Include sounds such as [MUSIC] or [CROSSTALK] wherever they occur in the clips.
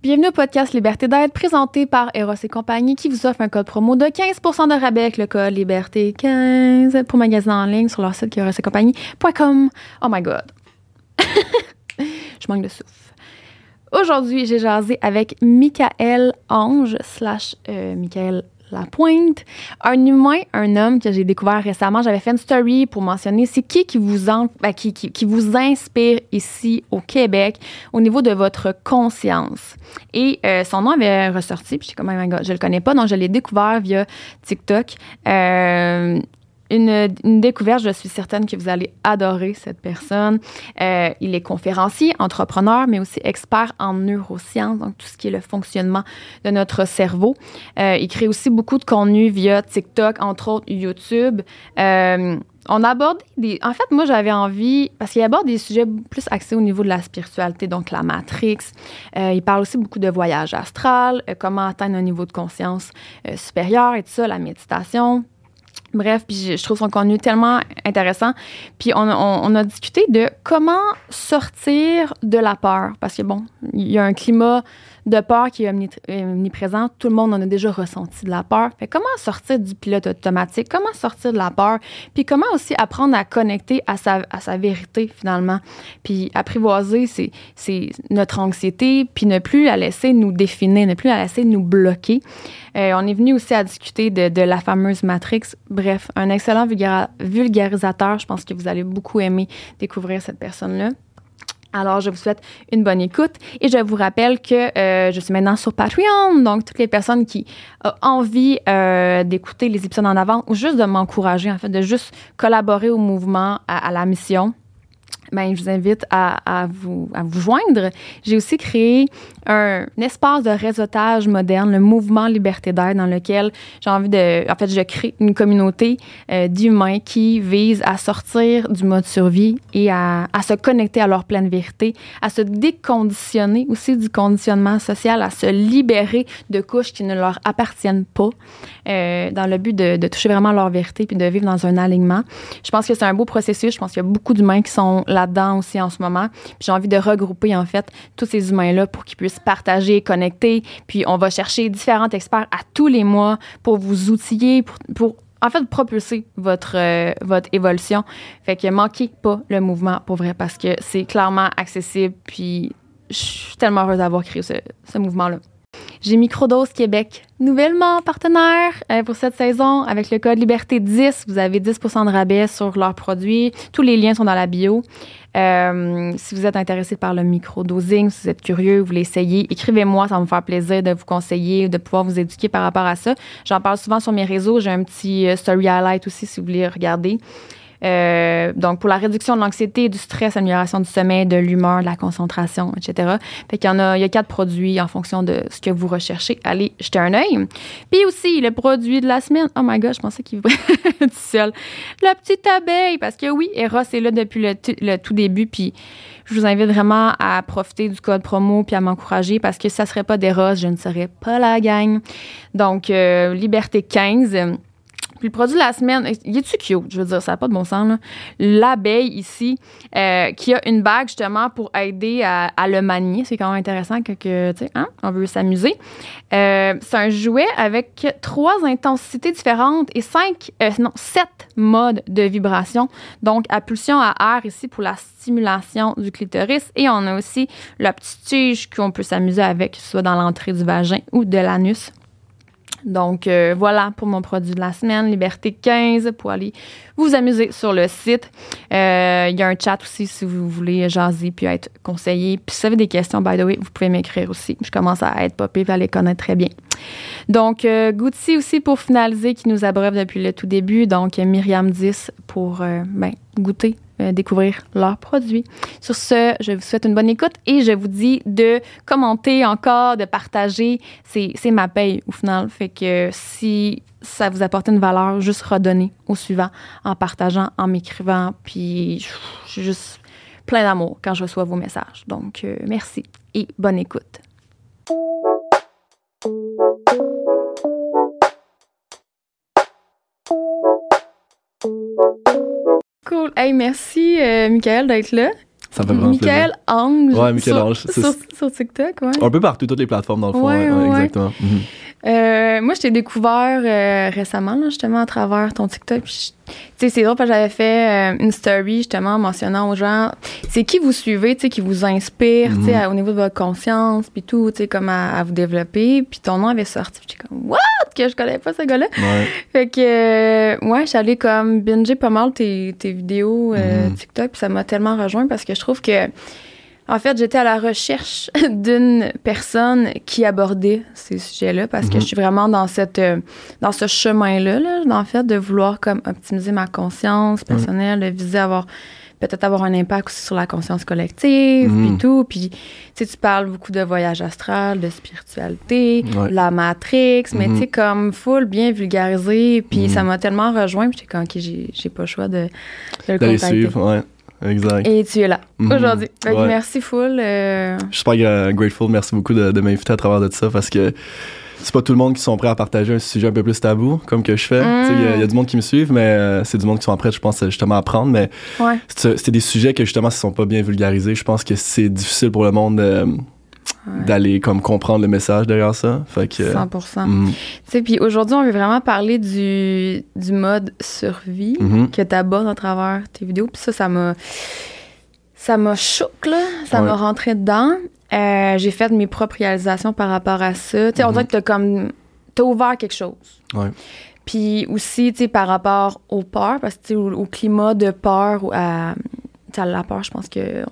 Bienvenue au podcast Liberté d'être présenté par Eros et compagnie qui vous offre un code promo de 15% de rabais avec le code Liberté15 pour magasiner en ligne sur leur site qui est compagnie.com. Oh my god. [LAUGHS] Je manque de souffle. Aujourd'hui, j'ai jasé avec Michael Ange slash euh, Michael Lapointe, un humain, un homme que j'ai découvert récemment. J'avais fait une story pour mentionner c'est qui qui vous, en, ben, qui, qui, qui, vous inspire ici au Québec au niveau de votre conscience. Et euh, son nom avait ressorti, puis j'étais comme, oh my God, je le connais pas, donc je l'ai découvert via TikTok. Euh, une, découverte, je suis certaine que vous allez adorer cette personne. Euh, il est conférencier, entrepreneur, mais aussi expert en neurosciences, donc tout ce qui est le fonctionnement de notre cerveau. Euh, il crée aussi beaucoup de contenu via TikTok, entre autres YouTube. Euh, on aborde des. En fait, moi, j'avais envie. Parce qu'il aborde des sujets plus axés au niveau de la spiritualité, donc la Matrix. Il parle aussi beaucoup de voyage astral, comment atteindre un niveau de conscience supérieur et tout ça, la méditation. Bref, puis je trouve son contenu tellement intéressant. Puis on, on, on, a discuté de comment sortir de la peur. Parce que bon, il y a un climat de peur qui est omniprésent. Tout le monde en a déjà ressenti de la peur. Comment sortir du pilote automatique? Comment sortir de la peur? Puis comment aussi apprendre à connecter à sa, vérité finalement? Puis apprivoiser c'est, notre anxiété, puis ne plus la laisser nous définir, ne plus la laisser nous bloquer. Euh, on est venu aussi à discuter de, de, la fameuse Matrix. Bref, un excellent vulgarisateur. Je pense que vous allez beaucoup aimer découvrir cette personne-là. Alors, je vous souhaite une bonne écoute et je vous rappelle que euh, je suis maintenant sur Patreon, donc toutes les personnes qui ont envie euh, d'écouter les épisodes en avant ou juste de m'encourager, en fait, de juste collaborer au mouvement, à la mission, ben, je vous invite à, vous, à vous joindre. J'ai aussi créé un, espace de réseautage moderne, le mouvement Liberté d'air, dans lequel j'ai envie de. En fait, je crée une communauté euh, d'humains qui vise à sortir du mode survie et à, se connecter à leur pleine vérité, à se déconditionner aussi du conditionnement social, à se libérer de couches qui ne leur appartiennent pas, euh, dans le but de, toucher vraiment leur vérité puis de vivre dans un alignement. Je pense que c'est un beau processus. Je pense qu'il y a beaucoup d'humains qui sont là-dedans aussi en ce moment. J'ai envie de regrouper en fait tous ces humains-là pour qu'ils puissent partager, connecter. Puis on va chercher différents experts à tous les mois pour vous outiller, pour, en fait, propulser votre, euh, votre évolution. Fait que manquez pas le mouvement pour vrai parce que c'est clairement accessible. Puis je suis tellement heureuse d'avoir créé ce, ce mouvement-là. J'ai Microdose Québec, nouvellement partenaire euh, pour cette saison. Avec le code Liberté10, vous avez 10% de rabais sur leurs produits. Tous les liens sont dans la bio. Euh, si vous êtes intéressé par le microdosing, si vous êtes curieux, vous l'essayez, écrivez-moi, ça me faire plaisir de vous conseiller, de pouvoir vous éduquer par rapport à ça. J'en parle souvent sur mes réseaux. J'ai un petit euh, story highlight aussi si vous voulez regarder. Euh, donc, pour la réduction de l'anxiété, du stress, amélioration du sommeil, de l'humeur, de la concentration, etc. Fait qu'il y a, il y a quatre produits en fonction de ce que vous recherchez. Allez jeter un œil. Puis aussi, le produit de la semaine. Oh my god, je pensais qu'il [LAUGHS] tout seul. La petite abeille. Parce que oui, Eros est là depuis le, le tout début. Puis je vous invite vraiment à profiter du code promo puis à m'encourager parce que si ça serait pas d'Eros, je ne serais pas la gang. Donc, euh, Liberté 15 puis le produit de la semaine, il est-tu cute? Je veux dire, ça n'a pas de bon sens. L'abeille ici, euh, qui a une bague justement pour aider à, le manier. C'est quand même intéressant que, que tu sais, hein, on veut s'amuser. Euh, c'est un jouet avec trois intensités différentes et cinq, euh, non, sept modes de vibration. Donc, à pulsion à air ici pour la stimulation du clitoris. Et on a aussi la petite tige qu'on peut s'amuser avec, soit dans l'entrée du vagin ou de l'anus. Donc euh, voilà pour mon produit de la semaine, Liberté 15, pour aller vous amuser sur le site. Euh, il y a un chat aussi si vous voulez jaser puis être conseillé. Puis si vous avez des questions, by the way, vous pouvez m'écrire aussi. Je commence à être popée à les connaître très bien. Donc euh, Goutti aussi pour finaliser qui nous abreuve depuis le tout début. Donc Myriam 10 pour euh, ben, goûter euh, découvrir leurs produits. Sur ce, je vous souhaite une bonne écoute et je vous dis de commenter encore, de partager. C'est, ma paye au final. Fait que si ça vous apporte une valeur, juste redonner au suivant en partageant, en m'écrivant. Puis je suis juste plein d'amour quand je reçois vos messages. Donc, euh, merci et bonne écoute. Cool. Hey, merci, euh, Michael, d'être là. Ça me fait vraiment Michael plaisir. Ange. Ouais, Michael sur, Ange, Sur, TikTok, ouais. Un peu partout, toutes les plateformes dans le fond. Ouais, ouais, ouais, ouais. exactement. Mhm. Euh, moi, je t'ai découvert euh, récemment, là, justement, à travers ton TikTok. Tu sais, c'est drôle parce que j'avais fait euh, une story, justement, mentionnant aux gens, c'est qui vous suivez, tu sais, qui vous inspire, tu sais, Mhm. au niveau de votre conscience, puis tout, tu sais, comme à, à vous développer. Puis ton nom avait sorti, puis j'étais comme, what? Que je connais pas ce gars-là. Ouais. Fait que, euh, ouais, allée comme binger pas mal tes, tes vidéos euh, Mhm. TikTok, puis ça m'a tellement rejoint parce que je trouve que, en fait, j'étais à la recherche [LAUGHS] d'une personne qui abordait ces sujets-là parce que Mhm. je suis vraiment dans cette, euh, dans ce chemin-là, là, en fait, de vouloir comme optimiser ma conscience personnelle, de viser à avoir peut-être avoir un impact aussi sur la conscience collective, Mhm. puis tout. Puis, tu sais, tu parles beaucoup de voyage astral, de spiritualité, Ouais. la Matrix, mais Mhm. tu sais, comme full, bien vulgarisé. Puis Mhm. ça m'a tellement rejoint, puis j'étais comme, OK, j'ai pas le choix de, de le contacter. suivre, ouais. Exact. Et tu es là, Mhm. aujourd'hui. Ouais. merci full. euh, Je suis super gra- grateful. Merci beaucoup de, de m'inviter à travers de ça parce que c'est pas tout le monde qui sont prêts à partager un sujet un peu plus tabou comme que je fais. Mm. Il y, a- il y a du monde qui me suivent, mais euh, c'est du monde qui sont prêts, je pense, justement à apprendre. Mais ouais. c'est des sujets que justement, s'ils sont pas bien vulgarisés, je pense que c'est difficile pour le monde euh, Ouais. d'aller comme comprendre le message derrière ça. Fait que. 100 mm, Tu sais, puis aujourd'hui, on veut vraiment parler du, du mode survie mhm. que tu abordes à travers tes vidéos. Puis ça, ça m'a. Ça m'a choqué, là. Ça Ouais. m'a rentré dedans. Euh, j'ai fait mes propres réalisations par rapport à ça. Tu sais, on Mhm. dirait que t'as comme. T'as ouvert quelque chose. Ouais. Puis aussi, tu sais, par rapport aux peurs, parce que, au, au climat de peur, ou à, à la peur, je pense que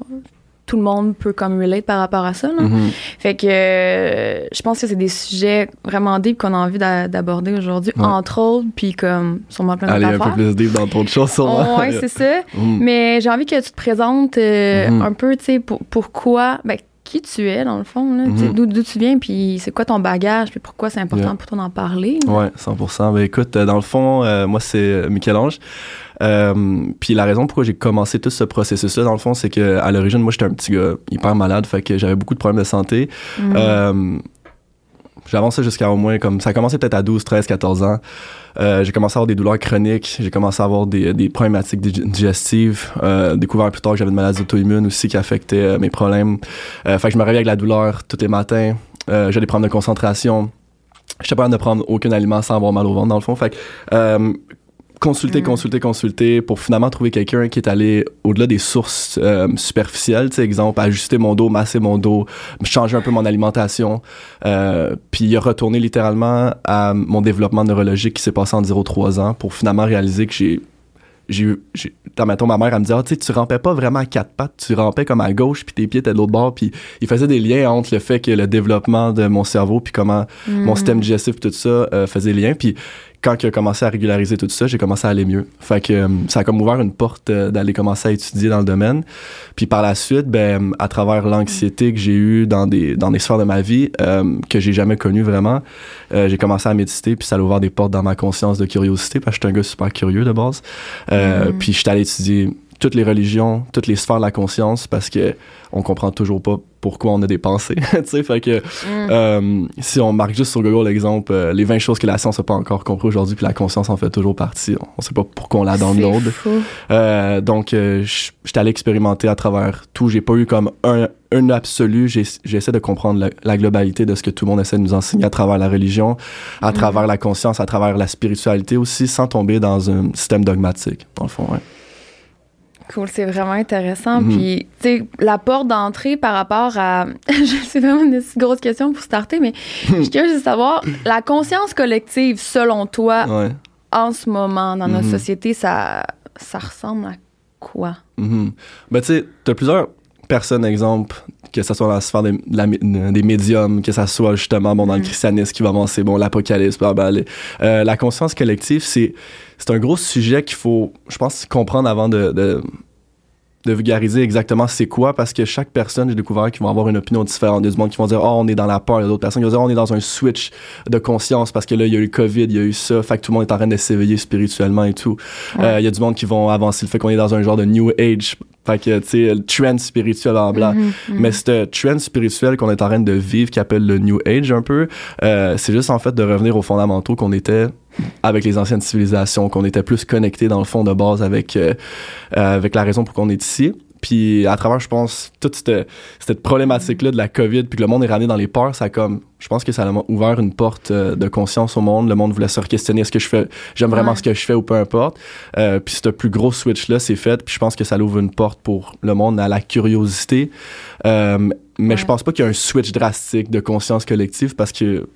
tout le monde peut comme relate par rapport à ça. Là. Mhm. Fait que euh, je pense que c'est des sujets vraiment deep qu'on a envie d'a- d'aborder aujourd'hui, Ouais. entre autres, puis comme sûrement plein Aller un peu plus deep dans d'autres choses, sûrement. Oh, ouais, c'est ça. [LAUGHS] Mhm. Mais j'ai envie que tu te présentes euh, Mhm. un peu, tu sais, pour, pourquoi, ben, qui tu es, dans le fond, là, d'où d'où tu viens, puis c'est quoi ton bagage, puis pourquoi c'est important Yeah. pour toi d'en parler. là. Ouais, 100%. Ben écoute, euh, dans le fond, euh, moi c'est Michel-Ange. Euh, puis la raison pourquoi j'ai commencé tout ce processus-là, dans le fond, c'est que à l'origine, moi j'étais un petit gars hyper malade, fait que j'avais beaucoup de problèmes de santé. J'ai avancé jusqu'à au moins comme ça a commencé peut-être à 12, 13, 14 ans. Euh, j'ai commencé à avoir des douleurs chroniques, j'ai commencé à avoir des, des problématiques dig- digestives, euh, découvert plus tard que j'avais une maladie auto-immune aussi qui affectait euh, mes problèmes. Fait que je me réveillais avec la douleur tous les matins. Euh, j'ai des problèmes de concentration. J'étais pas capable de prendre aucun aliment sans avoir mal au ventre dans le fond. Fait que, consulter, Mm. consulter, consulter pour finalement trouver quelqu'un qui est allé au-delà des sources euh, superficielles. Tu sais, exemple, ajuster mon dos, masser mon dos, changer un peu mon alimentation. Euh, puis il a retourné littéralement à mon développement neurologique qui s'est passé en 0-3 ans pour finalement réaliser que j'ai j'ai eu, mettons, ma mère, elle me disait, ah, tu sais, tu rampais pas vraiment à quatre pattes, tu rampais comme à gauche, puis tes pieds étaient de l'autre bord, puis il faisait des liens entre le fait que le développement de mon cerveau, puis comment mon Mhm. système digestif, tout ça, euh, faisait lien, puis quand il a commencé à régulariser tout ça, j'ai commencé à aller mieux. Fait que euh, ça a comme ouvert une porte euh, d'aller commencer à étudier dans le domaine. Puis par la suite, ben, à travers l'anxiété que j'ai eue dans des, dans des sphères de ma vie, euh, que j'ai jamais connues vraiment, euh, j'ai commencé à méditer, puis ça a ouvert des portes dans ma conscience de curiosité, parce que je suis un gars super curieux de base. Euh, Mm. Puis je suis allé étudier toutes les religions, toutes les sphères de la conscience, parce que on comprend toujours pas pourquoi on a des pensées. [LAUGHS] tu sais, fait que Mhm. euh, si on marque juste sur Google l'exemple, euh, les 20 choses que la science n'a pas encore compris aujourd'hui, puis la conscience en fait toujours partie. On sait pas pourquoi on la download. Euh, donc, euh, j'étais allé expérimenter à travers tout. J'ai pas eu comme un, un absolu. J'essaie de comprendre la, la globalité de ce que tout le monde essaie de nous enseigner à travers la religion, à travers la conscience, à travers la spiritualité aussi, sans tomber dans un système dogmatique, dans le fond. Ouais. Cool, c'est vraiment intéressant. Mhm. Puis, tu sais, la porte d'entrée par rapport à. [LAUGHS] c'est vraiment une grosse question pour starter, mais je suis curieuse de savoir, la conscience collective, selon toi, Ouais. en ce moment, dans notre Mhm. société, ça, ça ressemble à quoi? Mhm. Ben, tu sais, t'as plusieurs personnes, exemple, que ce soit dans la sphère des, de la des médiums, que ça soit justement bon, dans le Mhm. christianisme qui va avancer, bon, l'apocalypse. Euh, la conscience collective, c'est, c'est un gros sujet qu'il faut, je pense, comprendre avant de, de, de vulgariser exactement c'est quoi, parce que chaque personne, j'ai découvert, qui vont avoir une opinion différente. Il y a du monde qui vont dire, oh, on est dans la peur. Il y a d'autres personnes qui vont dire, oh, on est dans un switch de conscience, parce que là, il y a eu le COVID, il y a eu ça, fait que tout le monde est en train de s'éveiller spirituellement et tout. Ouais. Euh, Il y a du monde qui vont avancer le fait qu'on est dans un genre de New Age. Fait que, tu sais, le trend spirituel en blanc. Mhm, mhm. Mais ce trend spirituel qu'on est en train de vivre, qui appelle le New Age un peu, euh, c'est juste en fait de revenir aux fondamentaux qu'on était avec les anciennes civilisations, qu'on était plus connectés dans le fond de base avec, euh, euh, avec la raison pour qu'on est ici. Puis à travers, je pense, toute cette, cette problématique-là de la COVID, puis que le monde est ramené dans les peurs, ça comme, je pense que ça a ouvert une porte euh, de conscience au monde. Le monde voulait se questionner est-ce que je fais, j'aime vraiment ce que je fais ou peu importe. Euh, puis ce plus gros switch-là, c'est fait. Puis je pense que ça ouvre une porte pour le monde à la curiosité. Euh, mais je pense pas qu'il y a un switch drastique de conscience collective parce que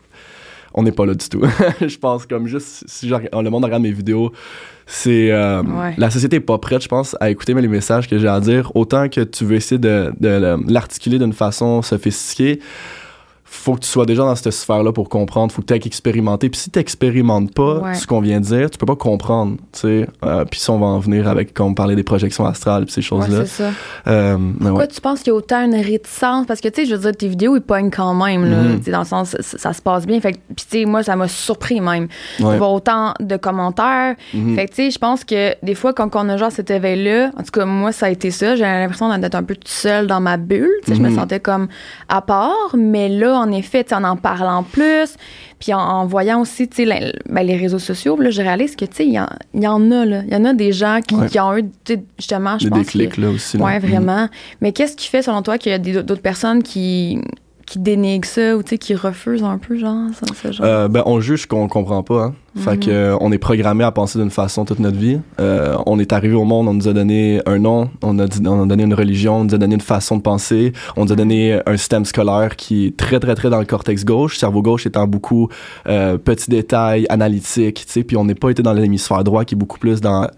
on n'est pas là du tout. [LAUGHS] je pense comme juste si le monde regarde mes vidéos, c'est euh, la société est pas prête, je pense, à écouter les messages que j'ai à dire. Autant que tu veux essayer de, de l'articuler d'une façon sophistiquée, faut que tu sois déjà dans cette sphère-là pour comprendre. Faut que tu aies expérimenté. Puis si tu n'expérimentes pas ce qu'on vient de dire, tu peux pas comprendre. Tu sais. Euh, puis si on va en venir avec, quand on parlait des projections astrales puis ces choses-là. Ouais, c'est ça. Euh, Pourquoi tu penses qu'il y a autant une réticence? Parce que, tu sais, je veux dire, tes vidéos, ils pognent quand même. Là, mm Dans le sens, ça, se passe bien. Fait puis, tu sais, moi, ça m'a surpris même. Il y a autant de commentaires. Mhm. Fait que, tu sais, je pense que des fois, quand on a genre cet éveil-là, en tout cas, moi, ça a été ça. J'ai l'impression d'être un peu toute seule dans ma bulle. Tu sais, je me mhm. sentais comme à part. Mais là, en effet, en en parlant plus, puis en, voyant aussi, ben, les réseaux sociaux, là, je réalise que, il y, en a. Il y en a des gens qui, ont eu, justement, je pense. Des là aussi. Oui, vraiment. Mais qu'est-ce qui fait, selon toi, qu'il y a d'autres personnes qui qui dénigrent ça ou qui refusent un peu, genre, ça, genre? Euh, ben, on juge qu'on comprend pas. Hein. Fait que, euh, on est programmé à penser d'une façon toute notre vie. Euh, on est arrivé au monde, on nous a donné un nom, on a, dit, on a donné une religion, on nous a donné une façon de penser, on nous a donné un système scolaire qui est très, très, très dans le cortex gauche, cerveau gauche étant beaucoup euh, petits détails, analytiques, tu sais, puis on n'est pas été dans l'hémisphère droit qui est beaucoup plus dans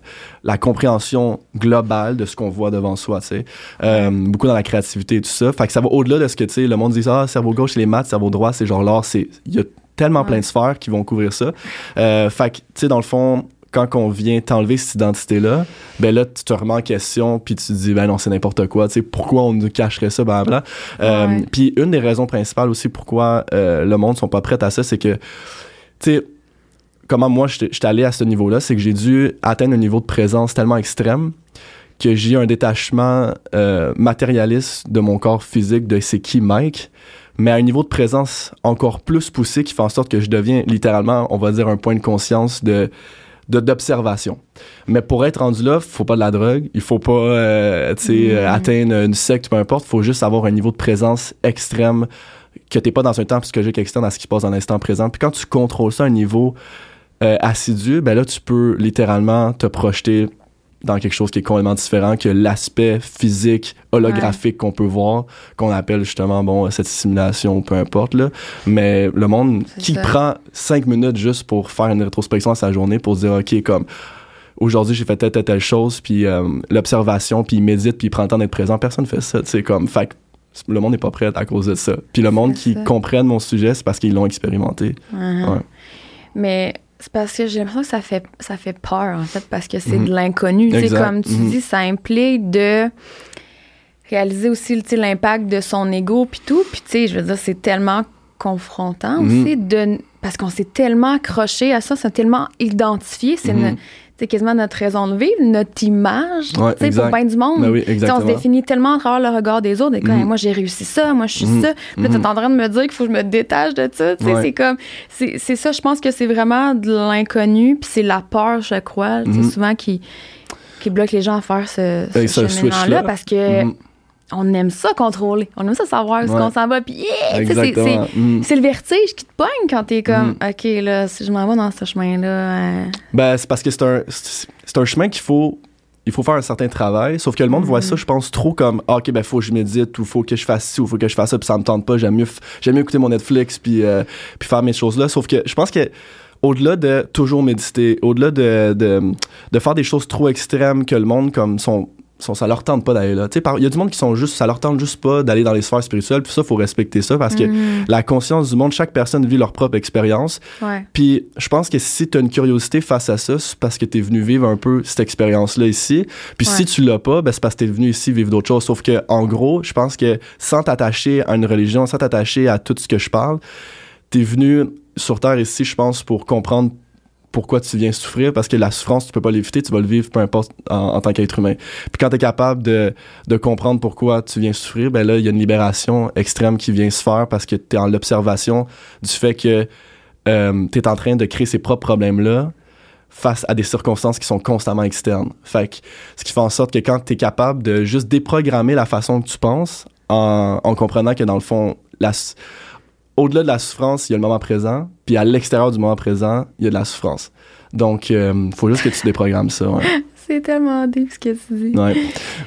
la compréhension globale de ce qu'on voit devant soi, tu sais. Euh, beaucoup dans la créativité et tout ça. Fait que ça va au-delà de ce que, tu sais, le monde dit, ah, cerveau gauche, c'est les maths, cerveau droit, c'est genre l'art, c'est, il y a tellement plein de sphères qui vont couvrir ça. Euh, fait que, tu sais, dans le fond, quand on vient t'enlever cette identité-là, ben là, tu te remets en question, puis tu te dis, ben non, c'est n'importe quoi, tu sais, pourquoi on nous cacherait ça, ben euh, Puis une des raisons principales aussi pourquoi euh, le monde sont pas prêts à ça, c'est que, tu sais, comment moi, je suis allé à ce niveau-là, c'est que j'ai dû atteindre un niveau de présence tellement extrême que j'ai un détachement euh, matérialiste de mon corps physique, de c'est qui Mike, mais à un niveau de présence encore plus poussé qui fait en sorte que je deviens littéralement, on va dire, un point de conscience de d'observation. Mais pour être rendu là, faut pas de la drogue, il faut pas euh, mm. atteindre une secte, peu importe, faut juste avoir un niveau de présence extrême que t'es pas dans un temps psychologique externe à ce qui se passe dans l'instant présent. Puis quand tu contrôles ça à un niveau euh, assidu, ben là tu peux littéralement te projeter dans quelque chose qui est complètement différent que l'aspect physique holographique qu'on peut voir qu'on appelle justement bon cette simulation peu importe là. Mais le monde qui prend cinq minutes juste pour faire une rétrospection à sa journée pour dire ok comme aujourd'hui j'ai fait telle telle telle chose puis euh, l'observation puis il médite puis il prend le temps d'être présent personne fait ça c'est comme fait le monde n'est pas prêt à cause de ça. Puis le monde qui comprenne mon sujet c'est parce qu'ils l'ont expérimenté. Uh-huh. mais c'est parce que j'ai l'impression que ça fait, ça fait peur, en fait, parce que c'est de mhm. l'inconnu. Comme tu mhm. dis, ça implique de réaliser aussi l'impact de son ego, puis tout. Puis, tu sais, je veux dire, c'est tellement confrontant mhm. aussi, de, parce qu'on s'est tellement accroché à ça, c'est tellement identifié. C'est c'est quasiment notre raison de vivre, notre image, pour bien du monde. Ben on se définit tellement à travers le regard des autres. Et quand, mm-hmm. moi, j'ai réussi ça, moi, je suis mm-hmm. ça. Puis là, tu es en train de me dire qu'il faut que je me détache de ça. C'est comme, c'est ça, je pense que c'est vraiment de l'inconnu, puis c'est la peur, je crois, mm-hmm. souvent qui, qui bloque les gens à faire ce, ce cheminement-là parce que on aime ça contrôler. On aime ça savoir où qu'on s'en va. Puis, mm. c'est le vertige qui te pogne quand t'es comme, mm. OK, là, si je m'en vais dans ce chemin-là. Euh, ben, c'est parce que c'est un, c'est un chemin qu'il faut. Il faut faire un certain travail, sauf que le monde voit mm. ça, je pense, trop comme ah, OK, ben faut que je médite, ou faut que je fasse ci, ou faut que je fasse ça, puis ça me tente pas, j'aime mieux, j'aime mieux écouter mon Netflix, puis, euh, puis faire mes choses-là. Sauf que je pense que au-delà de toujours méditer, au-delà de, de, de, faire des choses trop extrêmes que le monde comme sont ça leur tente pas d'aller là. Il y a du monde qui sont juste, ça leur tente juste pas d'aller dans les sphères spirituelles. Puis ça, faut respecter ça parce que mm. la conscience du monde, chaque personne vit leur propre expérience. Puis je pense que si tu as une curiosité face à ça, c'est parce que tu es venu vivre un peu cette expérience-là ici. Puis si tu l'as pas, ben, c'est parce que tu es venu ici vivre d'autres choses. Sauf que, en gros, je pense que sans t'attacher à une religion, sans t'attacher à tout ce que je parle, tu es venu sur Terre ici, je pense, pour comprendre pourquoi tu viens souffrir parce que la souffrance tu peux pas l'éviter tu vas le vivre peu importe en, tant qu'être humain puis quand tu es capable de, de comprendre pourquoi tu viens souffrir ben là il y a une libération extrême qui vient se faire parce que tu es en l'observation du fait que euh, tu es en train de créer ces propres problèmes là face à des circonstances qui sont constamment externes. Fait que, ce qui fait en sorte que quand tu es capable de juste déprogrammer la façon que tu penses en, en comprenant que dans le fond, la, au-delà de la souffrance, il y a le moment présent, puis à l'extérieur du moment présent, il y a de la souffrance. Donc, il euh, faut juste que tu déprogrammes ça. Ouais. [LAUGHS] C'est tellement deep ce que tu dis. Ouais.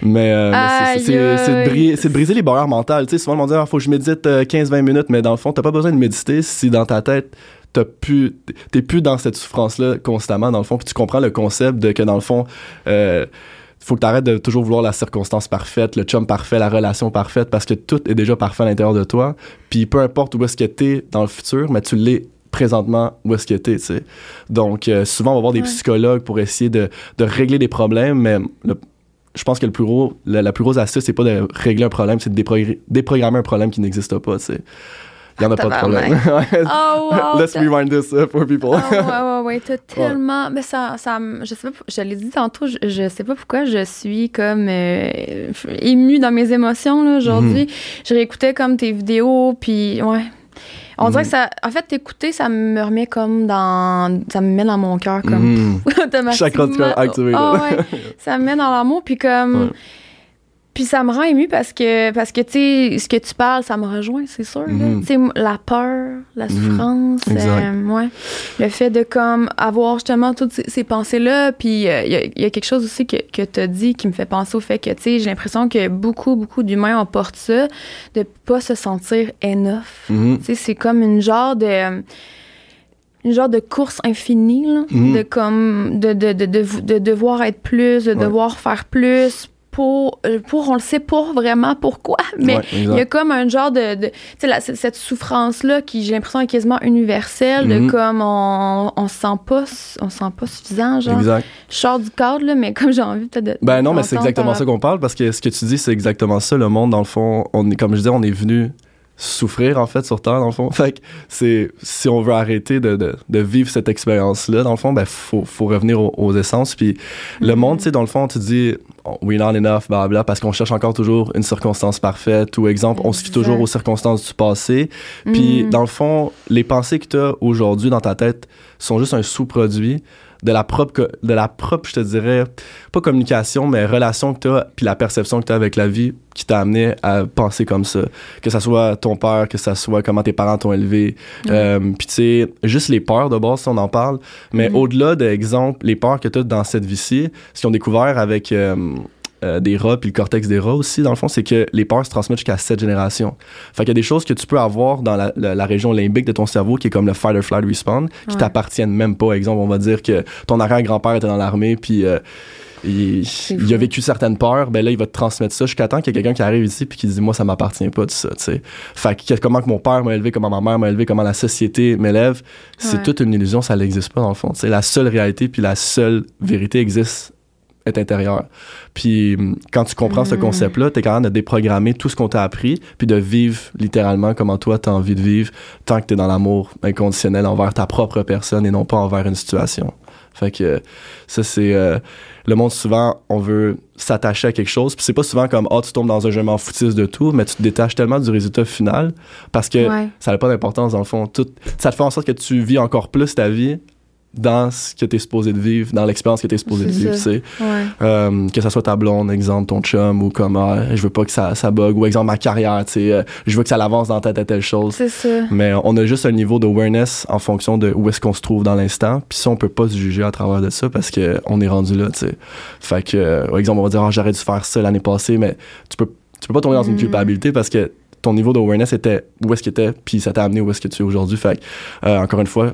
Mais, euh, mais c'est- de, bri- briser les barrières mentales. Tu sais, souvent, on dit, ah, faut que je médite euh, 15-20 minutes, mais dans le fond, t'as pas besoin de méditer si dans ta tête, t'as plus, t'es plus dans cette souffrance-là constamment, dans le fond, puis tu comprends le concept de que, dans le fond, euh, faut que tu arrêtes de toujours vouloir la circonstance parfaite, le chum parfait, la relation parfaite, parce que tout est déjà parfait à l'intérieur de toi. Puis peu importe où est-ce que t'es dans le futur, mais tu l'es présentement où est-ce que t'es, tu sais. Donc, euh, souvent, on va voir des Ouais. psychologues pour essayer de, de régler des problèmes, mais le- je pense que le plus gros, la, la plus grosse astuce, c'est pas de régler un problème, c'est de déprogr- déprogrammer un problème qui n'existe pas, tu sais. Il y en a pas de problème. [LAUGHS] Oh, wow! Let's rewind this uh, for people. Ah ouais, ouais, ouais, t'as [LAUGHS] tellement. Mais ça, ça, je sais pas, je l'ai dit tantôt, je, je sais pas pourquoi je suis comme euh, émue dans mes émotions aujourd'hui. Mhm. Je réécoutais comme tes vidéos, puis ouais. On dirait Mhm. que ça. En fait, t'écouter, ça me remet comme dans. Ça me met dans mon cœur comme. Mhm. automatiquement. Cœur activé. Ah ouais. [LAUGHS] ça me met dans l'amour, puis comme. Ouais. Puis ça me rend émue parce que, parce que tu sais, ce que tu parles, ça me rejoint, c'est sûr. Tu sais, la peur, la Mhm. souffrance, euh, ouais. le fait de comme avoir justement toutes ces, ces pensées-là. Puis euh, il y, a- il y a quelque chose aussi que, que tu as dit qui me fait penser au fait que, tu sais, j'ai l'impression que beaucoup, beaucoup d'humains emportent ça, de pas se sentir enough. Mhm. Tu sais, c'est comme une genre de une genre de course infinie, là, Mhm. de comme de, de, de, de, de devoir être plus, de Ouais. devoir faire plus pour, euh, pour on le sait pas vraiment pourquoi, [LAUGHS] mais Ouais, il y a comme un genre de, de tu sais cette souffrance là qui j'ai l'impression est quasiment universelle de Mhm. comme on on se sent pas on se sent pas suffisant genre Exact. je sors du cadre là mais comme j'ai envie peut-être de Ben non, mais c'est exactement par- ça qu'on parle parce que ce que tu dis, c'est exactement ça. Le monde, dans le fond, on est, comme je disais, on est venu souffrir en fait sur Terre, dans le fond. [LAUGHS] Fait que c'est si on veut arrêter de, de, de vivre cette expérience-là, dans le fond, ben faut, faut revenir aux, aux essences. Puis le Mhm. monde, tu sais, dans le fond, tu dis oh, we're not enough, bla parce qu'on cherche encore toujours une circonstance parfaite ou exemple, on se fie toujours aux circonstances du passé. Puis, Mhm. dans le fond, les pensées que tu as aujourd'hui dans ta tête sont juste un sous-produit de la propre, de la propre, je te dirais, pas communication, mais relation que tu as, puis la perception que tu as avec la vie qui t'a amené à penser comme ça. Que ça soit ton père, que ça soit comment tes parents t'ont élevé. Euh, puis, tu sais, juste les peurs de base, si on en parle. Mais Mhm. au-delà d'exemple, les peurs que tu as dans cette vie-ci, ce qu'ils ont découvert avec. euh, euh, des rats puis le cortex des rats aussi dans le fond c'est que les peurs se transmettent jusqu'à sept générations. Fait qu'il y a des choses que tu peux avoir dans la, la- la région limbique de ton cerveau qui est comme le fight or flight respawn qui Ouais. t'appartiennent même pas. Exemple on va dire que ton arrière-grand-père était dans l'armée puis euh, il, a vécu certaines peurs ben là il va te transmettre ça jusqu'à temps qu'il y a quelqu'un qui arrive ici puis qui dit moi ça m'appartient pas tout ça tu sais. Fait que comment que mon père m'a élevé comment ma mère m'a élevé comment la société m'élève c'est Ouais. toute une illusion ça n'existe pas dans le fond c'est la seule réalité puis la seule vérité existe est intérieure. Puis hum, quand tu comprends ce Mm. concept-là, tu es capable de déprogrammer tout ce qu'on t'a appris, puis de vivre littéralement comment toi tu as envie de vivre tant que tu es dans l'amour inconditionnel envers ta propre personne et non pas envers une situation. Fait que ça c'est euh, le monde souvent on veut s'attacher à quelque chose, puis c'est pas souvent comme ah tu tombes dans un jeu m'en foutiste de tout, mais tu te détaches tellement du résultat final parce que Ouais. ça n'a pas d'importance dans le fond. Tout, ça te fait en sorte que tu vis encore plus ta vie dans ce que tu es supposé de vivre, dans l'expérience que tu es supposé de vivre, tu sais. ouais Euh, que ça soit ta blonde, exemple, ton chum, ou comme ah, je veux pas que ça, ça bug, ou exemple ma carrière, tu sais, euh, je veux que ça l'avance dans telle, telle, telle chose. c'est ça Mais on a juste un niveau d'awareness en fonction de où est-ce qu'on se trouve dans l'instant. Puis ça, on peut pas se juger à travers de ça parce que on est rendu là, tu sais. Fait que, euh, par exemple, on va dire, ah, j'aurais dû faire ça l'année passée, mais tu peux, tu peux pas tomber dans une Mm. culpabilité parce que ton niveau d'awareness était où est-ce qu'il était, puis ça t'a amené où est-ce que tu es aujourd'hui. Fait que, euh, encore une fois,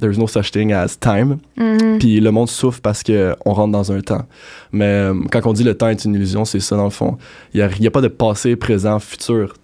there's no such thing as time. Mhm. Puis le monde souffre parce que on rentre dans un temps. Mais euh, quand on dit le temps est une illusion, c'est ça dans le fond. Il n'y a, il y a pas de passé, présent, futur.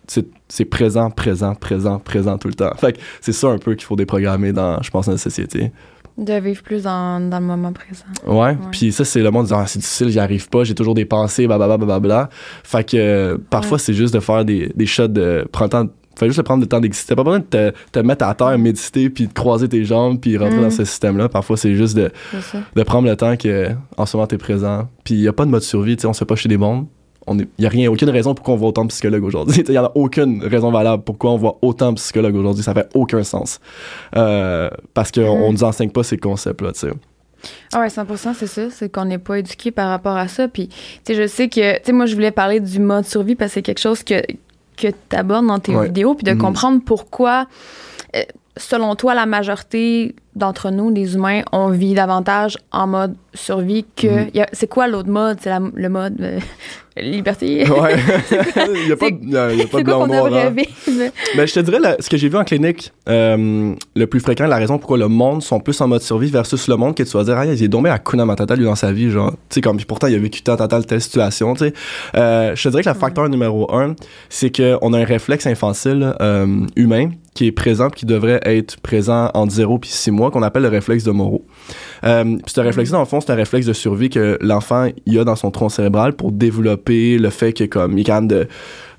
C'est présent, présent, présent, présent tout le temps. Fait c'est ça un peu qu'il faut déprogrammer dans, je pense, la société. de vivre plus dans, dans le moment présent Ouais. Puis ça, c'est le monde disant, ah, c'est difficile, j'y arrive pas, j'ai toujours des pensées, blablabla, blablabla. Fait que euh, parfois, Ouais. c'est juste de faire des, des shots de. Prends le temps. Fais juste prendre le temps d'exister. Pas besoin de te, te mettre à terre, méditer, puis de croiser tes jambes, puis rentrer dans ce système-là. Parfois, c'est juste de, de prendre le temps que en ce moment t'es présent. Puis il y a pas de mode survie, tu sais, on se fait pas chez des bombes. On est, y a rien, aucune raison pourquoi on voit autant de psychologues aujourd'hui. [LAUGHS] Il y en a aucune raison valable pourquoi on voit autant de psychologues aujourd'hui. Ça fait aucun sens. Euh, parce qu'on Mhm. on nous enseigne pas ces concepts-là, tu sais. Ah ouais, 100 c'est ça. C'est qu'on n'est pas éduqué par rapport à ça. Puis, tu sais, je sais que, tu sais, moi, je voulais parler du mode survie parce que c'est quelque chose que, que tu abordes dans tes Ouais. vidéos, puis de Mhm. comprendre pourquoi, selon toi, la majorité d'entre nous, les humains, on vit davantage en mode survie que. A- C'est quoi l'autre mode? C'est le mode euh, [LAUGHS] liberté? Ouais. [LAUGHS] [LAUGHS] il y a pas, de- il y a, y a pas de blanc noir. hein. Ben, je te dirais, ce que j'ai vu en clinique, euh, le plus fréquent, la raison pourquoi le monde sont plus en mode survie versus le monde que tu vas dire, ah, il est tombé à Kuna Matata, lui, dans sa vie, genre, tu sais, comme, puis pourtant, il a vécu tant, tant, tant, telle situation, tu sais. Euh, je te dirais que le facteur numéro un, c'est qu'on a un réflexe infantile euh, humain qui est présent qui devrait être présent entre 0 puis 6 mois, qu'on appelle le réflexe de Moreau. Euh, ce réflexe dans le fond, c'est un réflexe de survie que l'enfant il a dans son tronc cérébral pour développer le fait que comme il est capable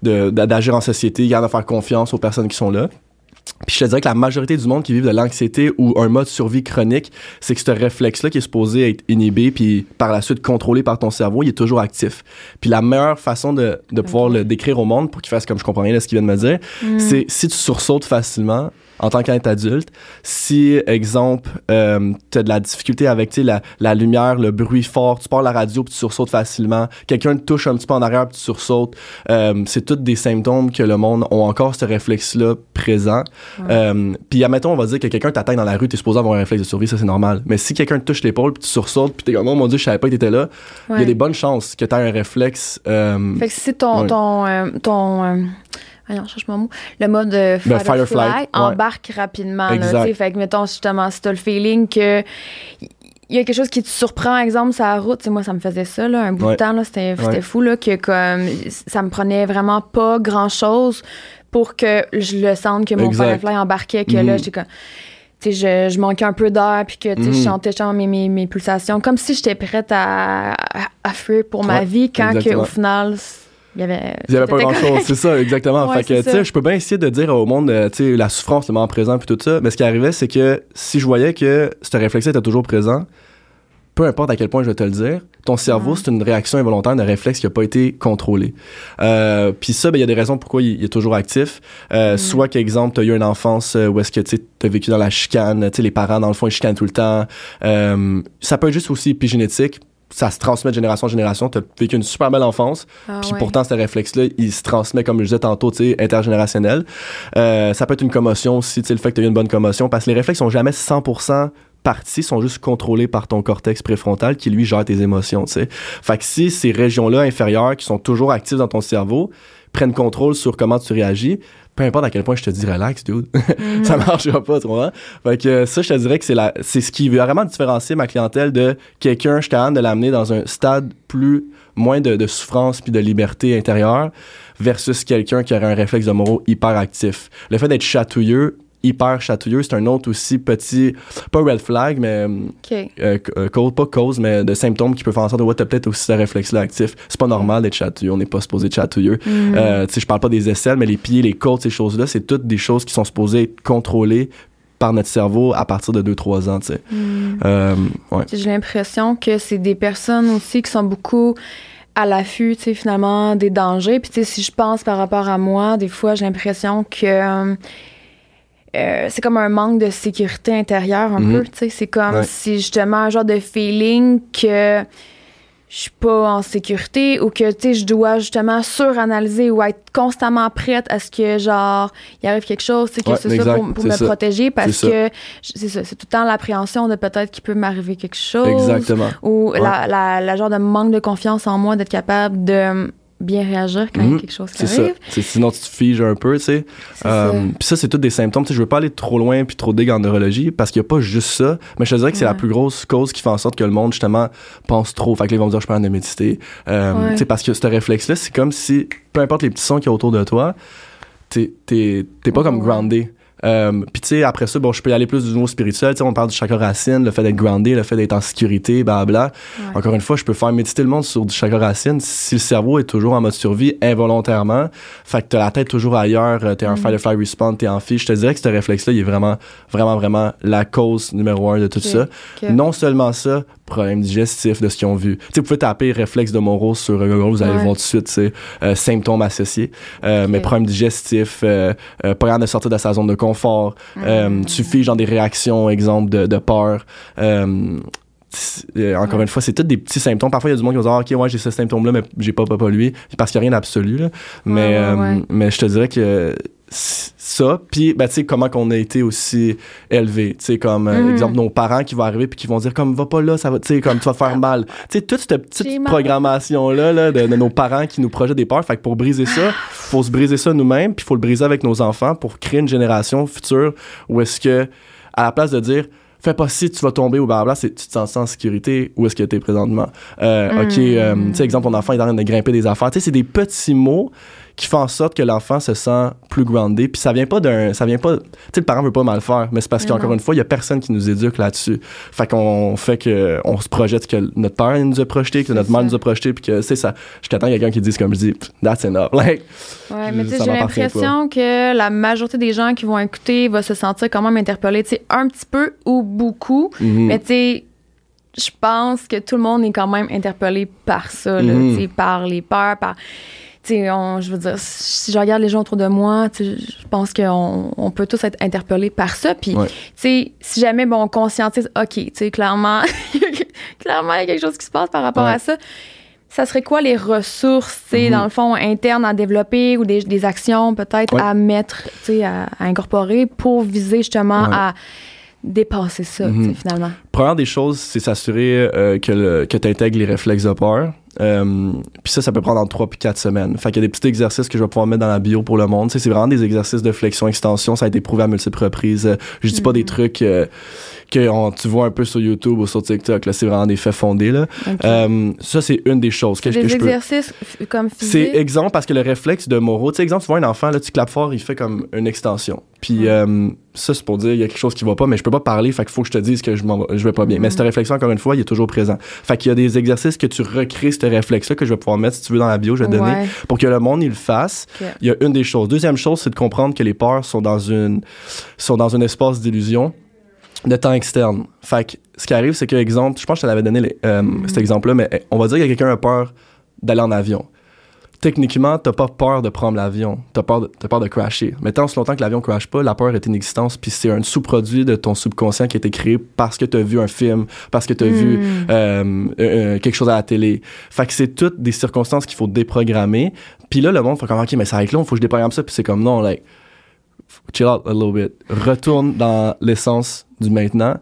de- d'agir en société, il est capable de faire confiance aux personnes qui sont là. Puis je te dirais que la majorité du monde qui vit de l'anxiété ou un mode survie chronique, c'est que ce réflexe-là qui est supposé être inhibé puis par la suite contrôlé par ton cerveau, il est toujours actif. Puis la meilleure façon de, de pouvoir le décrire au monde pour qu'il fasse comme je comprends rien de ce qu'il vient de me dire, Mm. c'est si tu sursautes facilement en tant qu'être adulte, si, exemple, euh, tu as de la difficulté avec tu sais, la, la lumière, le bruit fort, tu pars la radio puis tu sursautes facilement, quelqu'un te touche un petit peu en arrière puis tu sursautes, euh, c'est tous des symptômes que le monde ont encore ce réflexe-là présent. Ouais. Euh, puis admettons, on va dire que quelqu'un t'atteint dans la rue, t'es supposé avoir un réflexe de survie, ça c'est normal. Mais si quelqu'un te touche l'épaule puis tu sursautes puis t'es comme, oh mon dieu, je savais pas que t'étais là, il y a des bonnes chances que t'aies un réflexe. euh, Fait que si ton, Ouais. ton, euh, ton euh, voyons, cherche mon mot, le mode euh, Ben, flight, ouais. embarque rapidement. Là, fait que, mettons, justement, si t'as le feeling que il y a quelque chose qui te surprend, exemple, sur la route, tu sais, moi, ça me faisait ça, là, un bout Ouais. de temps, là, c'était Ouais. fou, là, que comme, ça me prenait vraiment pas grand-chose pour que je le sente que mon Exact. flight embarquait, que là, Mhm. j'étais comme... Tu sais, je, je manquais un peu d'air, puis que, je Mhm. chantais justement mes, mes, mes pulsations, comme si j'étais prête à, à, à fuir pour ma vie, quand que, au final, il y avait... Il y avait pas grand chose, c'est ça, exactement. [LAUGHS] Ouais, fait que, tu sais, je peux bien essayer de dire au monde, euh, tu sais, la souffrance, le moment présent, puis tout ça. Mais ce qui arrivait, c'est que si je voyais que ce réflexe était toujours présent, peu importe à quel point je vais te le dire, ton cerveau, c'est une réaction involontaire d'un réflexe qui n'a pas été contrôlé. Euh, puis ça, ben, il y a des raisons pourquoi il, il est toujours actif. Euh, Mhm. Soit qu'exemple, tu as eu une enfance où est-ce que tu as vécu dans la chicane, tu sais, les parents, dans le fond, ils chicanent tout le temps. Euh, ça peut être juste aussi épigénétique. Ça se transmet de génération en génération. Tu as vécu une super belle enfance. Ah Puis ouais. pourtant, ce réflexe-là, il se transmet, comme je disais tantôt, tu sais, intergénérationnel. Euh, ça peut être une commotion aussi, tu sais, le fait que tu as eu une bonne commotion, parce que les réflexes sont jamais 100% partis, sont juste contrôlés par ton cortex préfrontal qui, lui, gère tes émotions, tu sais. Fait que si ces régions-là inférieures, qui sont toujours actives dans ton cerveau, prennent contrôle sur comment tu réagis, peu importe à quel point je te dis relax, dude, [LAUGHS] Mhm. ça marchera pas, tu vois. Fait que ça, je te dirais que c'est la, c'est ce qui veut vraiment différencier ma clientèle de quelqu'un, je capable de l'amener dans un stade plus, moins de, de souffrance puis de liberté intérieure versus quelqu'un qui aurait un réflexe de moraux hyper actif. Le fait d'être chatouilleux, hyper chatouilleux, c'est un autre aussi petit, pas red flag, mais OK. euh, euh, cause, pas cause, mais de symptômes qui peuvent faire en sorte de, ouais, t'as peut-être aussi ce réflexe-là actif. C'est pas normal d'être chatouilleux, on n'est pas supposé être chatouilleux. Euh, tu sais, je parle pas des aisselles, mais les pieds, les côtes, ces choses-là, c'est toutes des choses qui sont supposées être contrôlées par notre cerveau à partir de 2-3 ans, tu sais. Euh, ouais. J'ai l'impression que c'est des personnes aussi qui sont beaucoup à l'affût, tu sais, finalement, des dangers. Puis, tu sais, si je pense par rapport à moi, des fois, j'ai l'impression que euh, c'est comme un manque de sécurité intérieure, un Mhm. peu, tu sais. C'est comme Ouais. si justement un genre de feeling que je suis pas en sécurité ou que, tu sais, je dois justement suranalyser ou être constamment prête à ce que, genre, il arrive quelque chose, tu sais, que Ouais, ce soit exact, pour, pour c'est me ça. protéger parce C'est ça. que, c'est ça, c'est tout le temps l'appréhension de peut-être qu'il peut m'arriver quelque chose Exactement. ou Ouais. la, la, la genre de manque de confiance en moi d'être capable de bien réagir quand il y Mhm. a quelque chose qui C'est ça. arrive. C'est- Sinon, tu te figes un peu, tu sais. Ça. Puis ça, c'est tous des symptômes. Tu sais, je veux pas aller trop loin puis trop dig en neurologie parce qu'il y a pas juste ça. Mais je te dirais que c'est la plus grosse cause qui fait en sorte que le monde, justement, pense trop. Fait que ils vont me dire, je peux de méditer. Ouais. Tu sais, parce que ce réflexe-là, c'est comme si, peu importe les petits sons qu'il y a autour de toi, t'es pas comme groundé. Euh, puis tu sais, après ça, bon, je peux y aller plus du niveau spirituel. Tu sais, on parle du chakra racine, le fait d'être groundé, le fait d'être en sécurité, blablabla. Ouais. Encore une fois, je peux faire méditer le monde sur du chakra racine si le cerveau est toujours en mode survie involontairement. Fait que t'as la tête toujours ailleurs, euh, t'es un Mhm. fight or flight response, t'es en fiche. Je te dirais que ce réflexe-là, il est vraiment, vraiment, vraiment la cause numéro un de tout ça. Non seulement ça, problème digestif de ce qu'ils ont vu. Tu sais, vous pouvez taper réflexe de Monroe sur Google, vous allez Ouais. voir tout de suite, euh, symptômes associés. Euh. Mais problème digestif, euh, euh, pas capable de sortir de sa zone de confort, euh, Mhm. tu figes dans des réactions, exemple de, de peur. Euh, euh, encore une fois, c'est tous des petits symptômes. Parfois, il y a du monde qui va dire, ah, OK, ouais, j'ai ce symptôme-là, mais j'ai pas pas lui. Parce qu'il n'y a rien d'absolu, là. Mais, Ouais, ouais, euh, mais je te dirais que ça, puis, ben, tu sais, comment qu'on a été aussi élevé. Tu sais, comme, euh, Mhm. exemple, nos parents qui vont arriver puis qui vont dire, comme, va pas là, ça va, tu sais, comme, tu vas faire mal. Tu sais, toute cette petite mal. programmation-là, là, de, de nos parents qui nous projettent des peurs. Fait que pour briser ça, faut se briser ça nous-mêmes, puis faut le briser avec nos enfants pour créer une génération future où est-ce que, à la place de dire, fais pas si tu vas tomber ou blablabla, c'est tu te sens en sécurité, où est-ce que t'es présentement? Euh, OK, euh, tu sais, exemple, ton enfant est en train de grimper des affaires. Tu sais, c'est des petits mots qui font en sorte que l'enfant se sent plus groundé. Puis ça vient pas d'un. Ça vient pas. Tu sais, le parent veut pas mal faire, mais c'est parce qu'encore une fois, il y a personne qui nous éduque là-dessus. Fait qu'on fait que. On se projette que notre père nous a projeté, que notre mère nous a projeté, puis que, c'est ça. Jusqu'à temps quelqu'un qui dise, comme je dis, that's enough. [LAUGHS] Like, Ouais, mais tu sais, j'ai l'impression que la majorité des gens qui vont écouter vont se sentir quand même interpellés, tu sais, un petit peu ou beaucoup. mhm. Mais tu sais, je pense que tout le monde est quand même interpellé par ça, là, tu sais, par les peurs, par. On- je veux dire, si je regarde les gens autour de moi, je pense qu'on on peut tous être interpellés par ça. Puis, Ouais. si jamais, bon, on conscientise, OK, clairement, [LAUGHS] clairement, il y a quelque chose qui se passe par rapport Ouais. à ça. Ça serait quoi les ressources, Mhm. dans le fond, internes à développer ou des, des actions peut-être Ouais. à mettre, à, à incorporer pour viser justement à dépasser ça, Mhm. finalement? Première des choses, c'est s'assurer euh, que, que tu intègres les réflexes de peur. Euh, puis ça, ça peut prendre entre 3 puis 4 semaines. Fait qu'il y a des petits exercices que je vais pouvoir mettre dans la bio pour le monde. Tu sais, c'est vraiment des exercices de flexion-extension. Ça a été prouvé à multiples reprises. Euh, je dis pas des trucs euh, que on- tu vois un peu sur YouTube ou sur TikTok. Là, c'est vraiment des faits fondés. Là. Euh, ça, c'est une des choses que, des que je peux... exercices comme C'est exemple parce que le réflexe de Moreau, tu sais, exemple, tu vois un enfant, là, tu clapes fort, il fait comme une extension. Puis euh, ça, c'est pour dire, il y a quelque chose qui va pas, mais je peux pas parler, fait qu'il faut que je te dise que je, je vais pas bien. Mais Mhm. cette réflexion, encore une fois, il est toujours présent. Fait qu'il y a des exercices que tu recrées ce réflexe-là, que je vais pouvoir mettre, si tu veux, dans la bio, je vais donner, pour que le monde, il le fasse. Il y a une des choses. Deuxième chose, c'est de comprendre que les peurs sont dans une, sont dans un espace d'illusion de temps externe. Fait que ce qui arrive, c'est que, exemple, je pense que je te l'avais donné les- euh, Mhm. cet exemple-là, mais eh, on va dire que quelqu'un a peur d'aller en avion. Techniquement, t'as pas peur de prendre l'avion, t'as peur, de- t'as peur de crasher. Mais tant longtemps que l'avion crash pas, la peur est inexistence, puis c'est un sous-produit de ton subconscient qui a été créé parce que t'as vu un film, parce que t'as vu Mm. euh, euh, quelque chose à la télé. Fait que c'est toutes des circonstances qu'il faut déprogrammer. Puis là, le monde fait comme, OK, mais ça va être long, faut que je déprogramme ça. Puis c'est comme, non, like, chill out a little bit. Retourne dans l'essence du maintenant.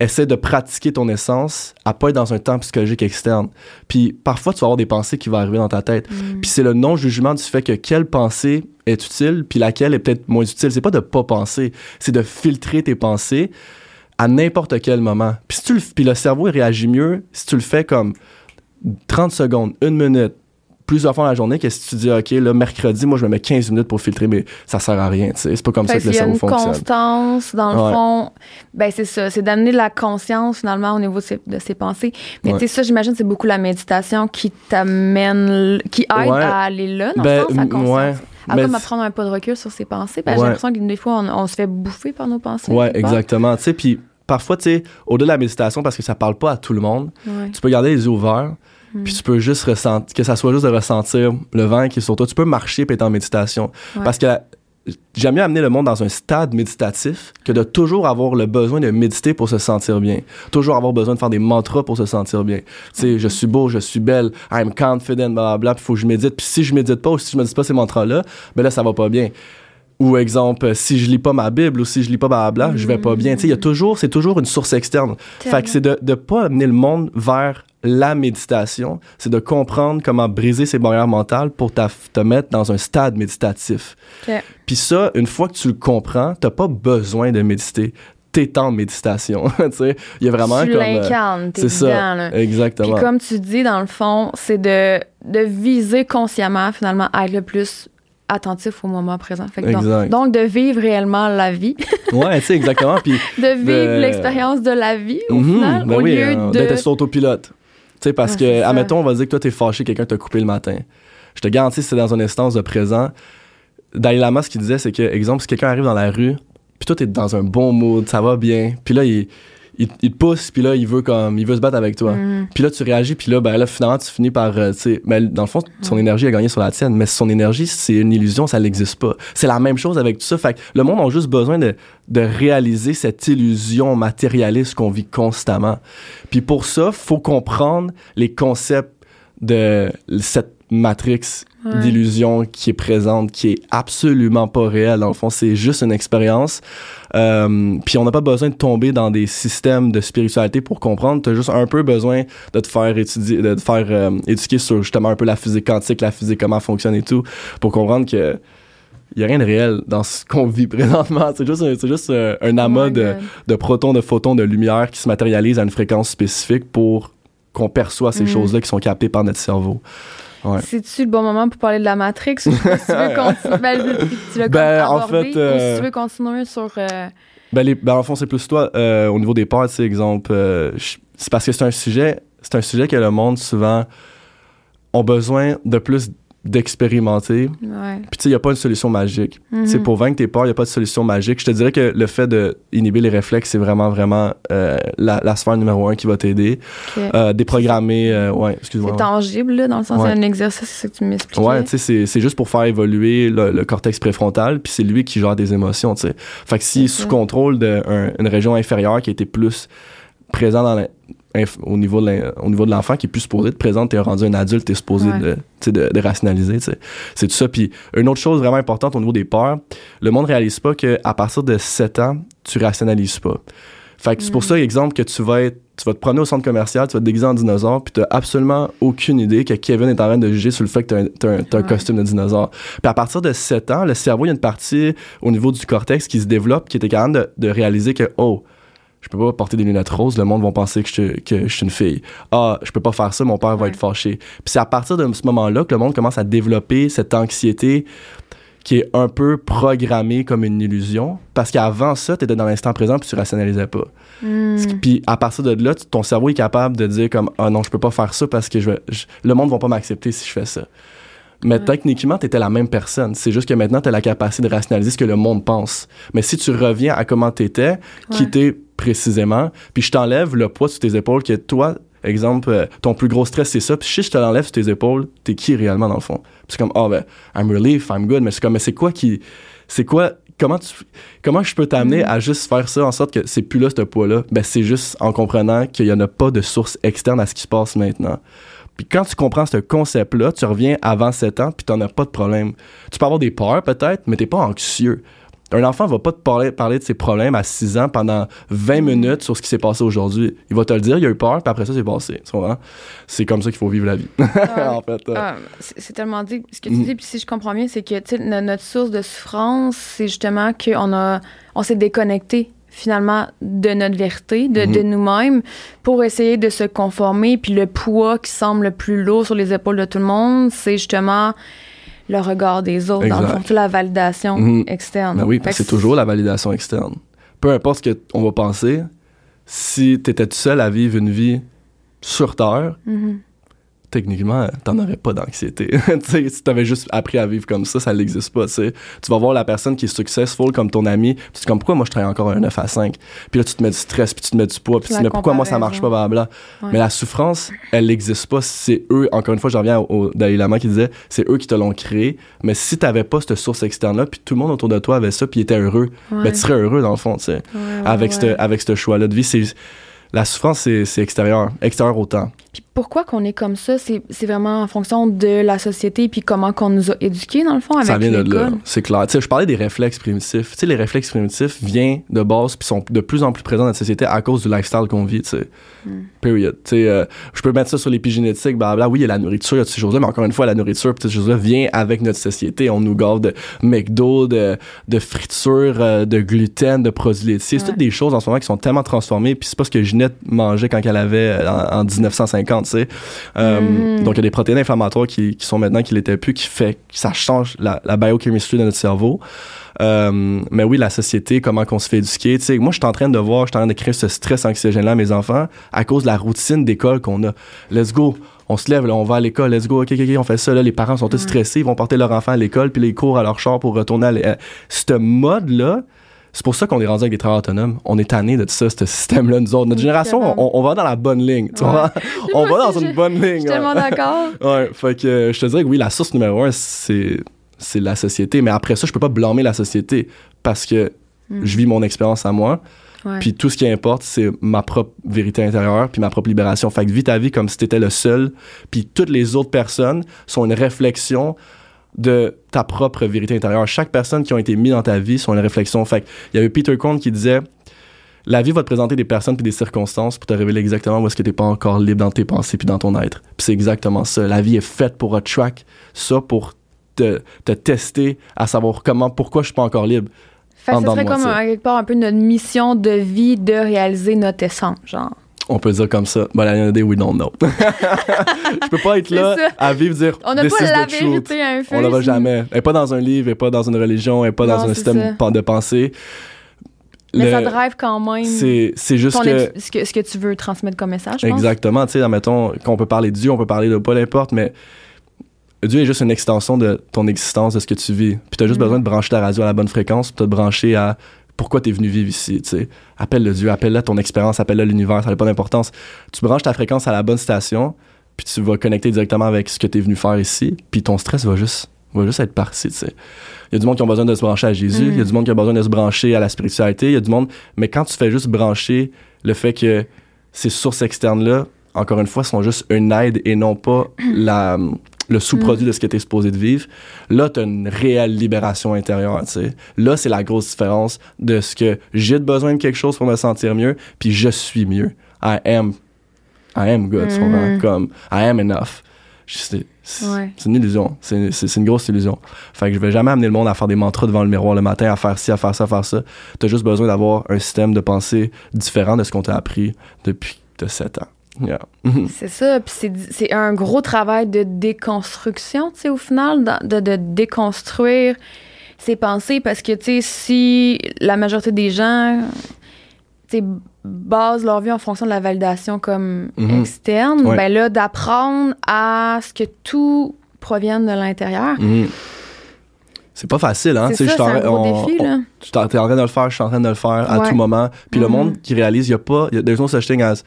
Essaie de pratiquer ton essence à pas être dans un temps psychologique externe. Puis parfois, tu vas avoir des pensées qui vont arriver dans ta tête. Mm. Puis c'est le non-jugement du fait que quelle pensée est utile, puis laquelle est peut-être moins utile. C'est pas de pas penser, c'est de filtrer tes pensées à n'importe quel moment. Puis, si tu le, puis le cerveau, il réagit mieux si tu le fais comme 30 secondes, une minute, plusieurs fois dans la journée, que si tu dis, OK, là, mercredi, moi, je me mets 15 minutes pour filtrer, mais ça sert à rien, tu sais. C'est pas comme Fait ça que le qu'il y a cerveau une fonctionne. constance, dans le Ouais. fond. Ben, c'est ça. C'est d'amener de la conscience, finalement, au niveau de ses, de ses pensées. Mais Ouais. tu sais, ça, j'imagine, c'est beaucoup la méditation qui t'amène, qui aide Ouais. à aller là, dans Ben, le sens, la conscience. À Mais prendre un pas de recul sur ses pensées. Ben. J'ai l'impression que des fois, on, on se fait bouffer par nos pensées. Ouais, exactement. Tu sais, puis parfois, tu sais, au-delà de la méditation, parce que ça parle pas à tout le monde, tu peux garder les yeux ouverts, Mm. puis tu peux juste ressentir, que ça soit juste de ressentir le vent qui est sur toi. Tu peux marcher puis être en méditation. Ouais. Parce que j'aime mieux amener le monde dans un stade méditatif que de toujours avoir le besoin de méditer pour se sentir bien. Toujours avoir besoin de faire des mantras pour se sentir bien. Tu sais, je suis beau, je suis belle, I'm confident, blablabla, puis faut que je médite. Puis si je médite pas ou si je médite pas ces mantras-là, ben là, ça va pas bien. Ou exemple, euh, si je lis pas ma Bible ou si je lis pas blablabla, je vais pas bien. Tu sais, il y a toujours, c'est toujours une source externe. Fait que c'est de ne pas amener le monde vers la méditation, c'est de comprendre comment briser ses barrières mentales pour te mettre dans un stade méditatif. Ok. Puis ça, une fois que tu le comprends, t'as pas besoin de méditer. T'es en méditation. [LAUGHS] il y a vraiment tu comme. euh, c'est ça. là. Exactement. Puis comme tu dis, dans le fond, c'est de, de viser consciemment, finalement, à être le plus attentif au moment présent. Fait que donc, Exact. donc, de vivre réellement la vie, [LAUGHS] Ouais, tu sais, exactement. Puis, [LAUGHS] de vivre De- l'expérience de la vie, au mhm, final, ben au oui, lieu euh, de... d'être sur autopilote. Tu sais, parce Ouais, que, admettons, on va dire que toi, t'es fâché, quelqu'un t'a coupé le matin. Je te garantis, si c'est dans une instance de présent. Dalai Lama, ce qu'il disait, c'est que, exemple, si quelqu'un arrive dans la rue, puis toi, t'es dans un bon mood, ça va bien, puis là, il, il, il te pousse, puis là, il veut comme, il veut se battre avec toi. Mhm. Puis là, tu réagis, puis là, ben là, finalement, tu finis par, euh, tu sais, ben, dans le fond, son énergie a gagné sur la tienne, mais son énergie, c'est une illusion, ça n'existe pas. C'est la même chose avec tout ça. Fait que le monde a juste besoin de, de réaliser cette illusion matérialiste qu'on vit constamment. Puis pour ça, faut comprendre les concepts de cette matrix Ouais. d'illusion qui est présente, qui est absolument pas réelle. Dans le fond, c'est juste une expérience. Euh, puis on n'a pas besoin de tomber dans des systèmes de spiritualité pour comprendre. Tu as juste un peu besoin de te faire étudier, de te faire euh, éduquer sur justement un peu la physique quantique, la physique, comment elle fonctionne et tout, pour comprendre que il y a rien de réel dans ce qu'on vit présentement. [LAUGHS] C'est juste, un- c'est juste un amas Oh my de, protons, de photons, de lumière qui se matérialisent à une fréquence spécifique pour qu'on perçoit ces Mhm. choses-là qui sont captées par notre cerveau. Ouais. C'est-tu le bon moment pour parler de la Matrix? Ou si tu veux [LAUGHS] continuer, ben, tu l'as Ben, en fait, ou euh, si tu veux continuer sur euh, Ben, les, ben, en fond, c'est plus toi, euh, au niveau des tu sais, exemple, c'est parce que c'est un sujet, c'est un sujet que le monde, souvent, ont besoin de plus d'expérimenter. ouais. Puis, tu sais, il n'y a pas une solution magique. Tu sais, pour vaincre tes peurs, il n'y a pas de solution magique. Je te dirais que le fait d'inhiber les réflexes, c'est vraiment, vraiment euh, la, la sphère numéro un qui va t'aider. Euh, déprogrammer, euh, ouais, excuse-moi. C'est tangible, là, dans le sens, Ouais. c'est un exercice, c'est ça que tu m'expliquais. Ouais, tu sais, c'est- juste pour faire évoluer le, le cortex préfrontal, puis c'est lui qui gère des émotions, tu sais. Fait que C'est sous ça. contrôle d'une région inférieure qui était plus présent dans la- au niveau de l'in- au niveau de l'enfant qui est plus supposé être présent, t'es rendu un adulte, t'es supposé Ouais. de, de, de rationaliser. C'est tout ça. Puis une autre chose vraiment importante au niveau des peurs, le monde réalise pas que à partir de 7 ans, tu rationalises pas. Fait que c'est pour Mm. ça, exemple, que tu vas être, tu vas te promener au centre commercial, tu vas te déguiser en dinosaure, puis t'as absolument aucune idée que Kevin est en train de juger sur le fait que t'as un, un- t'as un Ouais. costume de dinosaure. Puis à partir de 7 ans, le cerveau, il y a une partie au niveau du cortex qui se développe, qui était capable de, de réaliser que, oh, je peux pas porter des lunettes roses, le monde va penser que je, que je suis une fille. Ah, je peux pas faire ça, mon père va être fâché. Puis c'est à partir de ce moment-là que le monde commence à développer cette anxiété qui est un peu programmée comme une illusion. Parce qu'avant ça, tu étais dans l'instant présent puis tu rationalisais pas. Hmm. Qui- Puis à partir de là, ton cerveau est capable de dire comme ah non, je peux pas faire ça parce que je, vais- je- le monde va pas m'accepter si je fais ça. Mais Ouais. techniquement, tu étais la même personne. C'est juste que maintenant, tu as la capacité de rationaliser ce que le monde pense. Mais si tu reviens à comment tu étais, qui Ouais. t'es précisément, puis je t'enlève le poids sur tes épaules que toi, exemple, euh, ton plus gros stress, c'est ça. Puis si je te l'enlève sur tes épaules, t'es qui réellement dans le fond? Puis c'est comme, ah ben, I'm relief, I'm good. Mais c'est comme, mais c'est quoi qui. C'est quoi. Comment, tu, comment je peux t'amener Mhm. à juste faire ça en sorte que c'est plus là ce poids-là? Ben, c'est juste en comprenant qu'il n'y en a pas de source externe à ce qui se passe maintenant. Puis quand tu comprends ce concept-là, tu reviens avant 7 ans, puis tu n'en as pas de problème. Tu peux avoir des peurs peut-être, mais tu n'es pas anxieux. Un enfant va pas te parler, parler de ses problèmes à 6 ans pendant 20 minutes sur ce qui s'est passé aujourd'hui. Il va te le dire, il a eu peur, puis après ça, c'est passé. C'est comme ça qu'il faut vivre la vie. Ah, [LAUGHS] en fait. euh. Ah, c'est tellement dit. Ce que tu Mm. dis, puis si je comprends bien, c'est que notre source de souffrance, c'est justement qu'on a, on s'est déconnecté finalement de notre vérité, de, Mhm. de nous-mêmes, pour essayer de se conformer. Puis le poids qui semble le plus lourd sur les épaules de tout le monde, c'est justement le regard des autres, dans le Exact. fond, toute la validation Mhm. externe. Ben oui, parce que que c'est toujours la validation externe. Peu importe ce qu'on va penser, si tu étais tout seul à vivre une vie sur Terre, Mhm. Techniquement, t'en aurais pas d'anxiété. [LAUGHS] Tu sais, si t'avais juste appris à vivre comme ça, ça n'existe pas. tu vas voir la personne qui est successful comme ton ami, puis tu te dis comme pourquoi moi je travaille encore un 9 à 5. Puis là tu te mets du stress, puis tu te mets du poids, puis tu te dis mais pourquoi moi ça marche pas, blablabla. Ouais. Mais la souffrance, elle n'existe pas. C'est eux, encore une fois, je reviens au, au Dalai Lama qui disait, c'est eux qui te l'ont créé. Mais si t'avais pas cette source externe-là, puis tout le monde autour de toi avait ça, puis était heureux, Ouais. ben tu serais heureux dans le fond, tu sais. Ouais, avec ce avec choix-là de vie, la souffrance, c'est c'est extérieur, extérieur au temps. Puis pourquoi qu'on est comme ça, c'est vraiment en fonction de la société puis comment qu'on nous a éduqués, dans le fond, avec Ça vient de là, c'est clair. Tu sais, je parlais des réflexes primitifs. Tu sais, les réflexes primitifs viennent de base puis sont de plus en plus présents dans notre société à cause du lifestyle qu'on vit, tu sais. Mm. Period. Tu sais, euh, je peux mettre ça sur l'épigénétique, blablabla. Oui, il y a la nourriture, il y a toutes ces choses-là, mais encore une fois, la nourriture, toutes ces choses-là vient avec notre société. On nous gave de McDo, de, de friture, euh, de gluten, de produits laitiers. C'est Ouais. toutes des choses en ce moment qui sont tellement transformées, puis c'est pas ce que Ginette mangeait quand elle avait euh, en, en 1950, tu sais. Euh, Mhm. Donc, il y a des protéines inflammatoires qui, qui sont maintenant qui l'étaient plus, qui fait que ça change la, la biochemistry de notre cerveau. Euh, mais oui, la société, comment qu'on se fait éduquer. Tu sais, moi, je suis en train de voir, je suis en train de créer ce stress anxiogène-là à mes enfants à cause de la routine d'école qu'on a. Let's go. On se lève, là, on va à l'école, let's go, ok, ok, ok, on fait ça, là, les parents sont tous Ouais. stressés, ils vont porter leur enfant à l'école, puis les cours à leur char pour retourner à l'é- euh, Ce mode-là, C'est pour ça qu'on est rendu avec des travailleurs autonomes. On est tanné de ça, ce système-là. Nous autres, notre génération, on, on va dans la bonne ligne. tu Ouais. vois? [LAUGHS] on va dans une bonne Je ligne. suis tellement d'accord. [LAUGHS] Ouais, fait que euh, je te dirais que oui, la source numéro un, c'est c'est la société. Mais après ça, je peux pas blâmer la société parce que Mm. je vis mon expérience à moi. Ouais. Puis tout ce qui importe, c'est ma propre vérité intérieure, puis ma propre libération. Fait que vis ta vie comme si t'étais le seul, puis toutes les autres personnes sont une réflexion de ta propre vérité intérieure. Chaque personne qui a été mise dans ta vie sont une réflexion. Fait il y avait Peter Korn qui disait la vie va te présenter des personnes puis des circonstances pour te révéler exactement où est-ce que t'es pas encore libre dans tes pensées puis dans ton être. Puis c'est exactement ça. La vie est faite pour attract ça pour te, te tester à savoir comment, pourquoi je suis pas encore libre. Fait que dedans serait comme ça. euh, quelque part un peu notre mission de vie de réaliser notre essence, genre. On peut dire comme ça. But at the end of the day, we don't know. [LAUGHS] [LAUGHS] je peux pas être là ça. à vivre dire On n'a pas la vérité à un. On l'aura jamais. Elle est pas dans un livre, elle est pas dans une religion, elle est pas Non, dans un système ça. de- pensée. Mais Le- ça drive quand même c'est juste ton que ex- ce, que, ce que tu veux transmettre comme message, exactement, tu sais, admettons qu'on peut parler de Dieu, on peut parler de pas n'importe, mais Dieu est juste une extension de ton existence, de ce que tu vis. Puis tu as juste Mm. besoin de brancher ta radio à la bonne fréquence, puis te brancher à pourquoi tu es venu vivre ici, tu sais. Appelle-le Dieu, appelle-le ton expérience, appelle-le l'univers, ça n'a pas d'importance. Tu branches ta fréquence à la bonne station, puis tu vas connecter directement avec ce que tu es venu faire ici, puis ton stress va juste va juste être parti, tu sais. Il y a du monde qui ont besoin de se brancher à Jésus, il y a du monde qui a besoin de se brancher à la spiritualité, il y a du monde mais quand tu fais juste brancher le fait que ces sources externes là, encore une fois, sont juste une aide et non pas la le sous-produit de ce que tu es supposé de vivre, là, tu as une réelle libération intérieure. tu sais. Là, c'est la grosse différence de ce que j'ai besoin de quelque chose pour me sentir mieux, puis je suis mieux. I am, I am good, comprends? Comme, I am enough. C'est Ouais. une illusion. C'est une grosse illusion. Fait que je vais jamais amener le monde à faire des mantras devant le miroir le matin, à faire ci, à faire ça, à faire ça. Tu as juste besoin d'avoir un système de pensée différent de ce qu'on t'a appris depuis tu 7 ans. Yeah. C'est ça, puis c'est, c'est un gros travail de déconstruction, tu sais, au final, de, de déconstruire ses pensées, parce que, tu sais, si la majorité des gens, tu sais, basent leur vie en fonction de la validation comme Mhm. externe, Ouais. ben là, d'apprendre à ce que tout provienne de l'intérieur. Mhm. C'est pas facile, hein? c'est un gros on- défi, on- là. tu t'es en train de le faire, je suis en train de le faire à Ouais. tout moment. Puis le Mhm. monde qui réalise, il y a pas, y a, there's no such thing as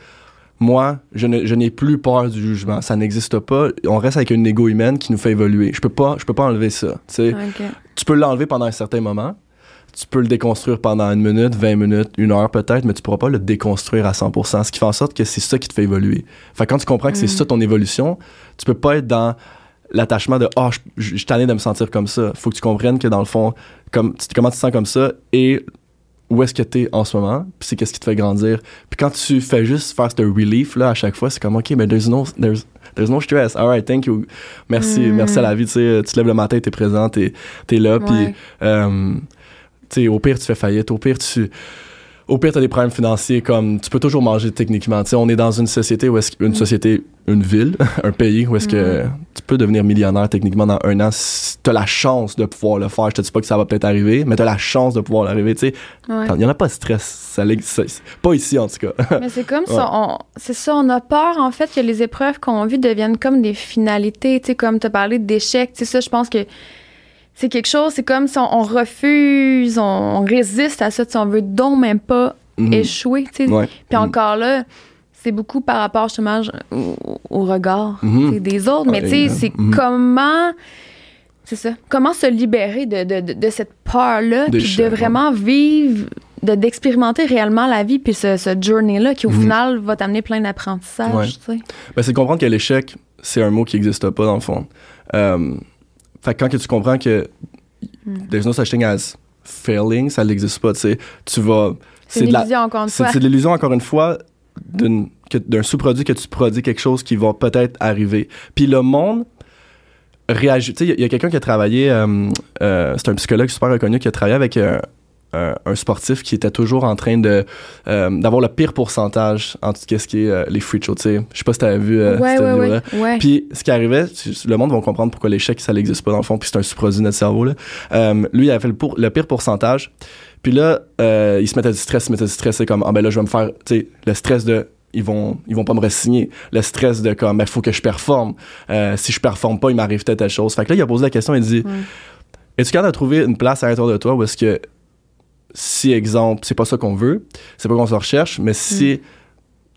moi, je, ne- je n'ai plus peur du jugement. Ça n'existe pas. On reste avec une égo humaine qui nous fait évoluer. Je peux pas, je peux pas enlever ça. Tu peux l'enlever pendant un certain moment. Tu peux le déconstruire pendant une minute, 20 minutes, une heure peut-être, mais tu pourras pas le déconstruire à 100%. Ce qui fait en sorte que c'est ça qui te fait évoluer. Fait quand tu comprends que c'est Mm. ça ton évolution, tu peux pas être dans l'attachement de ah je je- je de me sentir comme ça faut que tu comprennes que dans le fond comme tu- comment tu te sens comme ça et où est-ce que tu es en ce moment puis c'est qu'est-ce qui te fait grandir puis quand tu fais juste faire ce relief là à chaque fois c'est comme ok mais there's no there's, there's no stress alright thank you merci Mm. merci à la vie tu sais tu te lèves le matin t'es présent t'es es là puis euh, tu sais, au pire, tu fais faillite. Au pire, tu. Au pire, t'as des problèmes financiers comme tu peux toujours manger techniquement. Tu on est dans une société où est-ce une société, une ville, [LAUGHS] un pays où est-ce que tu peux devenir millionnaire techniquement dans un an. si T'as la chance de pouvoir le faire. Je te dis pas que ça va peut-être arriver, mais t'as la chance de pouvoir l'arriver. Tu Ouais. il y en a pas de stress. Ça, pas ici en tout cas. [LAUGHS] Mais c'est comme Ouais. ça, on, c'est ça, on a peur en fait que les épreuves qu'on vit deviennent comme des finalités, tu comme tu as parlé d'échecs, tu ça, je pense que c'est quelque chose, c'est comme si on, on refuse, on, on résiste à ça, sais, on veut donc même pas Mhm. échouer, tu sais. Ouais. Puis Mhm. encore là, c'est beaucoup par rapport justement au, au regard Mhm. des autres, mais tu sais, c'est comment. C'est ça. Comment se libérer de, de, de, de cette peur-là, puis de vraiment vivre, de, d'expérimenter réellement la vie, puis ce, ce journey-là qui, au final, va t'amener plein d'apprentissages, Ouais. Ben, c'est de comprendre que l'échec, c'est un mot qui n'existe pas dans le fond. Euh, fait que quand que tu comprends que there's no such thing as failing, ça n'existe pas, tu sais. Tu vas. C'est une de la- illusion, encore une fois. c'est de l'illusion, encore une fois, d'un sous-produit que tu produis quelque chose qui va peut-être arriver. Puis le monde réagit. Tu sais, il y a- il y a, quelqu'un qui a travaillé, euh, euh, c'est un psychologue super reconnu qui a travaillé avec euh, un, un sportif qui était toujours en train de euh, d'avoir le pire pourcentage en tout ce qui est euh, les free throws. Tu sais, je sais pas si t'avais vu euh, ouais, cette ouais, vidéo-là. ouais, ouais. Puis ce qui arrivait, tu- le monde va comprendre pourquoi l'échec, ça n'existe pas dans le fond, puis c'est un sous-produit de notre cerveau. Là. Euh, lui, il avait fait le, pour- le pire pourcentage. Puis là, euh, il se mettait du stress, il se mettait du stress, c'est comme, ah ben là, je vais me faire, tu sais, le stress de, ils vont, ils vont pas me resigner. Le stress de comme, ben, faut que je performe. Euh, si je performe pas, il m'arrive telle, telle chose. Fait que là, il a posé la question, il dit, es-tu capable de trouver une place à l'intérieur de toi où est-ce que si, exemple, c'est pas ça qu'on veut, c'est pas qu'on se recherche, mais si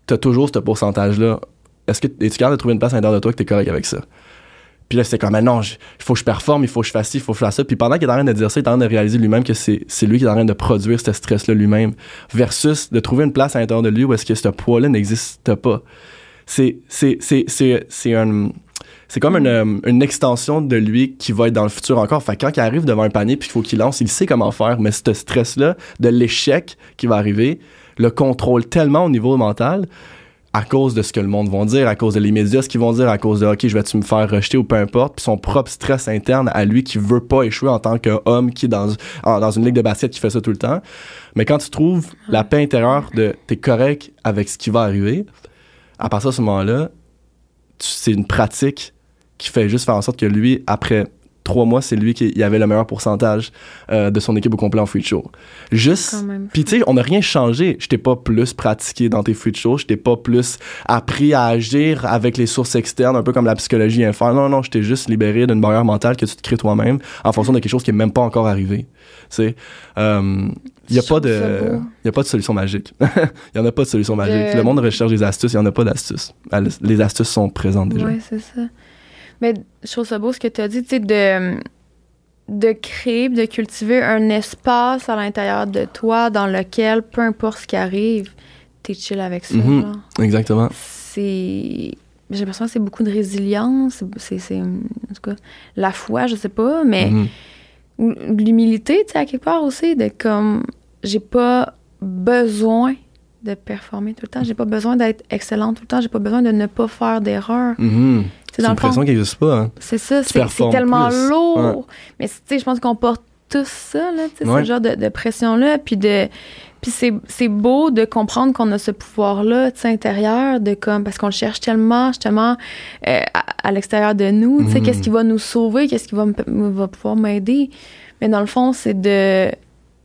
t'as toujours ce pourcentage-là, est-ce que es-tu capable de trouver une place à l'intérieur de toi que t'es correct avec ça? Puis là, c'était comme, mais non, il faut que je performe, il faut que je fasse ci, il faut que je fasse ça. Puis pendant qu'il est en train de dire ça, il est en train de réaliser lui-même que c'est c'est lui qui est en train de produire ce stress-là lui-même, versus de trouver une place à l'intérieur de lui où est-ce que ce poids-là n'existe pas. C'est c'est c'est c'est c'est un c'est comme une, euh, une extension de lui qui va être dans le futur encore. Fait que quand il arrive devant un panier puis qu'il faut qu'il lance, il sait comment faire, mais ce stress-là de l'échec qui va arriver le contrôle tellement au niveau mental à cause de ce que le monde va dire, à cause de les médias, ce qu'ils vont dire, à cause de OK, je vais-tu me faire rejeter ou peu importe, puis son propre stress interne à lui qui veut pas échouer en tant qu'homme qui est dans, en- dans une ligue de basket qui fait ça tout le temps. Mais quand tu trouves la paix intérieure de t'es correct avec ce qui va arriver, à partir de ce moment-là, c'est une pratique qui fait juste faire en sorte que lui, après trois mois, c'est lui qui il avait le meilleur pourcentage euh, de son équipe au complet en free show. Juste puis tu sais, on n'a rien changé. Je t'ai pas plus pratiqué dans tes free shows, je t'ai pas plus appris à agir avec les sources externes, un peu comme la psychologie inferne. Non, non, je t'ai juste libéré d'une barrière mentale que tu te crées toi-même en fonction de quelque chose qui est même pas encore arrivé. Tu sais, euh, il y a Je pas de, y a pas de solution magique. Il [LAUGHS] y en a pas de solution magique. Je- Le monde recherche des astuces, il y en a pas d'astuces. Les astuces sont présentes déjà. Oui, c'est ça. Mais je trouve ça beau ce que tu as dit, tu sais, de, de créer, de cultiver un espace à l'intérieur de toi dans lequel, peu importe ce qui arrive, t'es chill avec ça. Mhm. genre. Exactement. C'est. J'ai l'impression que c'est beaucoup de résilience. C'est. En tout cas, la foi, je sais pas, mais. Mhm. ou l'humilité, tu sais, à quelque part aussi, de comme. J'ai pas besoin de performer tout le temps. J'ai pas besoin d'être excellente tout le temps. J'ai pas besoin de ne pas faire d'erreurs. Mhm. C'est C'est une pression qui n'existe pas. hein. C'est ça, c'est tellement plus. lourd. Mais tu sais, je pense qu'on porte tous ça, là, tu sais, Ouais. ce genre de, de pression-là. Puis de. Puis c'est, beau de comprendre qu'on a ce pouvoir-là, tu sais, intérieur, de comme, parce qu'on le cherche tellement, justement, euh, à, à l'extérieur de nous, tu sais, Mhm. qu'est-ce qui va nous sauver, qu'est-ce qui va, va pouvoir m'aider. Mais dans le fond, c'est de,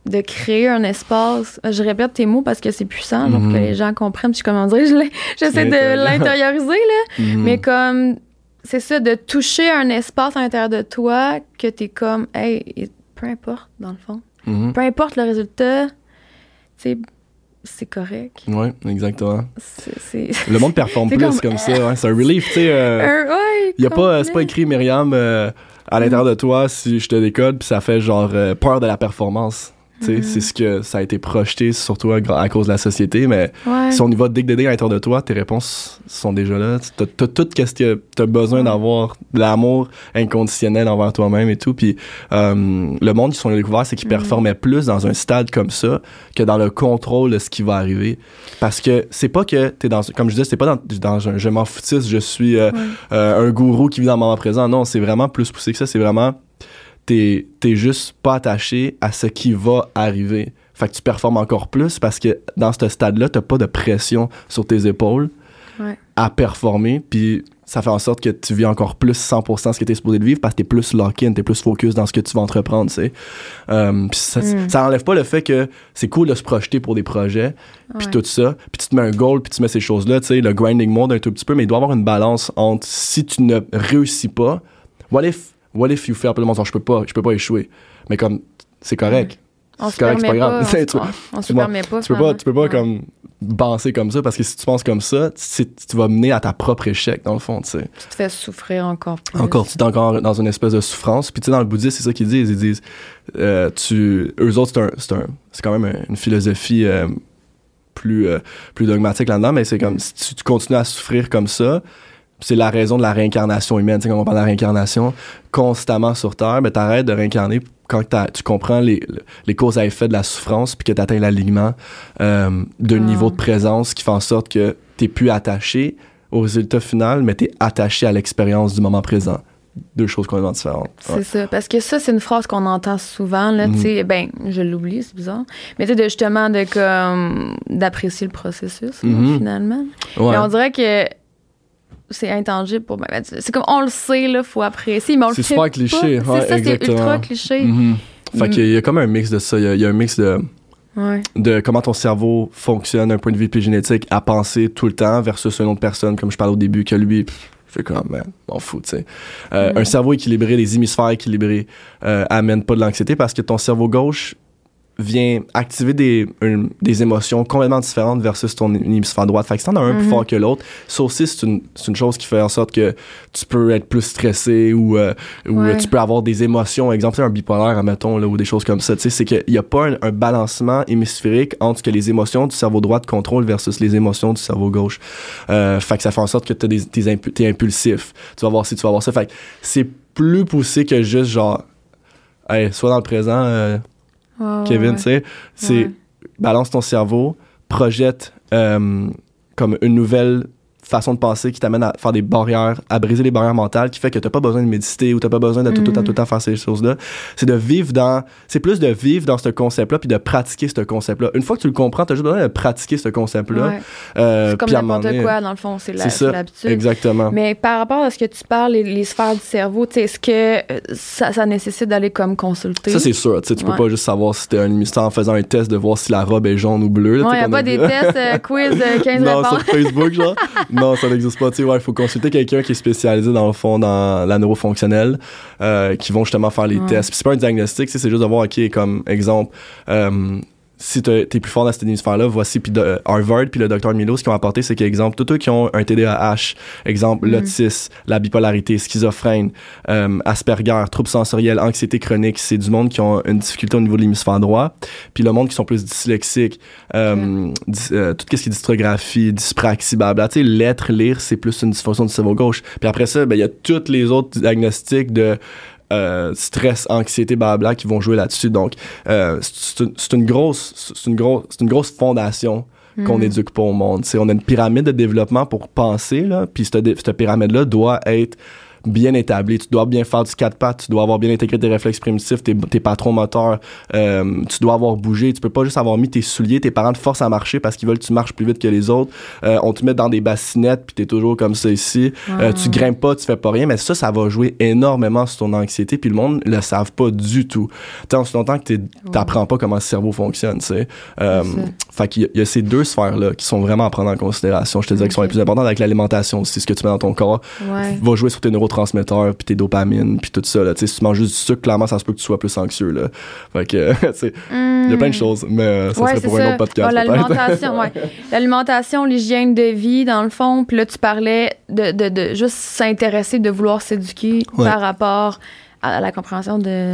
de créer un espace. Je répète tes mots parce que c'est puissant, genre, pour Mhm. que les gens comprennent. Puis comment dire, je [LAUGHS] j'essaie de l'intérioriser, là. Mhm. Mais comme, c'est ça, de toucher un espace à l'intérieur de toi que t'es comme, hey, peu importe, dans le fond. Mhm. Peu importe le résultat, tu c'est correct. Ouais, exactement. Le monde performe [LAUGHS] plus comme- comme, ça. ouais. C'est un relief, tu sais. euh, [LAUGHS] Un- ouais, Y a pas, c'est pas écrit Myriam euh, à l'intérieur de toi si je te décode, puis ça fait genre euh, peur de la performance. Mhm. c'est ce que ça a été projeté sur toi à cause de la société, mais Ouais. si on y va dig dig dig à l'intérieur de toi, tes réponses sont déjà là. T'as t'as tout ce que t'as besoin d'avoir, de l'amour inconditionnel envers toi-même et tout. Puis euh, le monde, ils sont découvert, c'est qu'ils Mhm. performaient plus dans un stade comme ça que dans le contrôle de ce qui va arriver. Parce que c'est pas que t'es dans, comme je disais, c'est pas dans, dans un je m'en foutisse, je suis euh, Ouais. euh, un gourou qui vit dans le moment présent. Non, c'est vraiment plus poussé que ça. C'est vraiment, t'es t'es juste pas attaché à ce qui va arriver. Fait que tu performes encore plus parce que dans ce stade-là, t'as pas de pression sur tes épaules Ouais. à performer. Puis ça fait en sorte que tu vis encore plus 100% ce que t'es supposé de vivre parce que t'es plus lock-in, t'es plus focus dans ce que tu vas entreprendre, tu sais. Puis ça, Mm. ça enlève pas le fait que c'est cool de se projeter pour des projets, puis tout ça, puis tu te mets un goal, puis tu mets ces choses-là, tu sais, le grinding mode un tout petit peu, mais il doit y avoir une balance entre si tu ne réussis pas, what if, what if you le monde dit, je peux pas, je peux pas échouer. Mais comme, c'est correct. C'est correct, c'est pas pas. [LAUGHS] grave. on se- Tu- on- On se permet pas. Tu peux pas, tu peux pas Ouais. comme penser comme ça, parce que si tu penses comme ça, tu vas mener à ta propre échec, dans le fond, tu sais. Tu te fais souffrir encore plus. Encore, tu es encore dans une espèce de souffrance. Puis tu sais, dans le bouddhisme, c'est ça qu'ils disent. Ils disent, euh, tu, eux autres, c'est un, quand même un- une philosophie euh, plus, euh, plus dogmatique là-dedans, mais c'est comme si tu, tu continues à souffrir comme ça, c'est la raison de la réincarnation humaine. Tu sais, quand on parle de la réincarnation, constamment sur Terre, ben t'arrêtes de réincarner quand tu comprends les, les causes à effet de la souffrance, puis que tu atteins l'alignement euh, d'un Ah. niveau de présence qui fait en sorte que t'es plus attaché au résultat final, mais t'es attaché à l'expérience du moment présent. Deux choses complètement différentes. C'est ça. Parce que ça, c'est une phrase qu'on entend souvent, là, tu sais, ben, je l'oublie, c'est bizarre. Mais tu sais, de justement, de comme, d'apprécier le processus, Mhm. finalement. Ouais. Mais on dirait que c'est intangible pour. c'est comme, on le sait, là, faut apprécier, mais on le C'est super cliché, C'est ça, c'est ultra cliché. Mhm. Fait Mhm. qu'il y a comme un mix de ça. Il y a, il y a un mix de, Ouais. de comment ton cerveau fonctionne d'un point de vue épigénétique à penser tout le temps versus une autre personne, comme je parlais au début, que lui, fait comme, man, m'en fous, tu sais. Euh, Mhm. Un cerveau équilibré, les hémisphères équilibrés, euh, amènent pas de l'anxiété parce que ton cerveau gauche vient activer des, une- des émotions complètement différentes versus ton hémisphère droit. Fait que si t'en as un plus Mhm. fort que l'autre, ça aussi, c'est une, une chose qui fait en sorte que tu peux être plus stressé ou, euh, ou Ouais. euh, tu peux avoir des émotions. Exemple, tu un bipolaire, admettons, là, ou des choses comme ça. Tu sais, c'est qu'il n'y a pas un, un balancement hémisphérique entre ce que les émotions du cerveau droit te contrôlent versus les émotions du cerveau gauche. Euh, fait que ça fait en sorte que des, t'es, impu- impulsif. Tu vas voir ci, tu vas voir ça. Fait que c'est plus poussé que juste genre, hey, sois dans le présent, euh, Kevin, tu sais. C'est balance ton cerveau, projette euh, comme une nouvelle façon de penser qui t'amène à faire des barrières, à briser les barrières mentales, qui fait que t'as pas besoin de méditer ou t'as pas besoin de tout, tout, Mhm. tout le temps faire ces choses-là. C'est de vivre dans, c'est plus de vivre dans ce concept-là puis de pratiquer ce concept-là. Une fois que tu le comprends, t'as juste besoin de pratiquer ce concept-là. Ouais. Euh, C'est comme n'importe quoi, dans le fond, c'est l'habitude. exactement. Mais par rapport à ce que tu parles, les, les sphères du cerveau, tu sais, est-ce que euh, ça, ça nécessite d'aller comme consulter? Ça, c'est sûr. Tu tu peux Ouais. pas juste savoir si t'es un hémisphère en faisant un test de voir si la robe est jaune ou bleue. Non, il sais, n'y a pas des tests euh, quiz [LAUGHS] de 15 non, réponses. sur Facebook, genre. [LAUGHS] non, ça n'existe pas. Tu ouais, il faut consulter quelqu'un qui est spécialisé dans le fond dans la neurofonctionnelle, euh, qui vont justement faire les Ouais. tests. Puis c'est pas un diagnostic, c'est juste de voir, ok, comme exemple, euh, si t'es plus fort dans cet hémisphère-là, voici puis de- Harvard puis le docteur Milo, ce qu'ils ont apporté, c'est qu'exemple, tous ceux qui ont un TDAH, exemple, Mhm. l'autisme, la bipolarité, schizophrène, euh, Asperger, troubles sensoriels, anxiété chronique, c'est du monde qui ont une difficulté au niveau de l'hémisphère droit. Puis le monde qui sont plus dyslexiques, euh, dys- euh, tout ce qui est dystrographie, dyspraxie, blabla. Tu sais, lettre, lire, c'est plus une dysfonction du cerveau gauche. Puis après ça, ben, il y a tous les autres diagnostics de euh, stress, anxiété, blabla qui vont jouer là-dessus. Donc, euh, c'est une- grosse, c'est une grosse, c'est une grosse fondation qu'on Mhm. éduque pas au monde. C'est on a une pyramide de développement pour penser là, puis cette pyramide-là doit être bien établie. Tu dois bien faire du quatre pattes, tu dois avoir bien intégré tes réflexes primitifs, tes, tes patrons moteurs, euh, tu dois avoir bougé. Tu peux pas juste avoir mis tes souliers, tes parents te forcent à marcher parce qu'ils veulent que tu marches plus vite que les autres. Euh, on te met dans des bassinettes puis t'es toujours comme ça ici. Euh, tu grimpes pas, tu fais pas rien, mais ça, ça va jouer énormément sur ton anxiété puis le monde le savent pas du tout. Tant aussi longtemps que t'apprends pas comment le cerveau fonctionne, tu sais. Fait qu'il y, y a ces deux sphères-là qui sont vraiment à prendre en considération. Je te dirais qui sont les plus importantes avec l'alimentation aussi, ce que tu mets dans ton corps Ouais. va jouer sur tes neurotransmetteurs puis tes dopamines puis tout ça là. Si tu manges juste du sucre, clairement ça se peut que tu sois plus anxieux là. Fait que [LAUGHS] il y a plein de choses, mais euh, ça Hmm. Ouais, serait pour un autre podcast l'alimentation, ouais. [LAUGHS] L'alimentation, l'hygiène de vie, dans le fond. Puis là, tu parlais de, de, de juste s'intéresser, de vouloir s'éduquer Ouais. par rapport à la compréhension de,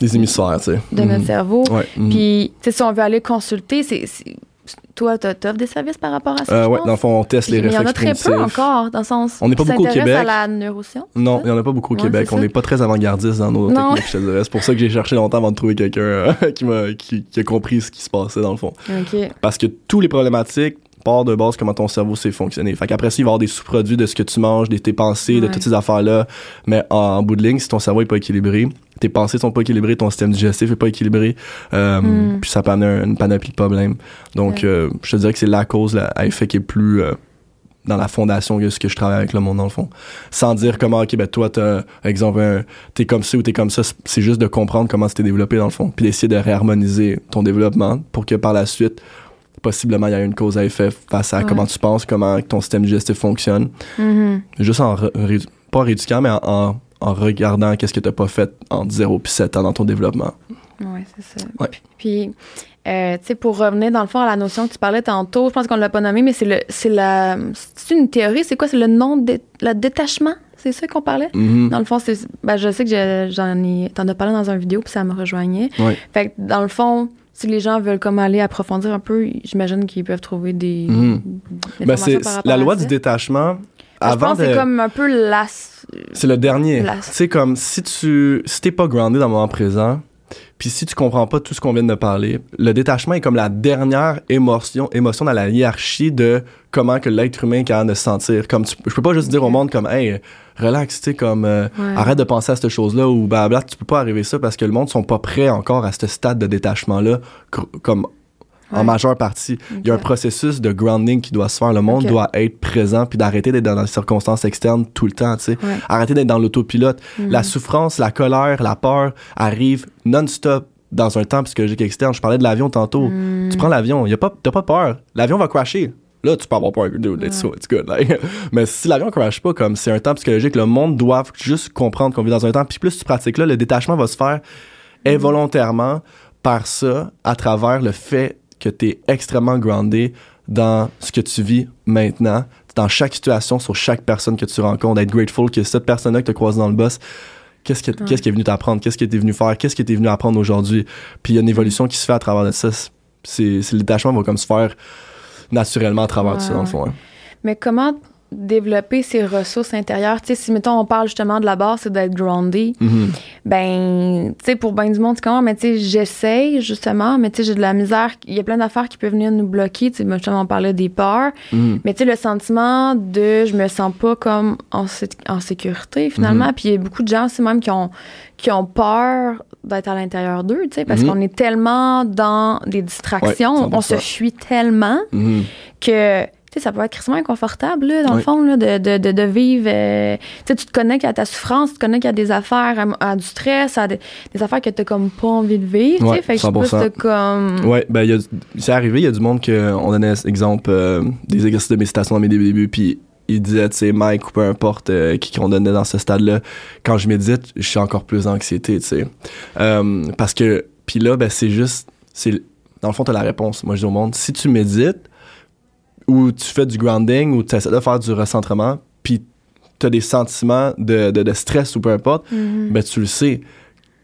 Les hémisphères, tu sais. de Mhm. notre cerveau. Ouais. mhm. Puis, tu sais, si on veut aller consulter, c'est. Toi, tu offres des services par rapport à ça? Euh, pense? dans le fond, on teste les Mais il y en a réflexes très peu encore, dans le sens. On n'est pas beaucoup au Québec. à la neuroscience. Non, il n'y en a pas beaucoup au Ouais, Québec. On n'est pas très avant-gardiste dans nos Non. techniques, je te dirais. C'est pour ça que j'ai cherché longtemps avant de trouver quelqu'un euh, [LAUGHS] qui, m'a- qui, qui a compris ce qui se passait dans le fond. Parce que tous les problématiques partent de base comment ton cerveau s'est fonctionné. Fait qu'après ça, il va y avoir des sous-produits de ce que tu manges, de tes pensées, de toutes ces affaires-là. Mais en, en bout de ligne, si ton cerveau est pas équilibré, tes pensées sont pas équilibrées, ton système digestif est pas équilibré, euh, Mm. puis ça peut amener un- une panoplie de problèmes. Donc, Ouais. euh, je te dirais que c'est la cause là, à effet qui est plus euh, dans la fondation que ce que je travaille avec le monde dans le fond. Sans dire comment, ok, ben toi, t'as, exemple, un- t'es comme ça ou t'es comme ça, c'est- juste de comprendre comment c'était développé dans le fond, puis d'essayer de réharmoniser ton développement pour que par la suite, possiblement, il y a une cause à effet face à Ouais. comment tu penses, comment ton système digestif fonctionne. Mhm. Juste en, pas en rééduquant, mais en, en, en regardant qu'est-ce que t'as pas fait en 0 puis 7 ans dans ton développement. Oui, c'est ça. Ouais. Puis, euh, tu sais, pour revenir dans le fond à la notion que tu parlais tantôt, je pense qu'on l'a pas nommé, mais c'est le, c'est la, c'est une théorie. C'est quoi? C'est le non dé, le détachement? C'est ça qu'on parlait? Mhm. Dans le fond, c'est, ben, je sais que je- j'en ai, t'en as parlé dans une vidéo puis ça me rejoignait. Ouais. Fait que dans le fond, si les gens veulent comme aller approfondir un peu, j'imagine qu'ils peuvent trouver des, des Ben, informations c'est la loi du détachement. Je Avant pense que de... c'est comme un peu la. C'est le dernier. Sais, comme si tu si t'es pas groundé dans le moment présent, puis si tu comprends pas tout ce qu'on vient de parler, le détachement est comme la dernière émotion, émotion dans la hiérarchie de comment que l'être humain est capable de se sentir. Comme tu- je peux pas juste dire au monde comme, hey, relax, tu sais, comme, euh, Ouais. arrête de penser à cette chose-là ou blabla. Tu peux pas arriver ça parce que le monde sont pas prêts encore à ce stade de détachement-là, cr- comme en majeure partie. Il y a un processus de grounding qui doit se faire. Le monde doit être présent puis d'arrêter d'être dans les circonstances externes tout le temps, tu sais. Ouais. Arrêter d'être dans l'autopilote. Mhm. La souffrance, la colère, la peur arrivent non-stop dans un temps psychologique externe. Je parlais de l'avion tantôt. Mhm. Tu prends l'avion, t'as pas peur. L'avion va crasher. Là, tu peux avoir peur. Dude, it's, Ouais. it's good. like. [LAUGHS] Mais si l'avion crash pas, comme c'est un temps psychologique, le monde doit juste comprendre qu'on vit dans un temps. Puis plus tu pratiques là, le détachement va se faire involontairement par ça à travers le fait que tu es extrêmement groundé dans ce que tu vis maintenant, dans chaque situation, sur chaque personne que tu rencontres, d'être grateful que cette personne-là que tu as croisée dans le bus, qu'est-ce qui, qu'est-ce qui est venu t'apprendre, qu'est-ce que tu es venu faire, qu'est-ce que tu es venu apprendre aujourd'hui? Puis il y a une évolution qui se fait à travers de ça. C'est, c'est le détachement va comme se faire naturellement à travers de ça, dans le fond. hein. Mais comment développer ses ressources intérieures? Tu sais, si, mettons, on parle justement de la base, c'est d'être groundé. Mhm. Ben, tu sais, pour ben du monde, c'est comment? Mais tu sais, j'essaye, justement, mais tu sais, j'ai de la misère. Il y a plein d'affaires qui peuvent venir nous bloquer. Tu sais, justement, on parlait des peurs. Mhm. Mais tu sais, le sentiment de je me sens pas comme en, sé- en sécurité, finalement. Mhm. Puis il y a beaucoup de gens aussi, même, qui ont, qui ont peur d'être à l'intérieur d'eux, tu sais, parce Mhm. qu'on est tellement dans des distractions, Ouais, on se 100%. fuit tellement que tu sais, ça peut être crissement inconfortable, là, dans le fond, là, de, de, de, de vivre. euh, tu sais, tu te connectes à ta souffrance, tu te connectes à des affaires, à, à du stress, à des, des affaires que tu comme pas envie de vivre. tu sais. Ouais, fait que je sais pas 100%. si t'as comme. Ouais, ben, y a- c'est arrivé, il y a du monde que on donnait exemple euh, des exercices de méditation dans mes débuts, puis il disait, tu sais, Mike ou peu importe euh, qui qu'on donnait dans ce stade-là, quand je médite, je suis encore plus d'anxiété, tu sais. Euh, parce que, puis là, ben, c'est juste, c'est, dans le fond, t'as la réponse. Moi, je dis au monde, si tu médites, ou tu fais du grounding, ou tu essaies de faire du recentrement, puis t'as des sentiments de, de, de stress ou peu importe, Mhm. ben tu le sais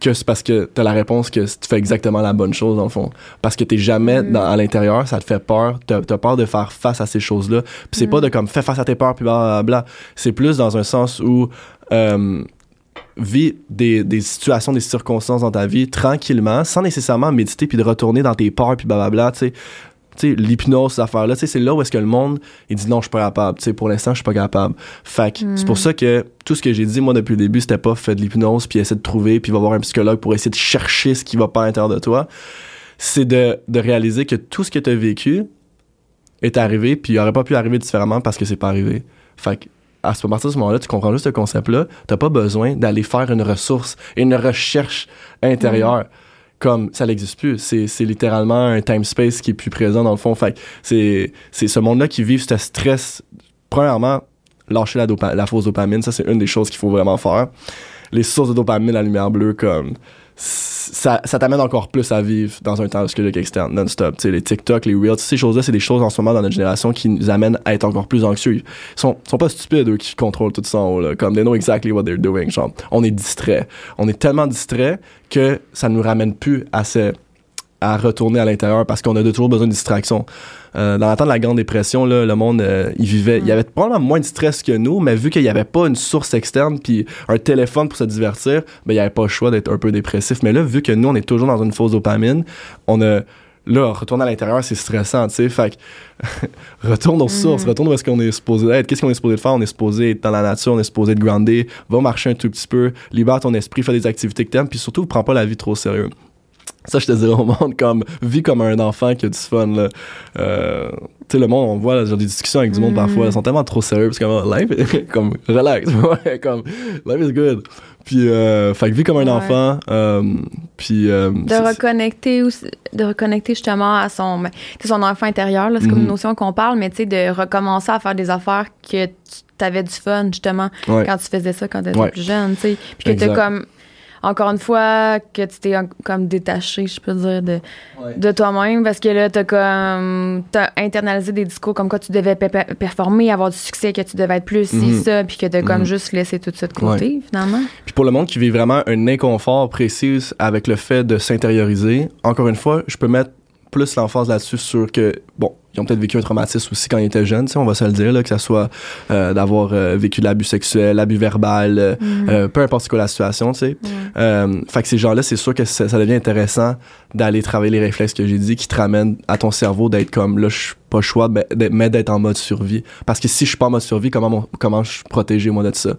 que c'est parce que t'as la réponse que tu fais exactement la bonne chose dans le fond parce que t'es jamais Mm. dans, à l'intérieur ça te fait peur t'as as peur de faire face à ces choses là puis c'est Mm. pas de comme fais face à tes peurs puis blablabla c'est plus dans un sens où euh, vis des, des situations des circonstances dans ta vie tranquillement sans nécessairement méditer puis de retourner dans tes peurs puis blablabla tu tu sais, l'hypnose, tu sais, c'est là où est-ce que le monde, il dit non, je suis pas capable. Tu sais, pour l'instant, je suis pas capable. Fait c'est pour ça que tout ce que j'ai dit, moi, depuis le début, c'était pas fait de l'hypnose, puis essayer de trouver, puis va voir un psychologue pour essayer de chercher ce qui va pas à l'intérieur de toi. C'est de, de réaliser que tout ce que tu as vécu est arrivé, puis il aurait pas pu arriver différemment parce que c'est pas arrivé. Fait que à ce- moment-là, tu comprends juste ce concept-là. T'as pas besoin d'aller faire une ressource et une recherche intérieure. Comme ça n'existe plus. C'est, littéralement un time-space qui est plus présent dans le fond. Fait c'est, ce monde-là qui vit ce stress. Premièrement, lâcher la fausse dopamine, ça c'est une des choses qu'il faut vraiment faire. Les sources de dopamine, la lumière bleue, comme ça, ça t'amène encore plus à vivre dans un temps obscur externe, non-stop. Les TikTok, les Reels, ces choses-là, c'est des choses en ce moment dans notre génération qui nous amènent à être encore plus anxieux. Ils sont, sont pas stupides, eux, qui contrôlent tout ça en haut, là. Comme, they know exactly what they're doing. Genre, on est distrait. On est tellement distrait que ça nous ramène plus à ce, à retourner à l'intérieur parce qu'on a toujours besoin de distraction. Euh, dans le temps de la Grande Dépression, là, le monde, euh, il vivait, il y avait probablement moins de stress que nous, mais vu qu'il n'y avait pas une source externe puis un téléphone pour se divertir, ben, il n'y avait pas le choix d'être un peu dépressif. Mais là, vu que nous, on est toujours dans une fausse dopamine, on a, là, retourner à l'intérieur, c'est stressant, tu sais. Fait que, [LAUGHS] retourne aux sources, retourne où est-ce qu'on est supposé être. Qu'est-ce qu'on est supposé faire? On est supposé être dans la nature, on est supposé être groundé, va marcher un tout petit peu, libère ton esprit, fais des activités que t'aimes, puis surtout, prends pas la vie trop sérieux. Ça, je te dirais au monde comme vis comme un enfant qui a du fun. Là. Euh, tu sais, le monde, on voit là, genre des discussions avec du monde Mm. parfois, ils sont tellement trop sérieux parce que comme, life, est- [LAUGHS] comme relax, [LAUGHS] ouais, comme life is good. Puis, euh, fait que vis comme un Ouais. enfant. Euh, puis, euh, De reconnecter aussi, de reconnecter justement à son, ben, son enfant intérieur, là, c'est comme Mhm. une notion qu'on parle, mais tu sais, de recommencer à faire des affaires que tu avais du fun, justement, ouais. quand tu faisais ça quand tu étais Ouais. plus jeune, tu sais. Puis que tu Exact. comme, encore une fois, que tu t'es comme détaché, je peux dire, de, de toi-même, parce que là, t'as comme, t'as internalisé des discours comme quoi tu devais pe- pe- performer, avoir du succès, que tu devais être plus ci, Mhm. ça, puis que t'as comme Mhm. juste laissé tout ça de côté, finalement. Puis pour le monde qui vit vraiment un inconfort précis avec le fait de s'intérioriser, encore une fois, je peux mettre plus l'emphase là-dessus sur que, bon, ils ont peut-être vécu un traumatisme aussi quand ils étaient jeunes, tu sais, on va se le dire, là, que ça soit euh, d'avoir euh, vécu de l'abus sexuel, l'abus verbal, euh, Mhm. euh, peu importe quoi la situation, tu sais. Euh, fait que ces gens-là, c'est sûr que ça, ça devient intéressant d'aller travailler les réflexes que j'ai dit qui te ramènent à ton cerveau d'être comme là, je suis pas choix, mais d'être- en mode survie. Parce que si je suis pas en mode survie, comment, mon- comment je suis protégé, moi, de ça?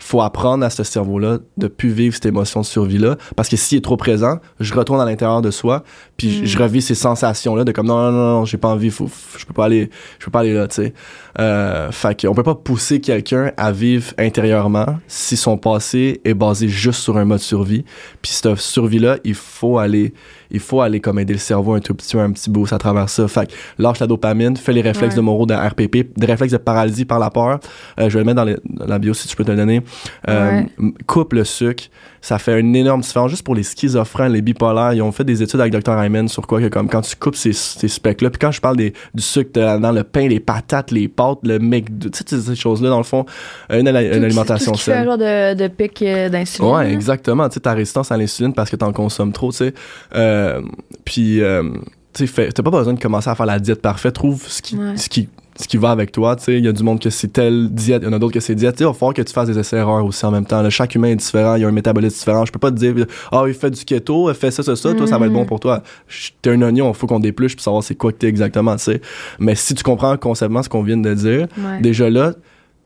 Faut apprendre à ce cerveau-là de plus vivre cette émotion de survie-là. Parce que s'il est trop présent, je retourne à l'intérieur de soi, puis je- Mm. je revis ces sensations-là de comme non, non, non, non, j'ai pas envie, faut, faut- je peux pas aller, je peux pas aller là, tu sais. Euh, fait qu'on peut pas pousser quelqu'un à vivre intérieurement si son passé est basé juste sur un mode survie. Puis cette survie-là, il faut aller, il faut aller comme aider le cerveau un tout petit peu, un petit boost à travers ça. Fait que lâche la dopamine, fais les réflexes Ouais. de Moreau de RPP, des réflexes de paralysie par la peur. Euh, je vais le mettre dans, les- dans la bio si tu peux te le donner. Euh, Ouais. Coupe le sucre. ça fait une énorme différence juste pour les schizophrènes, les bipolaires. Ils ont fait des études avec Dr. Hyman sur quoi que comme quand tu coupes ces, ces specs-là, puis quand je parle des, du sucre dans le pain, les patates, les pâtes, le mec, tu sais, ces choses-là, dans le fond, une, une alimentation tout ce qui fait un saine. genre de, de pic euh, d'insuline. Ouais, exactement. Tu sais, ta résistance à l'insuline parce que t'en consommes trop, tu sais. Euh, puis, euh, tu sais, t'as pas besoin de commencer à faire la diète parfaite. Trouve ce qui, Ouais. ce qui, ce qui va avec toi, tu sais. Il y a du monde que c'est telle diète, il y en a d'autres que c'est diète. Tu il va falloir que tu fasses des essais-erreurs aussi en même temps. là. chaque humain est différent, il y a un métabolisme différent. Je peux pas te dire, ah, il fait du keto, fais ça, ça, ça, toi, ça va être bon Mhm. pour toi. T'es un oignon, il faut qu'on dépluche pour savoir c'est quoi que t'es exactement, tu sais. Mais si tu comprends conceptuellement ce qu'on vient de dire, Ouais. déjà là,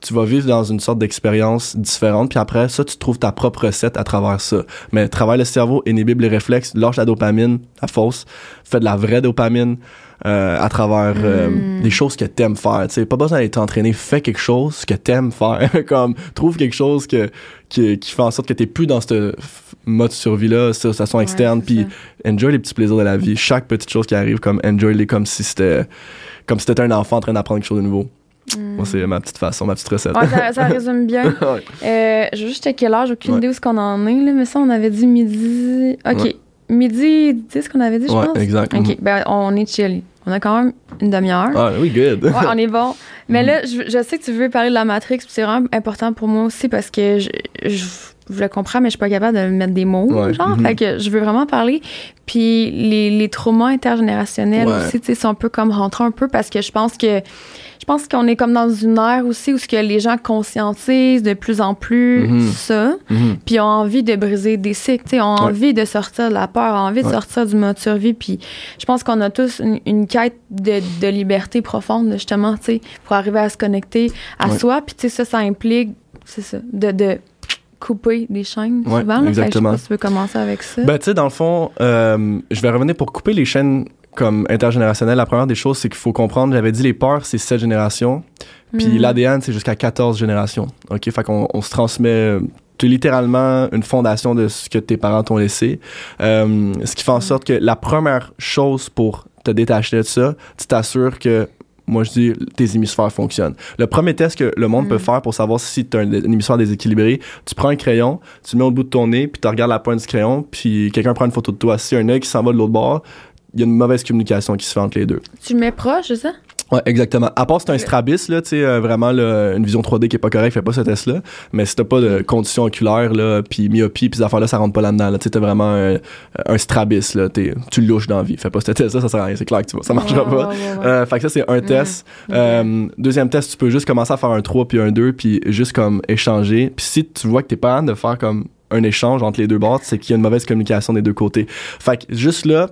tu vas vivre dans une sorte d'expérience différente, puis après ça, tu trouves ta propre recette à travers ça. Mais travaille le cerveau, inhibe les réflexes, lâche la dopamine, la fausse, fais de la vraie dopamine euh, à travers euh, Mm. des choses que t'aimes faire. Tu sais, pas besoin d'être entraîné, fais quelque chose que t'aimes faire. [LAUGHS] Comme trouve quelque chose que qui, qui fait en sorte que t'es plus dans ce mode survie-là, situation Ouais, externe, puis ça. enjoy les petits plaisirs de la vie. Chaque petite chose qui arrive, comme enjoy les comme si c'était comme si t'étais un enfant en train d'apprendre quelque chose de nouveau. Mm. Moi, c'est ma petite façon, ma petite recette. Ouais, ça, ça [LAUGHS] résume bien. Ouais. Euh, je veux juste checker j'ai aucune Ouais. idée où est-ce qu'on en est, là, mais ça, on avait dit midi. OK. Ouais. Midi 10 qu'on avait dit, je Ouais, pense? exact. OK, Mhm. ben, on est chill. On a quand même une demi-heure. Ah, oui, good. Ouais, on est bon. Mais Mhm. là, je, je sais que tu veux parler de la Matrix, puis c'est vraiment important pour moi aussi parce que je, je, je le comprends, mais je suis pas capable de mettre des mots, Ouais. genre. Mhm. Fait que je veux vraiment parler. Puis les, les traumas intergénérationnels Ouais. aussi, tu sais, sont un peu comme rentrés un peu parce que je pense que je pense qu'on est comme dans une ère aussi où ce que les gens conscientisent de plus en plus Mhm. ça, Mhm. puis ont envie de briser des cycles, tu sais, ont Ouais. envie de sortir de la peur, ont envie de sortir du mode survie, puis je pense qu'on a tous une, une quête de, de liberté profonde, justement, tu sais, pour arriver à se connecter à soi, puis tu sais, ça, ça implique, c'est ça, de, de couper des chaînes, Ouais, souvent, là. Exactement. je sais pas si tu veux commencer avec ça. Ben, tu sais, dans le fond, euh, je vais revenir pour couper les chaînes comme intergénérationnelles. La première des choses, c'est qu'il faut comprendre, j'avais dit les peurs, c'est 7 générations. Puis Mhm. l'ADN, c'est jusqu'à 14 générations. OK? Fait qu'on on se transmet. Tu es littéralement une fondation de ce que tes parents t'ont laissé. Euh, ce qui fait en sorte que la première chose pour te détacher de ça, tu t'assures que, moi je dis, tes hémisphères fonctionnent. Le premier test que le monde Mm. peut faire pour savoir si tu as un, un hémisphère déséquilibré, tu prends un crayon, tu le mets au bout de ton nez, puis tu regardes la pointe du crayon, puis quelqu'un prend une photo de toi. Si un œil qui s'en va de l'autre bord, il y a une mauvaise communication qui se fait entre les deux. Tu le mets proche, c'est ça? Ouais, exactement. À part si t'as un strabisme, là, tu sais, euh, vraiment, là, une vision 3D qui est pas correcte, fais pas ce test-là. Mais si t'as pas de condition oculaire, là, puis myopie, puis ces affaires-là, ça rentre pas là-dedans, là. Tu t'as vraiment un, un strabisme, là. T'es- tu louches dans la vie. Fais pas ce test-là, ça sert à rien. C'est clair que tu vas, ça marchera pas. ouais, ouais, ouais. Euh, fait que ça, c'est un test. Ok. Euh, deuxième test, tu peux juste commencer à faire un 3 puis un 2, puis juste comme échanger. Puis si tu vois que t'es pas capable de faire comme un échange entre les deux bords, c'est qu'il y a une mauvaise communication des deux côtés. Fait que juste là,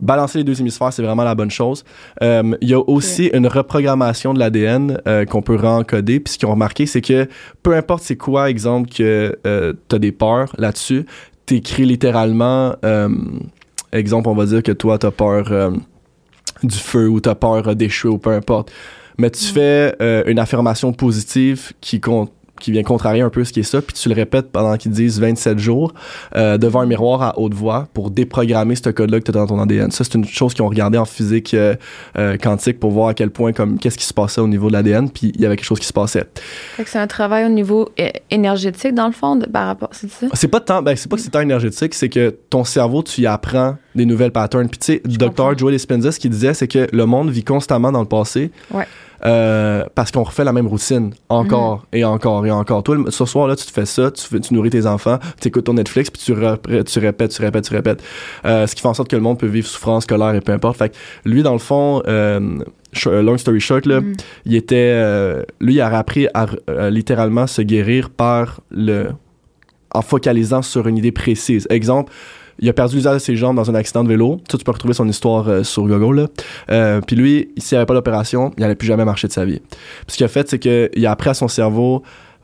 balancer les deux hémisphères, c'est vraiment la bonne chose. Euh, Il y a aussi une reprogrammation de l'ADN euh, qu'on peut rencoder. Puis ce qu'ils ont remarqué, c'est que peu importe c'est quoi, exemple, que euh, tu as des peurs là-dessus, t'écris littéralement, euh, exemple, on va dire que toi, tu as peur euh, du feu ou tu as peur euh, d'échouer ou peu importe. Mais tu Mm. fais euh, une affirmation positive qui compte qui vient contrarier un peu ce qui est ça, puis tu le répètes pendant qu'ils disent 27 jours euh, devant un miroir à haute voix pour déprogrammer ce code-là que tu as dans ton ADN. Ça, c'est une chose qu'ils ont regardé en physique euh, euh, quantique pour voir à quel point, comme, qu'est-ce qui se passait au niveau de l'ADN, puis il y avait quelque chose qui se passait. C'est un travail au niveau énergétique, dans le fond, de- par rapport, c'est ça? C'est pas tant, ben, c'est pas que c'est tant énergétique, c'est que ton cerveau, tu y apprends des nouvelles patterns. Puis tu sais, Dr. Joel Dispenza, ce qu'il disait, c'est que le monde vit constamment dans le passé. Ouais. Euh, parce qu'on refait la même routine encore et encore et encore. Toi, le- ce soir-là, tu te fais ça, tu, nourris tes enfants, tu écoutes ton Netflix, puis tu, repré- tu répètes, tu répètes, tu répètes. Euh, ce qui fait en sorte que le monde peut vivre souffrance, colère et peu importe. Fait que lui, dans le fond, euh, long story short, là, Mhm. il était lui il a appris à littéralement se guérir par le en focalisant sur une idée précise exemple il a perdu l'usage de ses jambes dans un accident de vélo. Ça, tu peux retrouver son histoire euh, sur Google. Euh, puis lui, s'il n'y avait pas d'opération, il n'allait plus jamais marcher de sa vie. Puis ce qu'il a fait, c'est qu'il a appris à son cerveau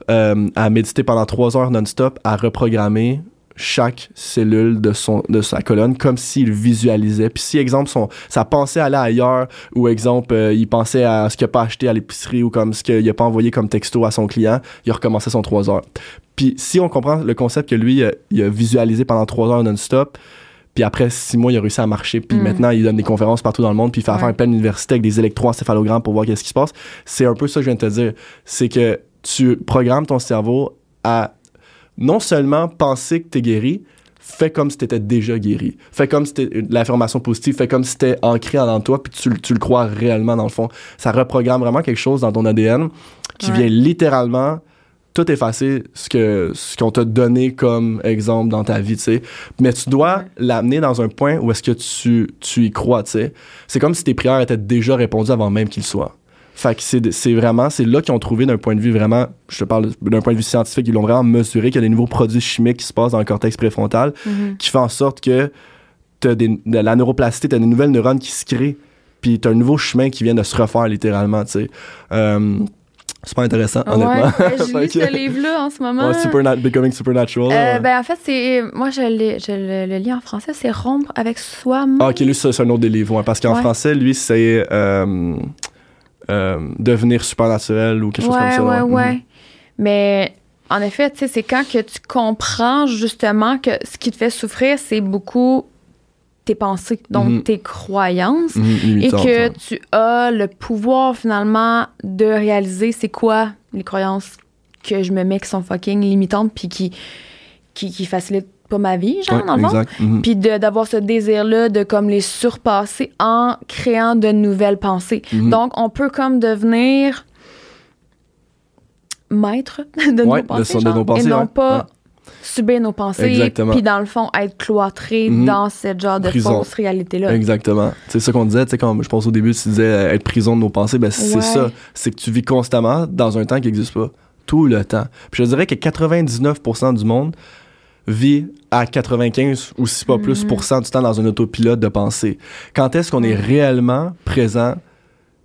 euh, à méditer pendant trois heures non-stop, à reprogrammer chaque cellule de son de sa colonne comme s'il visualisait puis si exemple son sa pensée allait ailleurs ou exemple euh, il pensait à ce qu'il a pas acheté à l'épicerie ou comme ce qu'il a pas envoyé comme texto à son client il a recommencé son trois heures puis si on comprend le concept que lui euh, il a visualisé pendant trois heures non-stop puis après six mois, il a réussi à marcher. Puis Mm. maintenant, il donne des conférences partout dans le monde. Puis il fait Ouais. affaire à plein d'universités avec des électroencéphalogrammes pour voir qu'est-ce qui se passe. C'est un peu ça que je viens de te dire. C'est que tu programmes ton cerveau à non seulement penser que t'es guéri, fais comme si t'étais déjà guéri. Fais comme si c'était l'affirmation positive, fais comme si c'était ancré en toi, puis tu, tu le crois réellement dans le fond. Ça reprogramme vraiment quelque chose dans ton ADN qui Ouais. vient littéralement tout effacer ce que ce qu'on t'a donné comme exemple dans ta vie, tu sais. Mais tu dois l'amener dans un point où est-ce que tu, tu y crois, tu sais. C'est comme si tes prières étaient déjà répondues avant même qu'ils soient. Fait que c'est, vraiment, c'est là qu'ils ont trouvé d'un point de vue vraiment, je te parle d'un point de vue scientifique, ils l'ont vraiment mesuré qu'il y a des nouveaux produits chimiques qui se passent dans le cortex préfrontal Mhm. qui fait en sorte que t'as des, de la neuroplasticité, t'as des nouvelles neurones qui se créent, puis t'as un nouveau chemin qui vient de se refaire littéralement, tu sais. Euh, c'est pas intéressant, honnêtement. [LAUGHS] Je lis [LAUGHS] ce livre-là en ce moment. Ouais, Becoming Supernatural. Euh, ouais. ben, en fait, c'est. Moi, je, je le, le lis en français, c'est rompre avec soi-même. Ah, ok, lui, c'est un autre des livres, parce qu'en français, lui, c'est euh, euh, devenir supernaturel ou quelque chose ouais, comme ça. ouais, Mhm. ouais. Mais en effet, tu sais, c'est quand que tu comprends justement que ce qui te fait souffrir, c'est beaucoup tes pensées, donc Mhm. tes croyances. Mhm, Et que ouais. tu as le pouvoir finalement de réaliser c'est quoi les croyances que je me mets qui sont fucking limitantes puis qui, qui, qui facilitent pas ma vie, genre, Ouais, dans le fond. exact. Mhm. Puis d'avoir ce désir-là de comme les surpasser en créant de nouvelles pensées. Mhm. Donc, on peut comme devenir maître [LAUGHS] de Ouais, nos pensées, de nos et non ouais. pas subir nos pensées, Exactement. puis dans le fond, être cloîtré Mhm. dans cette genre de Prison. fausse réalité-là. Exactement. C'est ça qu'on disait, tu sais, quand je pense au début, tu disais euh, être prison de nos pensées, ben c'est ça. C'est que tu vis constamment dans un temps qui n'existe pas. Tout le temps. Puis je dirais que 99% du monde vit à 95 ou si pas plus Mhm. pour cent du temps dans un autopilote de pensée. Quand est-ce qu'on est réellement présent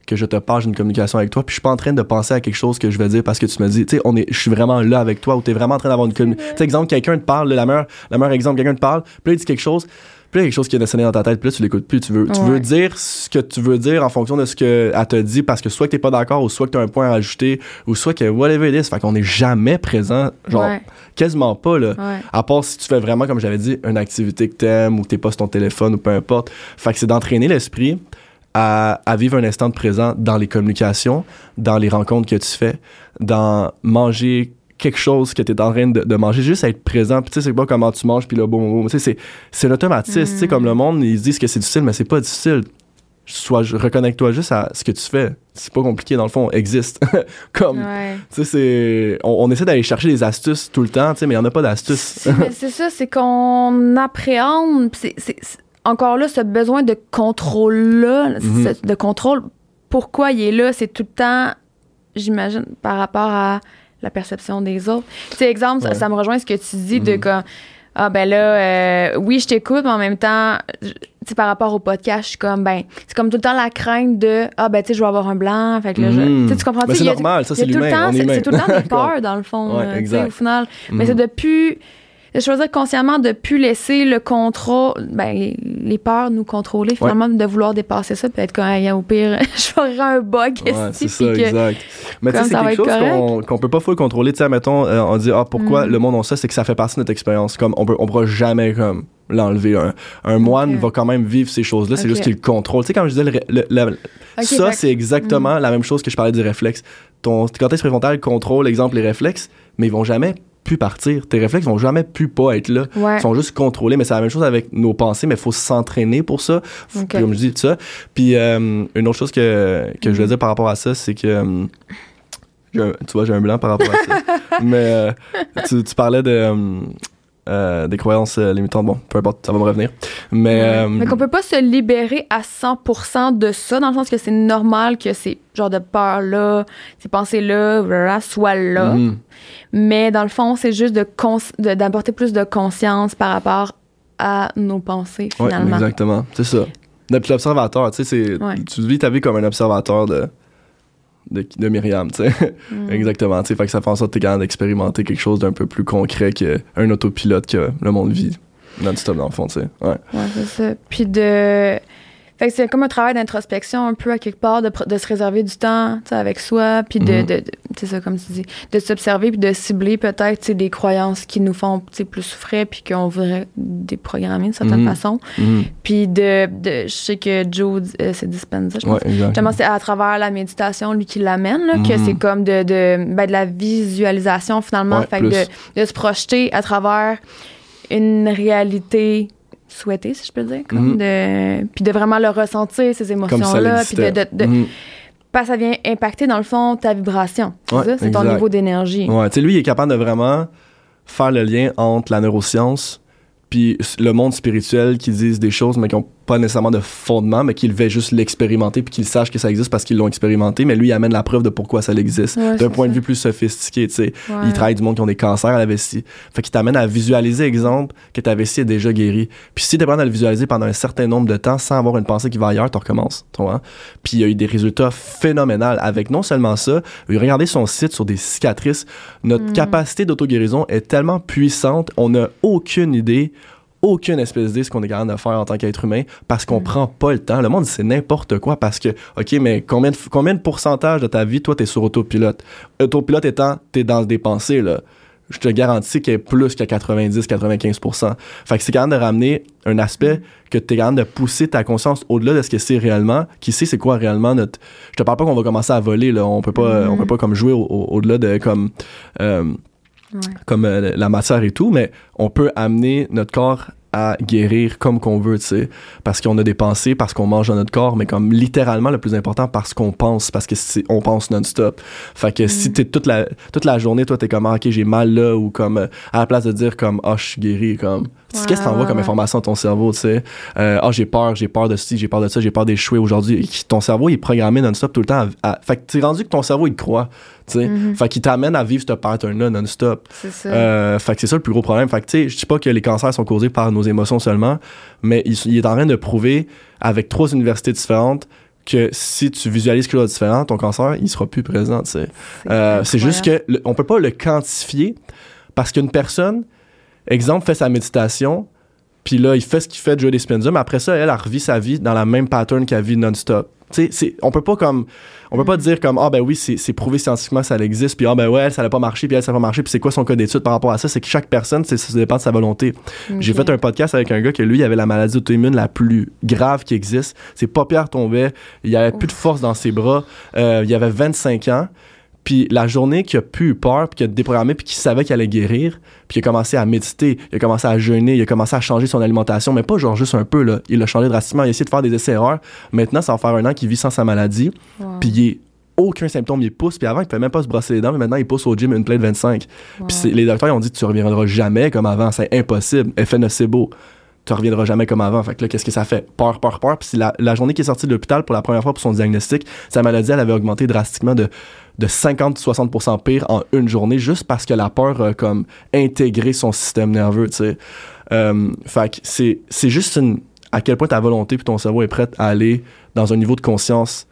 que je te parle, j'ai une communication avec toi, puis je suis pas en train de penser à quelque chose que je vais dire parce que tu me dis, tu sais, on est, je suis vraiment là avec toi, ou tu es vraiment en train d'avoir une communication. Tu sais, exemple, quelqu'un te parle, la meilleure, la meilleure exemple, quelqu'un te parle, puis là, il dit quelque chose, puis là, il y a quelque chose qui vient de sonner dans ta tête, puis là, tu l'écoutes plus, tu veux, tu Ouais. veux dire ce que tu veux dire en fonction de ce qu'elle te dit, parce que soit que t'es pas d'accord, ou soit que t'as un point à ajouter, ou soit que whatever it is, fait qu'on est jamais présent, genre, Ouais, quasiment pas, là. ouais. À part si tu fais vraiment, comme j'avais dit, une activité que t'aimes ou que t'es pas sur ton téléphone ou peu importe. Fait que c'est d'entraîner l'esprit à, à vivre un instant de présent dans les communications, dans les rencontres que tu fais, dans manger quelque chose que tu es en train de, de manger, juste être présent. Puis tu sais, c'est pas comment tu manges, puis là, bon, tu sais, c'est, l'automatisme. Tu sais, comme le monde, ils disent que c'est difficile, mais c'est pas difficile. Soit, reconnecte-toi juste à ce que tu fais. C'est pas compliqué, dans le fond, existe. [LAUGHS] comme, Ouais. tu sais, c'est, on, on essaie d'aller chercher des astuces tout le temps, tu sais, mais il y en a pas d'astuces. [LAUGHS] C'est ça, c'est qu'on appréhende. pis c'est- encore là, ce besoin de contrôle-là, Mhm. ce- de contrôle, pourquoi il est là, c'est tout le temps, j'imagine, par rapport à la perception des autres. Tu sais, exemple, ça, Ouais. ça me rejoint ce que tu dis de Mhm. comme. Ah ben là, euh, oui, je t'écoute, mais en même temps, tu sais, par rapport au podcast, je suis comme, ben, c'est comme tout le temps la crainte de, ah ben, tu sais, je vais avoir un blanc, fait que là, je- Mhm. tu tu comprends? Tu sais, c'est normal, ça, c'est tout le l'humain, c'est tout le temps des [LAUGHS] peurs, dans le fond, Ouais, exact. au final. Mais Mhm. c'est de plus de choisir consciemment de plus laisser le contrôle, ben, les, les peurs nous contrôler, finalement, de vouloir dépasser ça, peut-être quand il y a au pire, [LAUGHS] je ferai un bug Ouais, c'est ça, que- exact. Mais tu sais, c'est quelque chose qu'on qu'on peut pas full contrôler. Tu sais, mettons, euh, on dit, ah, pourquoi Mm. le monde on ça, c'est que ça fait partie de notre expérience. Comme, on peut, on pourra jamais, comme, l'enlever. Un, un moine va quand même vivre ces choses-là, c'est juste qu'il le contrôle. Tu sais, comme je disais, le le- ça, c'est exactement la même chose que je parlais du réflexe. Ton cortex préfrontal contrôle, exemple, les réflexes, mais ils vont jamais plus partir. Tes réflexes vont jamais plus pas être là. Ouais. Ils sont juste contrôlés, mais c'est la même chose avec nos pensées, mais il faut s'entraîner pour ça. Faut- Ok. Comme je dis, tout ça. Puis euh, une autre chose que, que je voulais dire par rapport à ça, c'est que. euh, tu vois, j'ai un blanc par rapport à ça. [LAUGHS] mais euh, tu, tu parlais de. Euh, des croyances euh, limitantes. Bon, peu importe, ça va me revenir. Mais. Ouais. euh, Mais qu'on peut pas se libérer à 100% de ça, dans le sens que c'est normal que ces genres de peurs-là, ces pensées-là, soient là. mhm. Mais dans le fond, c'est juste de cons- de- d'apporter plus de conscience par rapport à nos pensées, Ouais, finalement. exactement. C'est ça. D'être l'observateur, tu sais. Ouais. Tu vis ta vie comme un observateur de. De, de Myriam, tu sais. Mm. [LAUGHS] Exactement, tu sais. Fait que ça fait en sorte que t'es capable d'expérimenter quelque chose d'un peu plus concret qu'un autopilote que le monde vit non-stop dans le fond, tu sais. Ouais. Ouais, c'est ça. Puis de. Fait que c'est comme un travail d'introspection un peu à quelque part, de, de se réserver du temps avec soi, puis de, de, de- c'est ça comme tu dis, de s'observer puis de cibler peut-être des croyances qui nous font plus souffrir puis qu'on voudrait déprogrammer d'une certaine Mhm. façon. Mhm. Puis de, de, je sais que Joe, euh, c'est Dispenza, je pense. Ouais. Justement, c'est à travers la méditation, lui, qui l'amène, là, que Mhm. c'est comme de, de, ben, de la visualisation, finalement. Ouais, fait que de, de se projeter à travers une réalité souhaitée, si je peux dire. Comme Mhm. de, puis de vraiment le ressentir, ces émotions-là. Puis de, de, Mhm. que ça vient impacter, dans le fond, ta vibration. C'est Ouais? C'est ton niveau d'énergie. Ouais, tu sais, lui, il est capable de vraiment faire le lien entre la neuroscience puis le monde spirituel qui disent des choses mais qui ont pas nécessairement de fondement mais qui veulent juste l'expérimenter puis qu'ils sachent que ça existe parce qu'ils l'ont expérimenté mais lui il amène la preuve de pourquoi ça existe. Ouais, d'un point de vue plus sophistiqué tu sais. Ouais. il travaille du monde qui ont des cancers à la vessie. Fait qu'il t'amène à visualiser exemple que ta vessie est déjà guérie. Puis si t'es pas à le visualiser pendant un certain nombre de temps sans avoir une pensée qui va ailleurs tu recommences tu vois. Puis il y a eu des résultats phénoménaux avec non seulement ça regardez son site sur des cicatrices. Notre Mm. capacité d'auto-guérison est tellement puissante, on n'a aucune idée, aucune espèce d'idée ce qu'on est capable de faire en tant qu'être humain parce qu'on Mm. prend pas le temps. Le monde, c'est n'importe quoi parce que, OK, mais combien de, combien de pourcentage de ta vie, toi, t'es sur autopilote? Autopilote étant, t'es dans des pensées, là. Je te garantis qu'il y a plus qu'à 90-95%. Fait que c'est capable de ramener un aspect que t'es capable de pousser ta conscience au-delà de ce que c'est réellement, qui sait c'est quoi réellement notre... Je te parle pas qu'on va commencer à voler, là. On peut pas, Mhm. on peut pas comme jouer au- au- au-delà de comme... euh, Ouais. comme euh, la matière et tout, mais on peut amener notre corps à guérir comme qu'on veut, tu sais, parce qu'on a des pensées, parce qu'on mange dans notre corps, mais comme littéralement le plus important, parce qu'on pense, parce que on pense non-stop. Fait que si t'es toute la, toute la journée, toi, t'es comme, ah, ok, j'ai mal là, ou comme, euh, à la place de dire comme, ah, je suis guéri, comme, qu'est-ce que t'envoies comme information à ton cerveau, tu sais? Euh, ah, j'ai peur, j'ai peur de ci, j'ai peur de ça, j'ai peur d'échouer aujourd'hui. Ton cerveau, il est programmé non-stop tout le temps. À, à- fait que t'es rendu que ton cerveau, il croit, tu sais. Mhm. Fait qu'il t'amène à vivre ce pattern-là non-stop. C'est ça. Euh, fait que c'est ça le plus gros problème. Fait que tu sais, je dis pas que les cancers sont causés par nos émotions seulement, mais il, il est en train de prouver avec trois universités différentes que si tu visualises quelque chose de différent, ton cancer, il sera plus présent, tu sais. Euh, c'est juste que le- on peut pas le quantifier parce qu'une personne, exemple, fait sa méditation, puis là, il fait ce qu'il fait de jouer des mais après ça, elle, elle revit sa vie dans la même pattern qu'elle vit non-stop. Tu sais, c'est- on peut pas comme, on peut pas dire comme, ah ben oui, c'est prouvé scientifiquement que ça existe, puis ah ben ouais, elle, ça n'a pas marché, puis elle, ça n'a pas marché, puis c'est quoi son cas d'étude par rapport à ça? C'est que chaque personne, c'est- ça dépend de sa volonté. J'ai fait un podcast avec un gars que lui, il avait la maladie auto-immune la plus grave qui existe. Ses paupières tombaient, il avait plus de force dans ses bras, euh, il avait 25 ans. Puis la journée qu'il a pu eu peur, puis qu'il a déprogrammé, puis qu'il savait qu'il allait guérir, puis il a commencé à méditer, il a commencé à jeûner, il a commencé à changer son alimentation, mais pas genre juste un peu, là. Il a changé drastiquement, il a essayé de faire des essais-erreurs. Maintenant, ça va faire un an qu'il vit sans sa maladie, Wow. puis il est aucun symptôme, il pousse, puis avant, il pouvait même pas se brosser les dents, mais maintenant, il pousse au gym une plaie de 25. Wow. Puis les docteurs, ils ont dit, tu reviendras jamais comme avant, c'est impossible. Effet nocebo. Tu reviendras jamais comme avant. Fait que là, qu'est-ce que ça fait? Peur, peur, peur. Puis la journée qui est sortie de l'hôpital pour la première fois pour son diagnostic, sa maladie, elle avait augmenté drastiquement de, de 50-60% pire en une journée, juste parce que la peur a comme intégré son système nerveux, tu sais. Euh, fait que c'est, c'est juste une, à quel point ta volonté puis ton cerveau est prêt à aller dans un niveau de conscience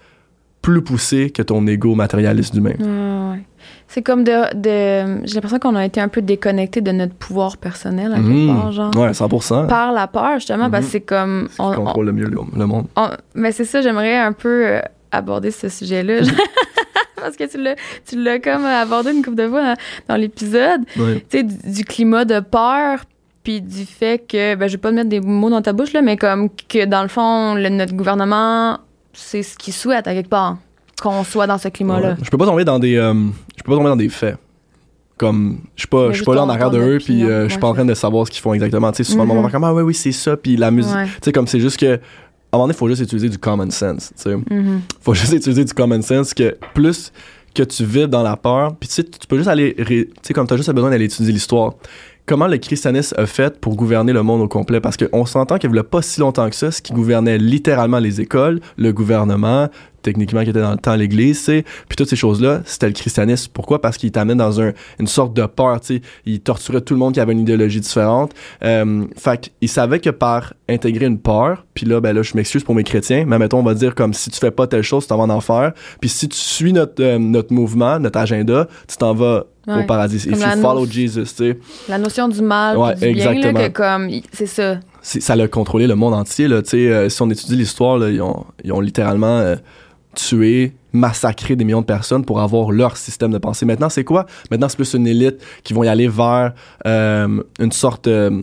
plus poussé que ton ego matérialiste d'humain. Ouais, ouais. C'est comme de. de J'ai l'impression qu'on a été un peu déconnecté de notre pouvoir personnel, à quelque Mhm. part, genre. Ouais, 100%. Par la peur, justement, parce que Mhm. c'est comme. C'est on- on- contrôle le mieux le, monde. on- mais c'est ça, j'aimerais un peu euh, aborder ce sujet-là. [LAUGHS] parce que tu l'as, tu l'as comme abordé une couple de fois dans, dans l'épisode. Tu sais, du, du climat de peur, puis du fait que. Ben, je vais pas te mettre des mots dans ta bouche, là, mais comme que dans le fond, le- notre gouvernement, c'est ce qu'il souhaite, à quelque part. Qu'on soit dans ce climat-là. Ouais. Je peux pas tomber dans des euh, je peux pas tomber dans des faits. Comme je suis pas je suis pas là en arrière de eux puis euh, je suis pas en train de savoir ce qu'ils font exactement. Tu sais souvent monde va Mhm. faire comme ah ouais oui, c'est ça puis la musique, Ouais. tu sais comme c'est juste que un moment donné, il faut juste utiliser du common sense, tu sais. Mhm. Faut juste utiliser du common sense que plus que tu vives dans la peur, puis tu peux juste aller tu sais comme tu as juste besoin d'aller étudier l'histoire. Comment le christianisme a fait pour gouverner le monde au complet? Parce qu'on s'entend qu'il n'y avait pas si longtemps que ça, ce qui gouvernait littéralement les écoles, le gouvernement, techniquement qui était dans le temps l'église, puis toutes ces choses-là, c'était le christianisme. Pourquoi? Parce qu'il t'amenait dans un, une sorte de peur, tu sais. Il torturait tout le monde qui avait une idéologie différente. Euh, fait qu'il savait que par intégrer une peur, puis là, ben là, je m'excuse pour mes chrétiens, mais mettons, on va dire comme si tu fais pas telle chose, tu t'en vas en enfer. Puis si tu suis notre, euh, notre mouvement, notre agenda, tu t'en vas au paradis. If la you follow Jesus, tu sais. La notion du mal, Ouais, du bien, là, exactement. que comme, il- c'est ça. ça a contrôlé le monde entier. Là, tu sais, euh, si on étudie l'histoire, ils, ont, ils ont littéralement euh, tué, massacré des millions de personnes pour avoir leur système de pensée. Maintenant, c'est quoi? Maintenant, c'est plus une élite qui vont y aller vers euh, une sorte euh,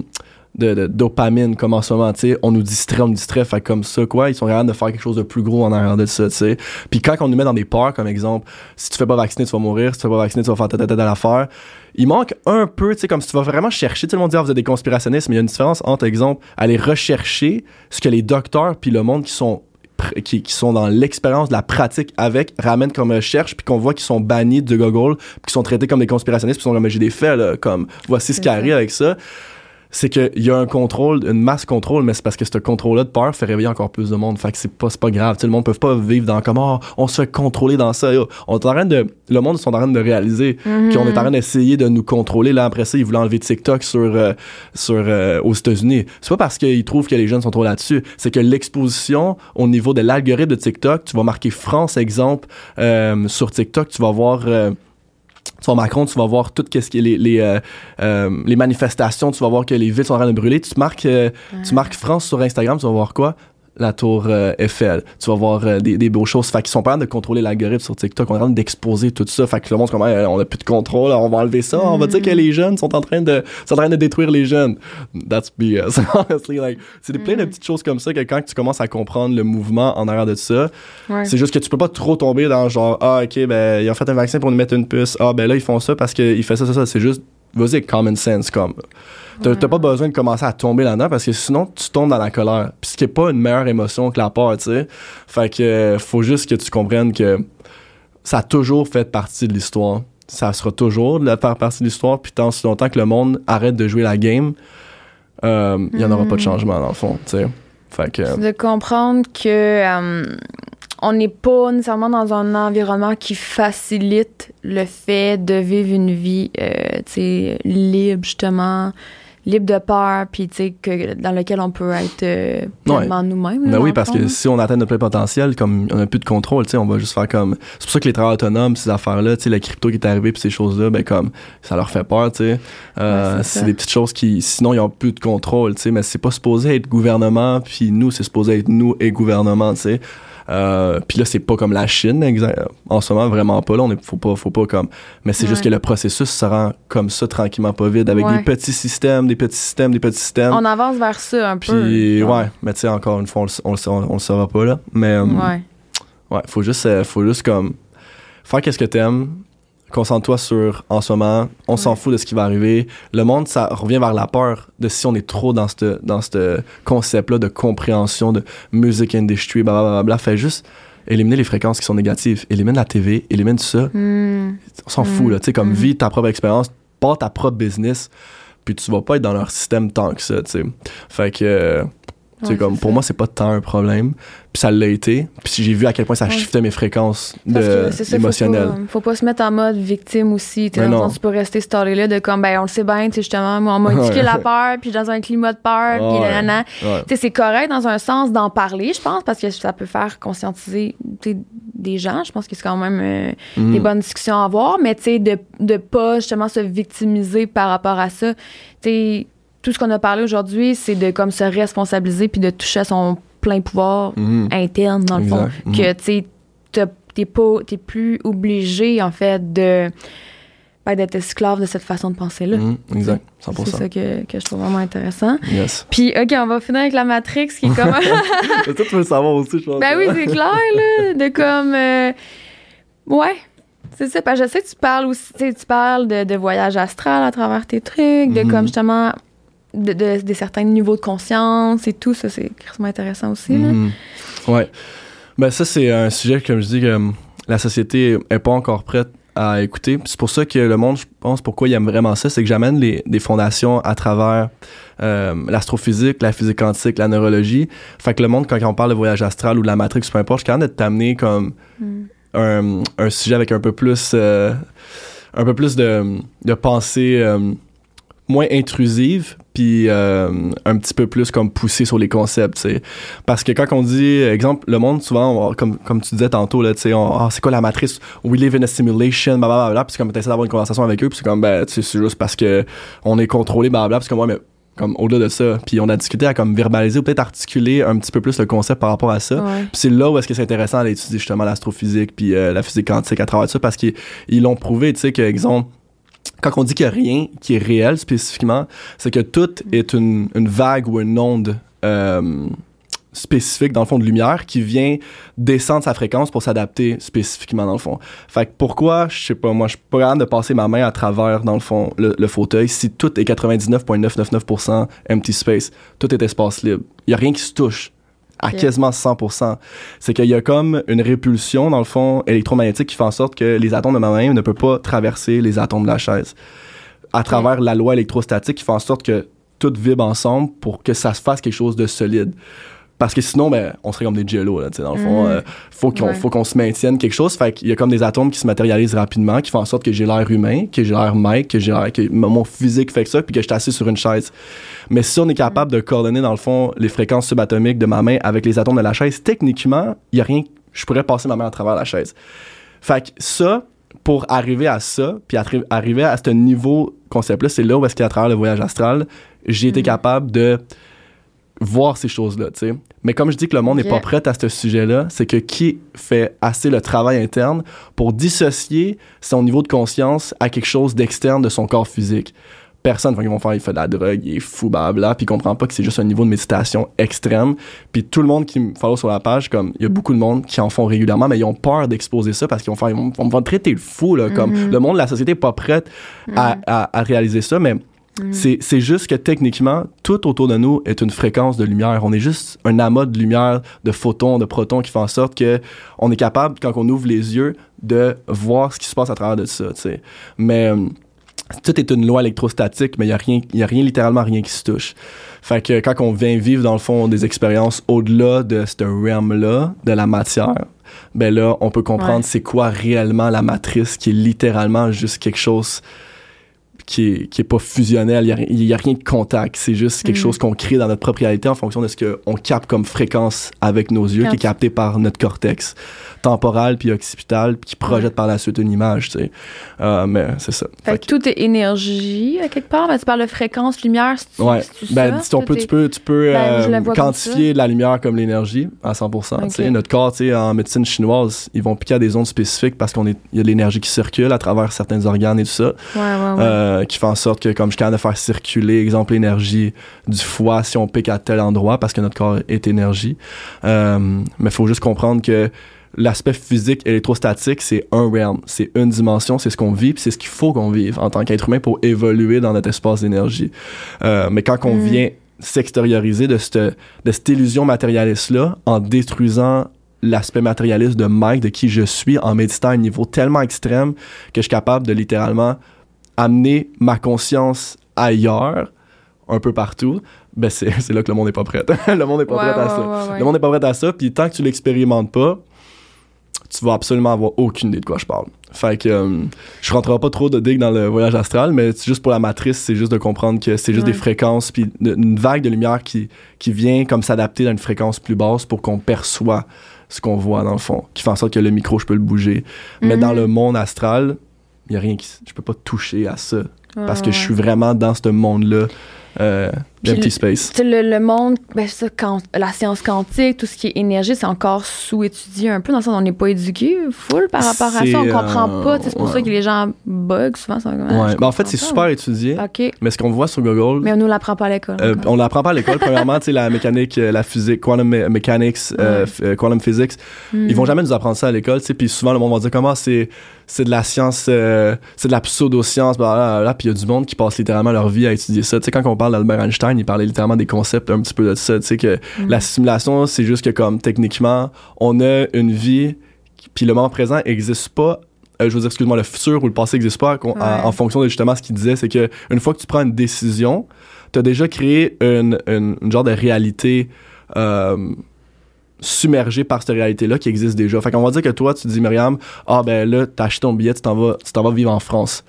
de, dopamine, comme en ce moment, on nous distrait, on nous distrait, fait comme ça, quoi, ils sont capables de faire quelque chose de plus gros en arrière de ça, tu sais. Puis quand on nous met dans des peurs, comme exemple, si tu fais pas vacciner, tu vas mourir, si tu fais pas vacciner, tu vas faire tata tata l'affaire, il manque un peu, tu sais, comme si tu vas vraiment chercher, tout le monde dit, ah, vous êtes des conspirationnistes, mais il y a une différence entre, exemple, aller rechercher ce que les docteurs puis le monde qui sont qui, qui sont dans l'expérience de la pratique avec ramènent comme recherche puis qu'on voit qu'ils sont bannis de Google puis qu'ils sont traités comme des conspirationnistes puis sont comme j'ai des faits là, comme voici ce qui arrive avec ça c'est qu'il y a un contrôle, une masse contrôle, mais c'est parce que ce contrôle-là de peur fait réveiller encore plus de monde. Fait que c'est pas, pas grave. Tu sais, le monde peut pas vivre dans comme, oh, on se fait contrôler dans ça. Yo, On est en train de, le monde sont en train de réaliser Mhm. qu'on est en train d'essayer de nous contrôler. Là, après ça, ils voulaient enlever TikTok sur, euh, sur, euh, aux États-Unis. C'est pas parce qu'ils trouvent que les jeunes sont trop là-dessus. C'est que l'exposition au niveau de l'algorithme de TikTok, tu vas marquer France, exemple, euh, sur TikTok, tu vas voir, euh, tu vas Macron, tu vas voir tout ce qui est les, les, euh, euh, les manifestations, tu vas voir que les villes sont en train de brûler. Tu marques, euh, tu marques France sur Instagram, tu vas voir quoi? La tour euh, Eiffel. Tu vas voir euh, des, des beaux choses. Fait qu'ils sont pas en train de contrôler l'algorithme sur TikTok. On est en train d'exposer tout ça. Fait que le monde, comme, Hey, on a plus de contrôle, on va enlever ça. On va dire que les jeunes sont en train de, sont en train de détruire les jeunes. That's BS. [LAUGHS] Honestly, like, c'est des- plein de petites choses comme ça que quand tu commences à comprendre le mouvement en arrière de ça, Ouais. c'est juste que tu peux pas trop tomber dans genre ah ok ben ils ont fait un vaccin pour nous mettre une puce ah ben là ils font ça parce qu'ils font ça ça ça c'est juste vas-y common sense comme. T'as pas besoin de commencer à tomber là-dedans parce que sinon tu tombes dans la colère. Puis ce qui est pas une meilleure émotion que la peur tu sais. Fait que euh, faut juste que tu comprennes que ça a toujours fait partie de l'histoire. Ça sera toujours de faire partie de l'histoire puis tant si longtemps que le monde arrête de jouer la game euh, il y en aura pas de changement dans le fond tu sais. Fait que C'est de comprendre que euh, on n'est pas nécessairement dans un environnement qui facilite le fait de vivre une vie euh, tu sais, libre justement libre de peur puis tu sais que dans lequel on peut être euh, pleinement nous-mêmes Ben oui, parce fond, que si on atteint notre plein potentiel, comme on a plus de contrôle, tu sais, on va juste faire comme. C'est pour ça que les travailleurs autonomes, ces affaires-là, tu sais, la crypto qui est arrivée, puis ces choses-là, ben comme, ça leur fait peur, tu sais. Euh, Ouais, c'est des petites choses qui, sinon, ils ont plus de contrôle, tu sais, mais c'est pas supposé être gouvernement, puis nous, c'est supposé être nous et gouvernement, tu sais. Euh, puis là, c'est pas comme la Chine, en ce moment, vraiment pas. Là, on est, faut pas, faut pas comme. Mais c'est juste que le processus se rend comme ça, tranquillement, pas vite, avec Ouais. des petits systèmes, des petits systèmes, des petits systèmes. on avance vers ça un peu Puis, ouais, mais tu sais, encore une fois, on le, on le saura pas, là. Mais, euh, ouais. ouais faut juste, euh, faut juste comme, faire qu'est-ce que t'aimes, concentre-toi sur, en ce moment, on s'en Ouais. fout de ce qui va arriver. Le monde, ça revient vers la peur de si on est trop dans ce dans concept-là de compréhension de music industry, blablabla. Fait juste éliminer les fréquences qui sont négatives. Élimine la TV, élimine tout ça. Hmm. On s'en Mm. fout, là. Tu sais, comme Mhm. vis ta propre expérience, pas ta propre business, puis tu vas pas être dans leur système tant que ça, tu sais. Fait que, Ouais, comme, c'est pour ça. moi, c'est pas tant un problème. Puis ça l'a été. Puis j'ai vu à quel point ça Ouais. shiftait mes fréquences de c'est ça, faut émotionnelles. pas, faut pas se mettre en mode victime aussi. dans non. sens, tu peux rester story-là de comme, ben, on le sait bien, justement, moi, on m'a indiqué la peur, puis dans un climat de peur, puis Ouais. nanana. Ouais. C'est correct dans un sens d'en parler, je pense, parce que ça peut faire conscientiser des gens. Je pense que c'est quand même euh, Mhm. des bonnes discussions à avoir, mais tu sais, de, de pas justement se victimiser par rapport à ça. Tu sais, tout ce qu'on a parlé aujourd'hui, c'est de comme se responsabiliser puis de toucher à son plein pouvoir Mhm. interne, dans le fond. Exact. Mhm. Que, tu sais, t'es pas, t'es plus obligé, en fait, de, d'être esclave de cette façon de penser-là. Mhm. Exact. C'est 100%. ça que, que je trouve vraiment intéressant. Yes. Puis, OK, on va finir avec la Matrix, qui est comme... [LAUGHS] Toi, tu veux le savoir aussi, je pense. ben oui, c'est clair, là, de comme... euh, ouais, c'est ça. Parce que je sais que tu parles aussi, tu parles de, de voyage astral à travers tes trucs, de comme, justement, de, de, de certains niveaux de conscience et tout. Ça, c'est extrêmement intéressant aussi, là. Mhm. Ouais. Ben ça, c'est un sujet, comme je dis, que hum, la société est pas encore prête à écouter. C'est pour ça que le monde, je pense, pourquoi il aime vraiment ça, c'est que j'amène les, des fondations à travers euh, l'astrophysique, la physique quantique, la neurologie. Fait que le monde, quand on parle de voyage astral ou de la matrix, peu importe, je suis capable de t'amener comme Mm. un, un sujet avec un peu plus euh, un peu plus de, de pensée euh, moins intrusive puis euh, un petit peu plus comme poussé sur les concepts parce que quand on dit exemple le monde souvent on comme comme tu disais tantôt là tu ah, c'est quoi la matrice? We live in a simulation blablabla puis comme t'essaies d'avoir une conversation avec eux puis c'est comme ben tu sais c'est juste parce que on est contrôlé blablabla puis c'est comme ouais mais comme au-delà de ça. Puis on a discuté à comme verbaliser ou peut-être articuler un petit peu plus le concept par rapport à ça. Ouais. Puis c'est là où est-ce que c'est intéressant d'aller étudier justement l'astrophysique puis euh, la physique quantique à travers ça parce qu'ils ils l'ont prouvé, tu sais, que, exemple, quand on dit qu'il n'y a rien qui est réel spécifiquement, c'est que tout est une, vague ou une onde euh, spécifique dans le fond de lumière qui vient descendre sa fréquence pour s'adapter spécifiquement dans le fond. Fait que pourquoi, je sais pas, moi je suis pas capable de passer ma main à travers dans le fond le, le fauteuil si tout est 99.999% empty space, tout est espace libre. Il y a rien qui se touche à quasiment 100%. C'est qu'il y a comme une répulsion dans le fond électromagnétique qui fait en sorte que les atomes de ma main ne peuvent pas traverser les atomes de la chaise. À travers la loi électrostatique qui fait en sorte que tout vibre ensemble pour que ça se fasse quelque chose de solide. Parce que sinon, ben, on serait comme des jello, là, tu sais, dans le fond. Mhm. euh, faut qu'on Ouais. faut qu'on se maintienne quelque chose. Fait qu'il y a comme des atomes qui se matérialisent rapidement, qui font en sorte que j'ai l'air humain, que j'ai l'air Mike, que j'ai l'air, que mon physique fait que ça, puis que je suis assis sur une chaise. Mais si on est capable de coordonner, dans le fond, les fréquences subatomiques de ma main avec les atomes de la chaise, techniquement, il y a rien, je pourrais passer ma main à travers la chaise. Fait que ça, pour arriver à ça, puis arriver à ce niveau concept-là, c'est là où est-ce qu'à travers le voyage astral, j'ai été Mhm. capable de voir ces choses-là, tu sais. Mais comme je dis que le monde n'est pas prêt à ce sujet-là, c'est que qui fait assez le travail interne pour dissocier son niveau de conscience à quelque chose d'externe de son corps physique. Personne, ils vont faire, il fait de la drogue, il est fou, blabla, puis il comprend pas que c'est juste un niveau de méditation extrême. Puis tout le monde qui me follow sur la page, comme, il y a beaucoup de monde qui en font régulièrement, mais ils ont peur d'exposer ça parce qu'ils vont faire, ils vont, me traiter le fou, là, comme, Mhm. le monde, la société est pas prête à, à- à réaliser ça, mais Mhm. c'est, juste que techniquement, tout autour de nous est une fréquence de lumière. On est juste un amas de lumière, de photons, de protons qui fait en sorte que on est capable, quand on ouvre les yeux, de voir ce qui se passe à travers de ça, tu sais. Mais euh, tout est une loi électrostatique, mais il n'y a, rien- y a rien, littéralement rien qui se touche. Fait que quand on vient vivre, dans le fond, des expériences au-delà de ce realm-là, de la matière, ben là, on peut comprendre Ouais. c'est quoi réellement la matrice, qui est littéralement juste quelque chose qui est, qui est pas fusionnel, il y a, rien de contact, c'est juste quelque Mhm. chose qu'on crée dans notre propre réalité en fonction de ce qu'on capte comme fréquence avec nos yeux, qui est capté par notre cortex temporal puis occipital, puis qui projette par la suite une image, tu sais. Euh, mais c'est ça. Fait Fait que tout est énergie, à quelque part. Mais tu parles de fréquence, lumière, c'est Ouais, ben, si on peut, tu peux, tu peux Ben, euh, quantifier la lumière comme l'énergie à 100%. tu sais. Notre corps, tu sais, en médecine chinoise, ils vont piquer à des ondes spécifiques parce qu'il y a de l'énergie qui circule à travers certains organes et tout ça, Ouais, ouais, ouais. euh, qui fait en sorte que, comme je suis capable de faire circuler, exemple, l'énergie du foie si on pique à tel endroit parce que notre corps est énergie. Euh, mais il faut juste comprendre que l'aspect physique électrostatique, c'est un realm, c'est une dimension, c'est ce qu'on vit, puis c'est ce qu'il faut qu'on vive en tant qu'être humain pour évoluer dans notre espace d'énergie. Euh, mais quand on Mm. vient s'extérioriser de cette, de cette illusion matérialiste-là en détruisant l'aspect matérialiste de Mike, de qui je suis, en méditant à un niveau tellement extrême que je suis capable de littéralement amener ma conscience ailleurs, un peu partout, ben c'est [LAUGHS] c'est là que le monde n'est pas prêt. [LAUGHS] le monde n'est pas Ouais, prêt à ouais, ça. ouais. Le monde n'est pas prêt à ça, puis tant que tu l'expérimentes pas, tu vas absolument avoir aucune idée de quoi je parle. Fait que euh, je rentrerai pas trop de dig dans le voyage astral, mais c'est juste pour la matrice, c'est juste de comprendre que c'est juste des fréquences, puis une vague de lumière qui, qui vient comme s'adapter à une fréquence plus basse pour qu'on perçoit ce qu'on voit dans le fond, qui fait en sorte que le micro, je peux le bouger. Mais Mhm. dans le monde astral, y a rien qui... Je peux pas toucher à ça, parce que Ouais, je suis vraiment dans ce monde-là euh, Le- space. Le, le monde, ben ça, quand, la science quantique, tout ce qui est énergie, c'est encore sous-étudié un peu, dans le sens où on n'est pas éduqué full par rapport à ça. On comprend euh, pas. C'est pour ouais. ça que les gens bug souvent. ça, Ouais. je Ben, en fait, c'est super étudié, mais ce qu'on voit sur Google, Mais on nous l'apprend pas à l'école. Euh, on l'apprend pas à l'école. Premièrement, [LAUGHS] la mécanique, euh, la physique, quantum me- mechanics, euh, euh, quantum physics, Hmm. ils vont jamais nous apprendre ça à l'école. Puis souvent, le monde va dire comment c'est, c'est de la science, c'est de la pseudo-science. Puis il y a du monde qui passe littéralement leur vie à étudier ça. Quand on parle d'Albert Einstein, il parlait littéralement des concepts un petit peu de ça. Tu sais, que Hmm. la simulation, c'est juste que comme techniquement, on a une vie, puis le moment présent existe pas. euh, je veux dire, excuse-moi, le futur ou le passé n'existe pas en- Ouais. en, fonction de justement ce qu'il disait. C'est que une fois que tu prends une décision, tu as déjà créé une, une, une genre de réalité euh, submergée par cette réalité-là qui existe déjà. Fait qu'on va dire que toi, tu dis, Myriam, ah ben là, t'as acheté ton billet, tu t'en vas, tu t'en vas vivre en France.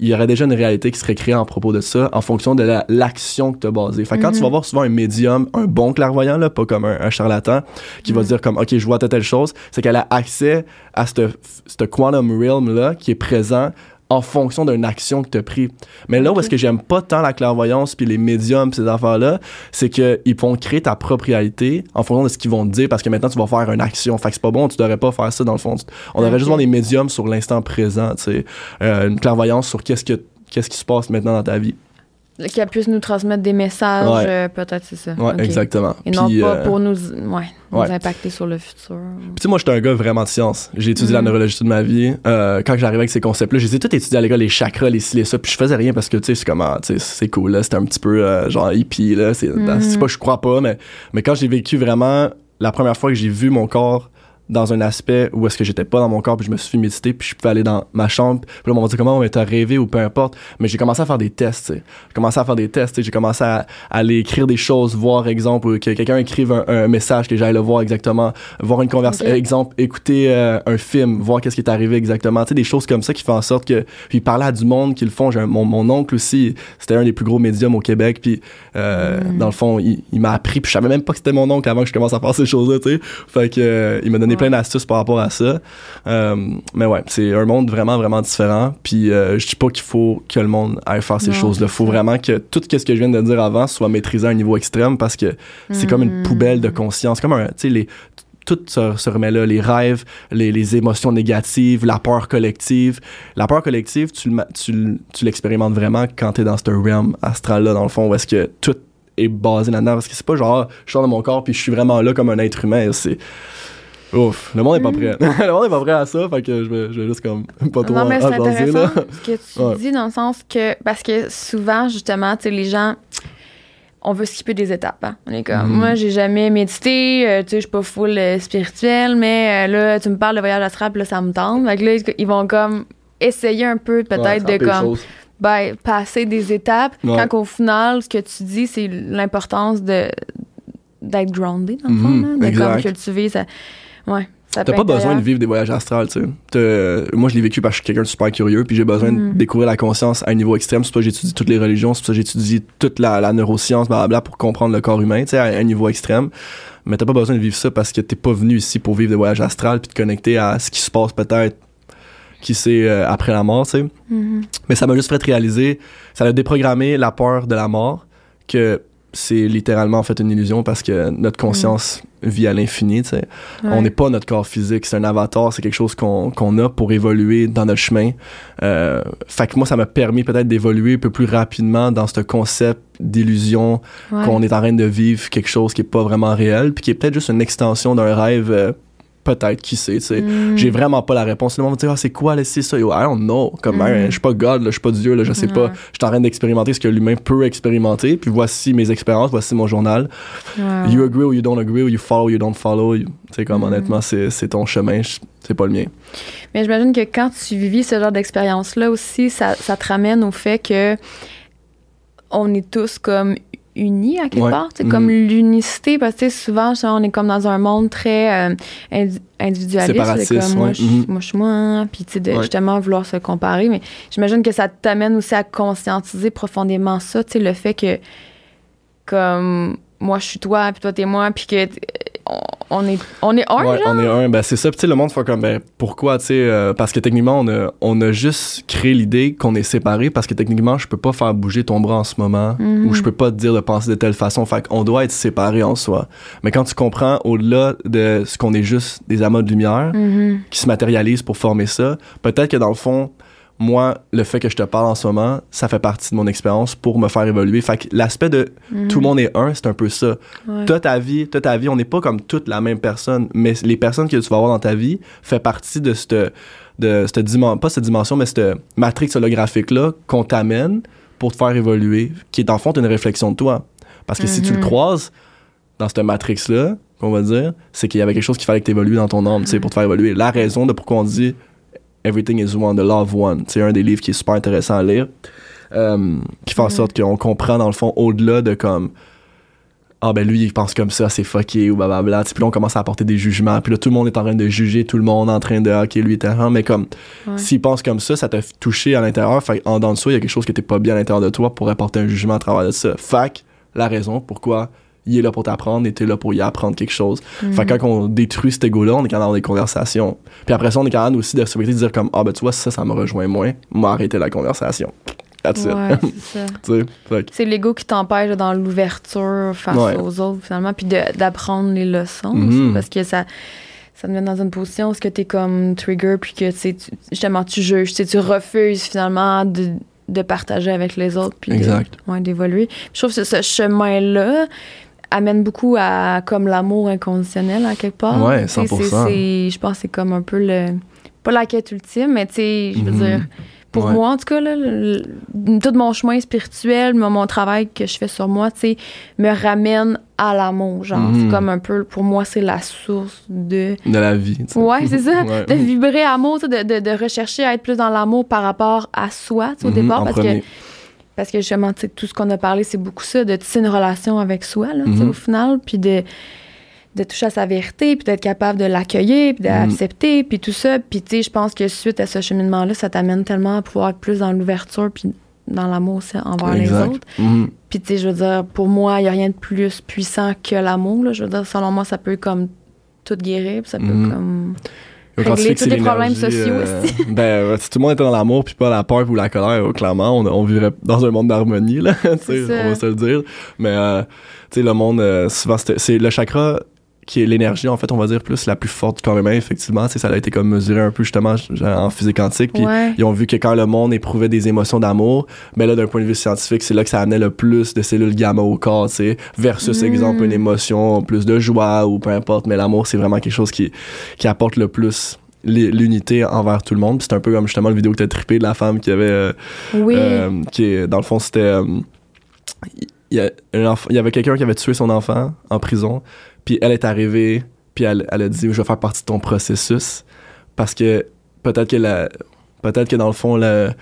Il y aurait déjà une réalité qui serait créée en propos de ça en fonction de la- l'action que tu as basée. Fait que quand Mhm. tu vas voir souvent un médium, un bon clairvoyant, là, pas comme un, un charlatan, qui va Mhm. dire comme, OK, je vois telle, telle chose, c'est qu'elle a accès à ce ce quantum realm-là qui est présent en fonction d'une action que tu as pris. Mais là où est-ce que j'aime pas tant la clairvoyance puis les médiums pis ces affaires-là, c'est que ils vont créer ta propre réalité en fonction de ce qu'ils vont te dire parce que maintenant tu vas faire une action. Fait que c'est pas bon, tu devrais pas faire ça dans le fond. On devrait Ok. juste voir des médiums sur l'instant présent, tu sais, Euh, une clairvoyance sur qu'est-ce que qu'est-ce qui se passe maintenant dans ta vie. Qu'elle puisse nous transmettre des messages, Ouais. euh, peut-être, c'est ça. Ok. exactement. Et non pas euh, pour nous, ouais, nous ouais. impacter sur le futur. Puis tu sais, moi, j'étais un gars vraiment de science. J'ai étudié la Mhm. neurologie toute ma vie. Euh, quand j'arrivais avec ces concepts-là, j'ai tout étudié à l'école, les chakras, les ci, les ça. Puis je faisais rien parce que, tu sais, c'est comment, tu sais, c'est cool, là. C'était un petit peu, euh, genre, hippie, là. C'est c'est pas je crois pas, mais, mais quand j'ai vécu vraiment la première fois que j'ai vu mon corps dans un aspect où est-ce que j'étais pas dans mon corps puis je me suis fait méditer puis je pouvais aller dans ma chambre puis là on m'a dit comment on t'as rêvé ou peu importe mais j'ai commencé à faire des tests j'ai commencé à faire des tests j'ai commencé à, à aller écrire des choses voir exemple que quelqu'un écrive un, un message que j'aille le voir exactement voir une conversation exemple écouter euh, un film voir qu'est-ce qui est arrivé exactement tu sais des choses comme ça qui font en sorte que puis parler à du monde qui le font un- mon, mon oncle aussi c'était un des plus gros médiums au Québec puis euh, Mm. dans le fond il, il m'a appris puis je savais même pas que c'était mon oncle avant que je commence à faire ces choses là tu sais. Fait que euh, il m'a donné Plein d'astuces par rapport à ça Euh, mais ouais c'est un monde vraiment vraiment différent puis euh, je dis pas qu'il faut que le monde aille faire ces Non, choses là c'est faut vraiment que tout ce que je viens de dire avant soit maîtrisé à un niveau extrême parce que c'est comme une Mm. poubelle de conscience comme un tu sais les tout se, se remet là, les rêves, les, les émotions négatives, la peur collective. La peur collective, tu, l'expérimentes vraiment quand tu es dans ce realm astral-là, dans le fond, où est-ce que tout est basé là-dedans. Parce que c'est pas genre, je sors de mon corps puis je suis vraiment là comme un être humain. C'est. Ouf, le monde est pas Mm. prêt. [LAUGHS] le monde est pas prêt à ça, fait que je vais, je vais juste comme pas trop Non, mais c'est intéressant là. ce que tu Ouais. dis dans le sens que, parce que souvent, justement, tu sais, les gens, on veut skipper des étapes. hein. On est comme, Mhm. moi, j'ai jamais médité, euh, tu sais, je suis pas full euh, spirituelle, mais euh, là, tu me parles de voyage astral, là, ça me tente. Fait que là, ils- ils vont comme essayer un peu, peut-être, de comme, ben, passer des étapes, Ouais. quand qu'au final, ce que tu dis, c'est l'importance de d'être grounded, dans le fond, Mhm, là, de exact. comme cultiver ça. Ouais. ça T'as pas besoin de vivre des voyages astrales, tu sais. T'as- Moi, je l'ai vécu parce que je suis quelqu'un de super curieux, puis j'ai besoin de découvrir la conscience à un niveau extrême. C'est pour ça que j'étudie toutes les religions, c'est pour ça que j'étudie toute la, la neuroscience, blablabla, pour comprendre le corps humain, tu sais, à un niveau extrême. Mais t'as pas besoin de vivre ça parce que t'es pas venu ici pour vivre des voyages astrales puis te connecter à ce qui se passe peut-être, qui c'est euh, après la mort, tu sais. Mhm. Mais ça m'a juste fait réaliser, ça a déprogrammé la peur de la mort, que c'est littéralement en fait une illusion parce que notre conscience vit à l'infini. Ouais. On n'est pas notre corps physique, c'est un avatar, c'est quelque chose qu'on a pour évoluer dans notre chemin. Euh, fait que moi, ça m'a permis peut-être d'évoluer un peu plus rapidement dans ce concept d'illusion Ouais. qu'on est en train de vivre quelque chose qui est pas vraiment réel, puis qui est peut-être juste une extension d'un rêve, euh, peut-être, qui sait, tu sais. Mhm. J'ai vraiment pas la réponse. Le monde va dire, ah, c'est quoi, c'est ça? Yo, I don't know. Comme, Mm. hein, je suis pas God, là, je suis pas Dieu, là, je sais pas. Je suis en train d'expérimenter ce que l'humain peut expérimenter, puis voici mes expériences, voici mon journal. Ouais. You agree or you don't agree, or you follow or you don't follow. Tu sais, comme Mm. honnêtement, c'est ton chemin, c'est pas le mien. Mais j'imagine que quand tu vis ce genre d'expérience-là aussi, ça, ça te ramène au fait que on est tous comme unis à quelque Ouais. part. C'est Mhm. comme l'unicité, parce que souvent, genre, on est comme dans un monde très euh, indi- individualiste. Comme moi, ouais. je, Mhm. moi, je suis moi, puis tu sais, de Ouais. justement vouloir se comparer. Mais j'imagine que ça t'amène aussi à conscientiser profondément ça, tu sais, le fait que, comme, moi, je suis toi, puis toi, t'es moi, puis que on, est, on est un, Ouais, genre. on est un. Ben, c'est ça. Puis, le monde fait comme, ben, pourquoi, tu sais, euh, parce que techniquement, on a, on a juste créé l'idée qu'on est séparés parce que techniquement, je peux pas faire bouger ton bras en ce moment Mhm. ou je peux pas te dire de penser de telle façon. Fait qu'on doit être séparés en soi. Mais quand tu comprends au-delà de ce qu'on est juste des amas de lumière Mhm. qui se matérialisent pour former ça, peut-être que dans le fond, moi, le fait que je te parle en ce moment, ça fait partie de mon expérience pour me faire évoluer. Fait que l'aspect de Mhm. tout le monde est un, c'est un peu ça. Ouais. T'as ta vie, t'as ta vie, on n'est pas comme toute la même personne, mais les personnes que tu vas avoir dans ta vie fait partie de cette, de cette dimension, pas cette dimension, mais cette matrix holographique-là qu'on t'amène pour te faire évoluer, qui est en fond une réflexion de toi. Parce que si tu le Mhm. croises dans cette matrix-là, qu'on va dire, c'est qu'il y avait quelque chose qu'il fallait que tu évolues dans ton âme, tu sais, pour te faire évoluer. La raison de pourquoi on dit Everything is one, the love one, c'est un des livres qui est super intéressant à lire, euh, qui fait en Mhm. sorte qu'on comprend dans le fond au-delà de comme ah ben lui il pense comme ça c'est fucké ou blablabla. Puis là on commence à apporter des jugements. Puis là tout le monde est en train de juger tout le monde en train de ah, ok lui t'es un mais comme Ouais. s'il pense comme ça ça t'a touché à l'intérieur. Fait en dans soi il y a quelque chose qui était pas bien à l'intérieur de toi pour apporter un jugement à travers de ça. Fac la raison pourquoi il est là pour t'apprendre et t'es là pour y apprendre quelque chose. Mhm. Fait que quand on détruit cet ego-là, on est capable d'avoir des conversations. Puis après ça, on est capable aussi de respecter, de dire comme, ah ben tu vois, ça, ça me rejoint moins. Moi, arrêter la conversation. That's Ouais, it. c'est [LAUGHS] que- l'ego qui t'empêche dans l'ouverture face Ouais. aux autres, finalement, puis d'apprendre les leçons. Mhm. aussi, parce que ça, ça te met dans une position où tu es comme trigger, puis que tu justement, tu juges, tu refuses finalement de, de partager avec les autres, puis ouais, d'évoluer. Puis Je trouve que ce chemin-là amène beaucoup à comme l'amour inconditionnel, à quelque part. Ouais, sais, 100%. c'est- c'est- Je pense que c'est comme un peu le... Pas la quête ultime, mais tu sais, je veux Mhm. dire... Pour Ouais. moi, en tout cas, là, le- tout mon chemin spirituel, mon, mon travail que je fais sur moi, tu sais, me ramène à l'amour. Genre, c'est comme un peu, pour moi, c'est la source de. De la vie. tu sais. Ouais, c'est ça. Ouais. De vibrer amour, tu sais, de, de, de rechercher à être plus dans l'amour par rapport à soi, tu sais, au Mhm, départ. Parce que. Parce que justement, tu sais, tout ce qu'on a parlé, c'est beaucoup ça, de tisser une relation avec soi, là, Mhm. au final, puis de, de toucher à sa vérité, puis d'être capable de l'accueillir, puis d'accepter, puis tout ça. Puis, tu sais, je pense que suite à ce cheminement-là, ça t'amène tellement à pouvoir être plus dans l'ouverture, puis dans l'amour aussi envers Exact. les autres. Mhm. Puis, tu sais, je veux dire, pour moi, il n'y a rien de plus puissant que l'amour, là. Je veux dire, selon moi, ça peut comme tout guérir, puis ça peut Mhm. comme... Quand Régler tous les problèmes sociaux aussi. [LAUGHS] ben, euh, si tout le monde était dans l'amour puis pas la peur ou la colère, euh, clairement, on, on vivrait dans un monde d'harmonie, là. [LAUGHS] on va se le dire. Mais, euh, tu sais, le monde, euh, souvent, c'est le chakra qui est l'énergie, en fait, on va dire, plus la plus forte du corps humain, effectivement. Sais, ça a été comme mesuré un peu, justement, en physique quantique. Puis, Ouais. ils ont vu que quand le monde éprouvait des émotions d'amour, mais là, d'un point de vue scientifique, c'est là que ça amenait le plus de cellules gamma au corps, tu sais, versus, Mm. exemple, une émotion plus de joie ou peu importe. Mais l'amour, c'est vraiment quelque chose qui, qui apporte le plus l'u- l'unité envers tout le monde. C'est un peu comme justement le vidéo que t'as trippé de la femme qui avait, euh, Oui. euh, qui est, dans le fond, c'était, euh, il y, a un enfant- il y avait quelqu'un qui avait tué son enfant en prison, puis elle est arrivée, puis elle, elle a dit, je vais faire partie de ton processus, parce que peut-être que la, peut-être que dans le fond, la,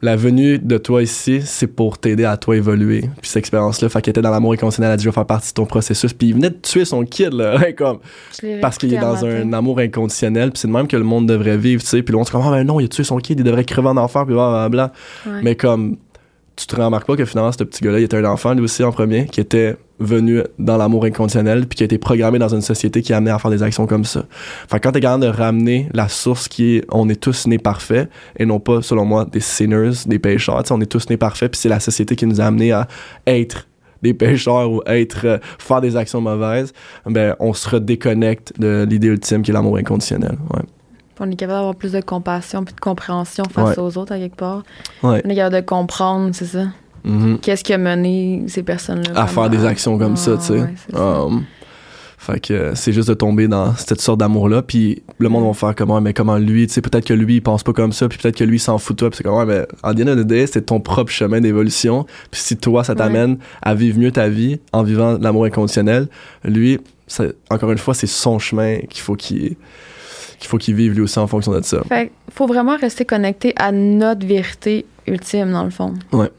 la venue de toi ici, c'est pour t'aider à toi évoluer. Puis cette expérience-là, fait qu'elle était dans l'amour inconditionnel, elle a dit, je vais faire partie de ton processus, puis il venait de tuer son kid, là, [LAUGHS] comme, Je l'ai parce qu'il est dans un amour inconditionnel, puis c'est de même que le monde devrait vivre, tu sais. Puis le monde se dit, ah ben non, il a tué son kid, il devrait crever en enfer, puis blablabla. Ouais. Mais comme, tu te remarques pas que finalement, ce petit gars-là, il était un enfant, lui aussi, en premier, qui était venu dans l'amour inconditionnel, puis qui a été programmé dans une société qui a amené à faire des actions comme ça. Fait que quand t'es capable de ramener la source qui est, on est tous nés parfaits, et non pas, selon moi, des sinners, des pécheurs, tu sais, on est tous nés parfaits, puis c'est la société qui nous a amené à être des pécheurs ou être euh, faire des actions mauvaises, ben on se redéconnecte de l'idée ultime qui est l'amour inconditionnel. Ouais. On est capable d'avoir plus de compassion puis de compréhension face Ouais. aux autres, à quelque part. Ouais. On est capable de comprendre, c'est ça? Mhm. Qu'est-ce qui a mené ces personnes-là À faire des actions comme ça, Ah, tu sais. ouais. Um, fait que euh, c'est juste de tomber dans cette sorte d'amour-là, puis le monde Mm. va faire comment, mais comment lui, tu sais, peut-être que lui, il pense pas comme ça, puis peut-être que lui, il s'en fout de toi, puis c'est comme, ouais, mais en the end c'est ton propre chemin d'évolution, puis si toi, ça t'amène à vivre mieux ta vie en vivant l'amour inconditionnel, lui, ça- encore une fois, c'est son chemin qu'il faut qu'il qu'il faut qu'il vive lui aussi en fonction de ça. Fait faut vraiment rester connecté à notre vérité ultime, dans le fond. Ouais.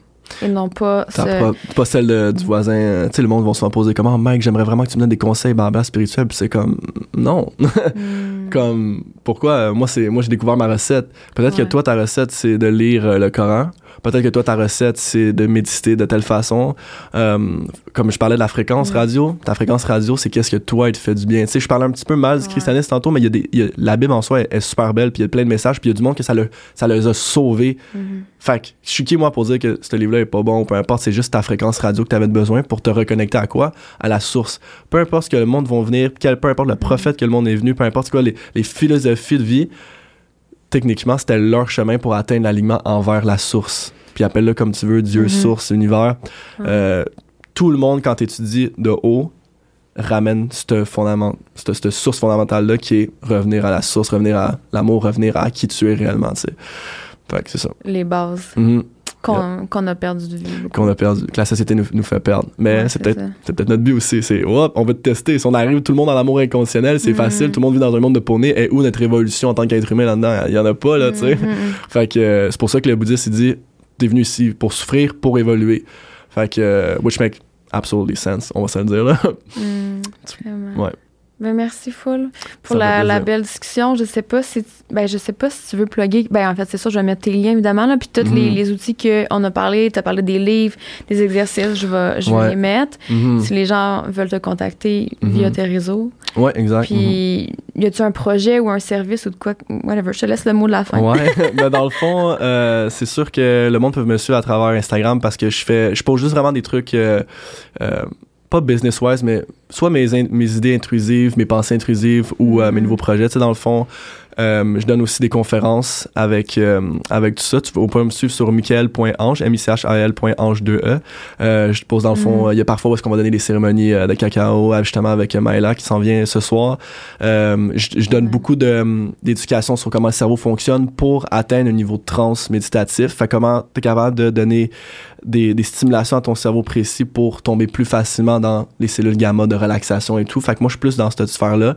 Et non pas ce- pas, pas celle de- du voisin. euh, Tu sais, le monde va se poser comment, Mike, j'aimerais vraiment que tu me donnes des conseils blabla spirituels. Puis c'est comme, non. [LAUGHS] Hmm. comme, pourquoi euh, Moi, c'est moi j'ai découvert ma recette. Peut-être Ouais. que toi, ta recette, c'est de lire euh, le Coran. Peut-être que toi, ta recette, c'est de méditer de telle façon. Euh, comme je parlais de la fréquence radio, ta fréquence radio, c'est qu'est-ce que toi, il te fait du bien. Tu sais, je parlais un petit peu mal du Ouais. christianisme tantôt, mais il y a des, il y a- la Bible en soi est, est super belle, puis il y a plein de messages, puis il y a du monde que ça, le, ça les a sauvés Mhm. fait que, je suis qui, moi, pour dire que ce livre-là est pas bon, peu importe, c'est juste ta fréquence radio que tu avais besoin pour te reconnecter à quoi? À la source. Peu importe ce que le monde va venir, quel, peu importe le prophète que le monde est venu, peu importe quoi, les, les philosophies de vie, techniquement, c'était leur chemin pour atteindre l'alignement envers la source. Puis appelle-le comme tu veux, Dieu, Mhm. source, univers. Euh, tout le monde, quand tu étudies de haut, ramène cette, fondament, cette, cette source fondamentale-là qui est revenir à la source, revenir à l'amour, revenir à qui tu es réellement, tu sais. Fait que c'est ça. Les bases Mhm qu'on a perdu de vue. qu'on a perdu, que la société nous, nous fait perdre. Mais Ouais, c'est peut-être peut-être notre but aussi. C'est hop, on va te tester. Si on arrive tout le monde dans l'amour inconditionnel, c'est Mhm. facile. Tout le monde vit dans un monde de poney. Et où notre évolution en tant qu'être humain là-dedans? Il y en a pas là, tu sais. Mhm, mhm. Fait que euh, c'est pour ça que le bouddhiste il dit t'es venu ici pour souffrir, pour évoluer. Fait que euh, which make absolutely sense. On va se le dire là. Vraiment. Ouais. Ben merci full pour la, belle discussion. Je sais pas si ben je sais pas si tu veux plugger. Ben en fait c'est ça, je vais mettre tes liens évidemment là, puis tous les, Mhm. les outils qu'on a parlé. Tu as parlé des livres, des exercices, je vais je vais les mettre. Mhm. Si les gens veulent te contacter Mhm. via tes réseaux. Ouais, exact. Puis y a-tu un projet ou un service ou de quoi whatever. Je te laisse le mot de la fin. Ouais, mais [LAUGHS] dans le fond, euh, c'est sûr que le monde peut me suivre à travers Instagram parce que je fais, je pose juste vraiment des trucs, euh, euh, pas business-wise, mais soit mes, mes idées intrusives, mes pensées intrusives ou euh, mes nouveaux projets. Tu sais, dans le fond, je donne aussi des conférences avec, euh, avec tout ça. Tu peux, vous pouvez me suivre sur michael.ange, M-I-C-H-A-L.ange-2-E. Euh, je te pose dans le fond, euh, il y a parfois où est-ce qu'on va donner des cérémonies euh, de cacao, euh, justement avec euh, Maëla qui s'en vient ce soir. Euh, je, je donne beaucoup euh, d'éducation sur comment le cerveau fonctionne pour atteindre un niveau de transe méditatif. Fait comment tu es capable de donner des, des stimulations à ton cerveau précis pour tomber plus facilement dans les cellules gamma de relaxation et tout. Fait que moi, je suis plus dans cette sphère-là.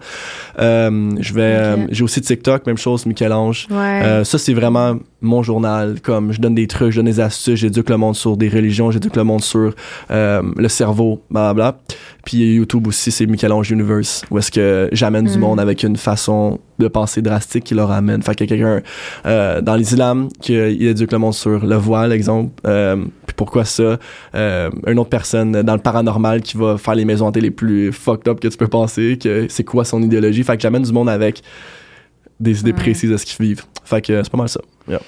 Euh, je vais, euh, j'ai aussi TikTok, même chose, Michel-Ange. Ouais. Euh, ça, c'est vraiment mon journal. Comme je donne des trucs, je donne des astuces, j'éduque le monde sur des religions, j'éduque le monde sur euh, le cerveau, blablabla. Puis YouTube aussi, c'est Michel-Ange Universe, où est-ce que j'amène du Mm. monde avec une façon de penser drastique qui leur amène. Fait a quelqu'un euh, dans l'islam qui éduque le monde sur le voile, exemple. Euh, puis pourquoi ça? Une autre personne dans le paranormal qui va faire les maisons hantées les plus fucked up que tu peux penser, que c'est quoi son idéologie. Fait que j'amène du monde avec des idées Ouais. précises de ce qu'ils vivent. Fait que c'est pas mal ça. Yeah.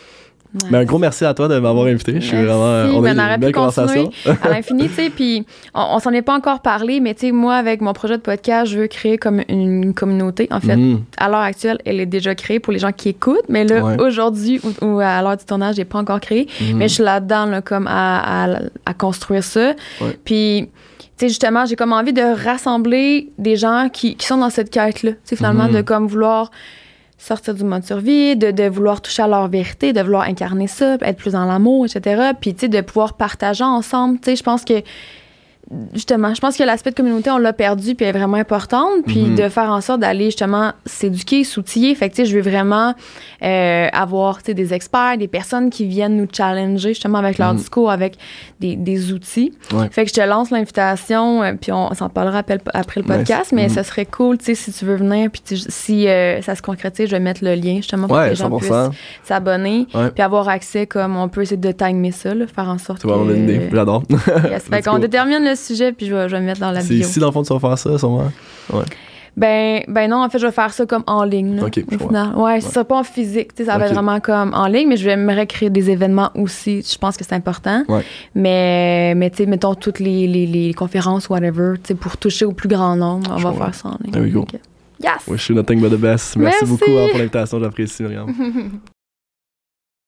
Mais un gros merci à toi de m'avoir invité. Je suis Merci. vraiment. On a Ben, eu une belle conversation. [LAUGHS] à l'infini, tu sais, puis on, on s'en est pas encore parlé, mais tu sais, moi, avec mon projet de podcast, je veux créer comme une communauté. En fait, Mhm. à l'heure actuelle, elle est déjà créée pour les gens qui écoutent, mais là, Ouais. aujourd'hui, ou, ou à l'heure du tournage, elle n'est pas encore créée, Mhm. mais je suis là-dedans, là, comme à, à, à construire ça. Ouais. Puis, tu sais, justement, j'ai comme envie de rassembler des gens qui, qui sont dans cette quête-là. Tu sais, finalement, Mhm. de comme vouloir sortir du mode survie, de, de vouloir toucher à leur vérité, de vouloir incarner ça, être plus dans l'amour, etc. Puis, tu sais, de pouvoir partager ensemble. Tu sais, je pense que, justement, je pense que l'aspect de communauté, on l'a perdu, puis elle est vraiment importante. Puis, Mhm. de faire en sorte d'aller, justement, s'éduquer, s'outiller. Fait que, tu sais, je veux vraiment euh, avoir, tu sais, des experts, des personnes qui viennent nous challenger, justement, avec leur Mhm. discours, avec des, des outils. Ouais. Fait que je te lance l'invitation, euh, puis on s'en parlera après, le- après le Nice. podcast, mais Mhm. ça serait cool, tu sais, si tu veux venir, puis si euh, ça se concrétise, je vais mettre le lien, justement, pour que les gens 100%. puissent s'abonner, puis avoir accès, comme on peut essayer de timer ça, là, faire en sorte C'est vraiment une idée. que... J'adore. Yes. [LAUGHS] Fait qu'on détermine le sujet, puis je vais, je vais le mettre dans la C'est bio. ici, dans le fond, tu vas faire ça, sûrement? Ben, ben non, en fait, je vais faire ça comme en ligne. là, Ok, je final. Ouais, ce sera pas en physique. Ça va être vraiment comme en ligne, mais je vais aimerais créer des événements aussi. Je pense que c'est important. Ouais. Mais, mais tu sais, mettons toutes les, les, les conférences, whatever, tu sais, pour toucher au plus grand nombre, on Je va faire ça en ligne. There we go. Ok. Yes! Wish you nothing but the best. Merci, Merci. beaucoup hein, pour l'invitation, j'apprécie, Myriam. [LAUGHS]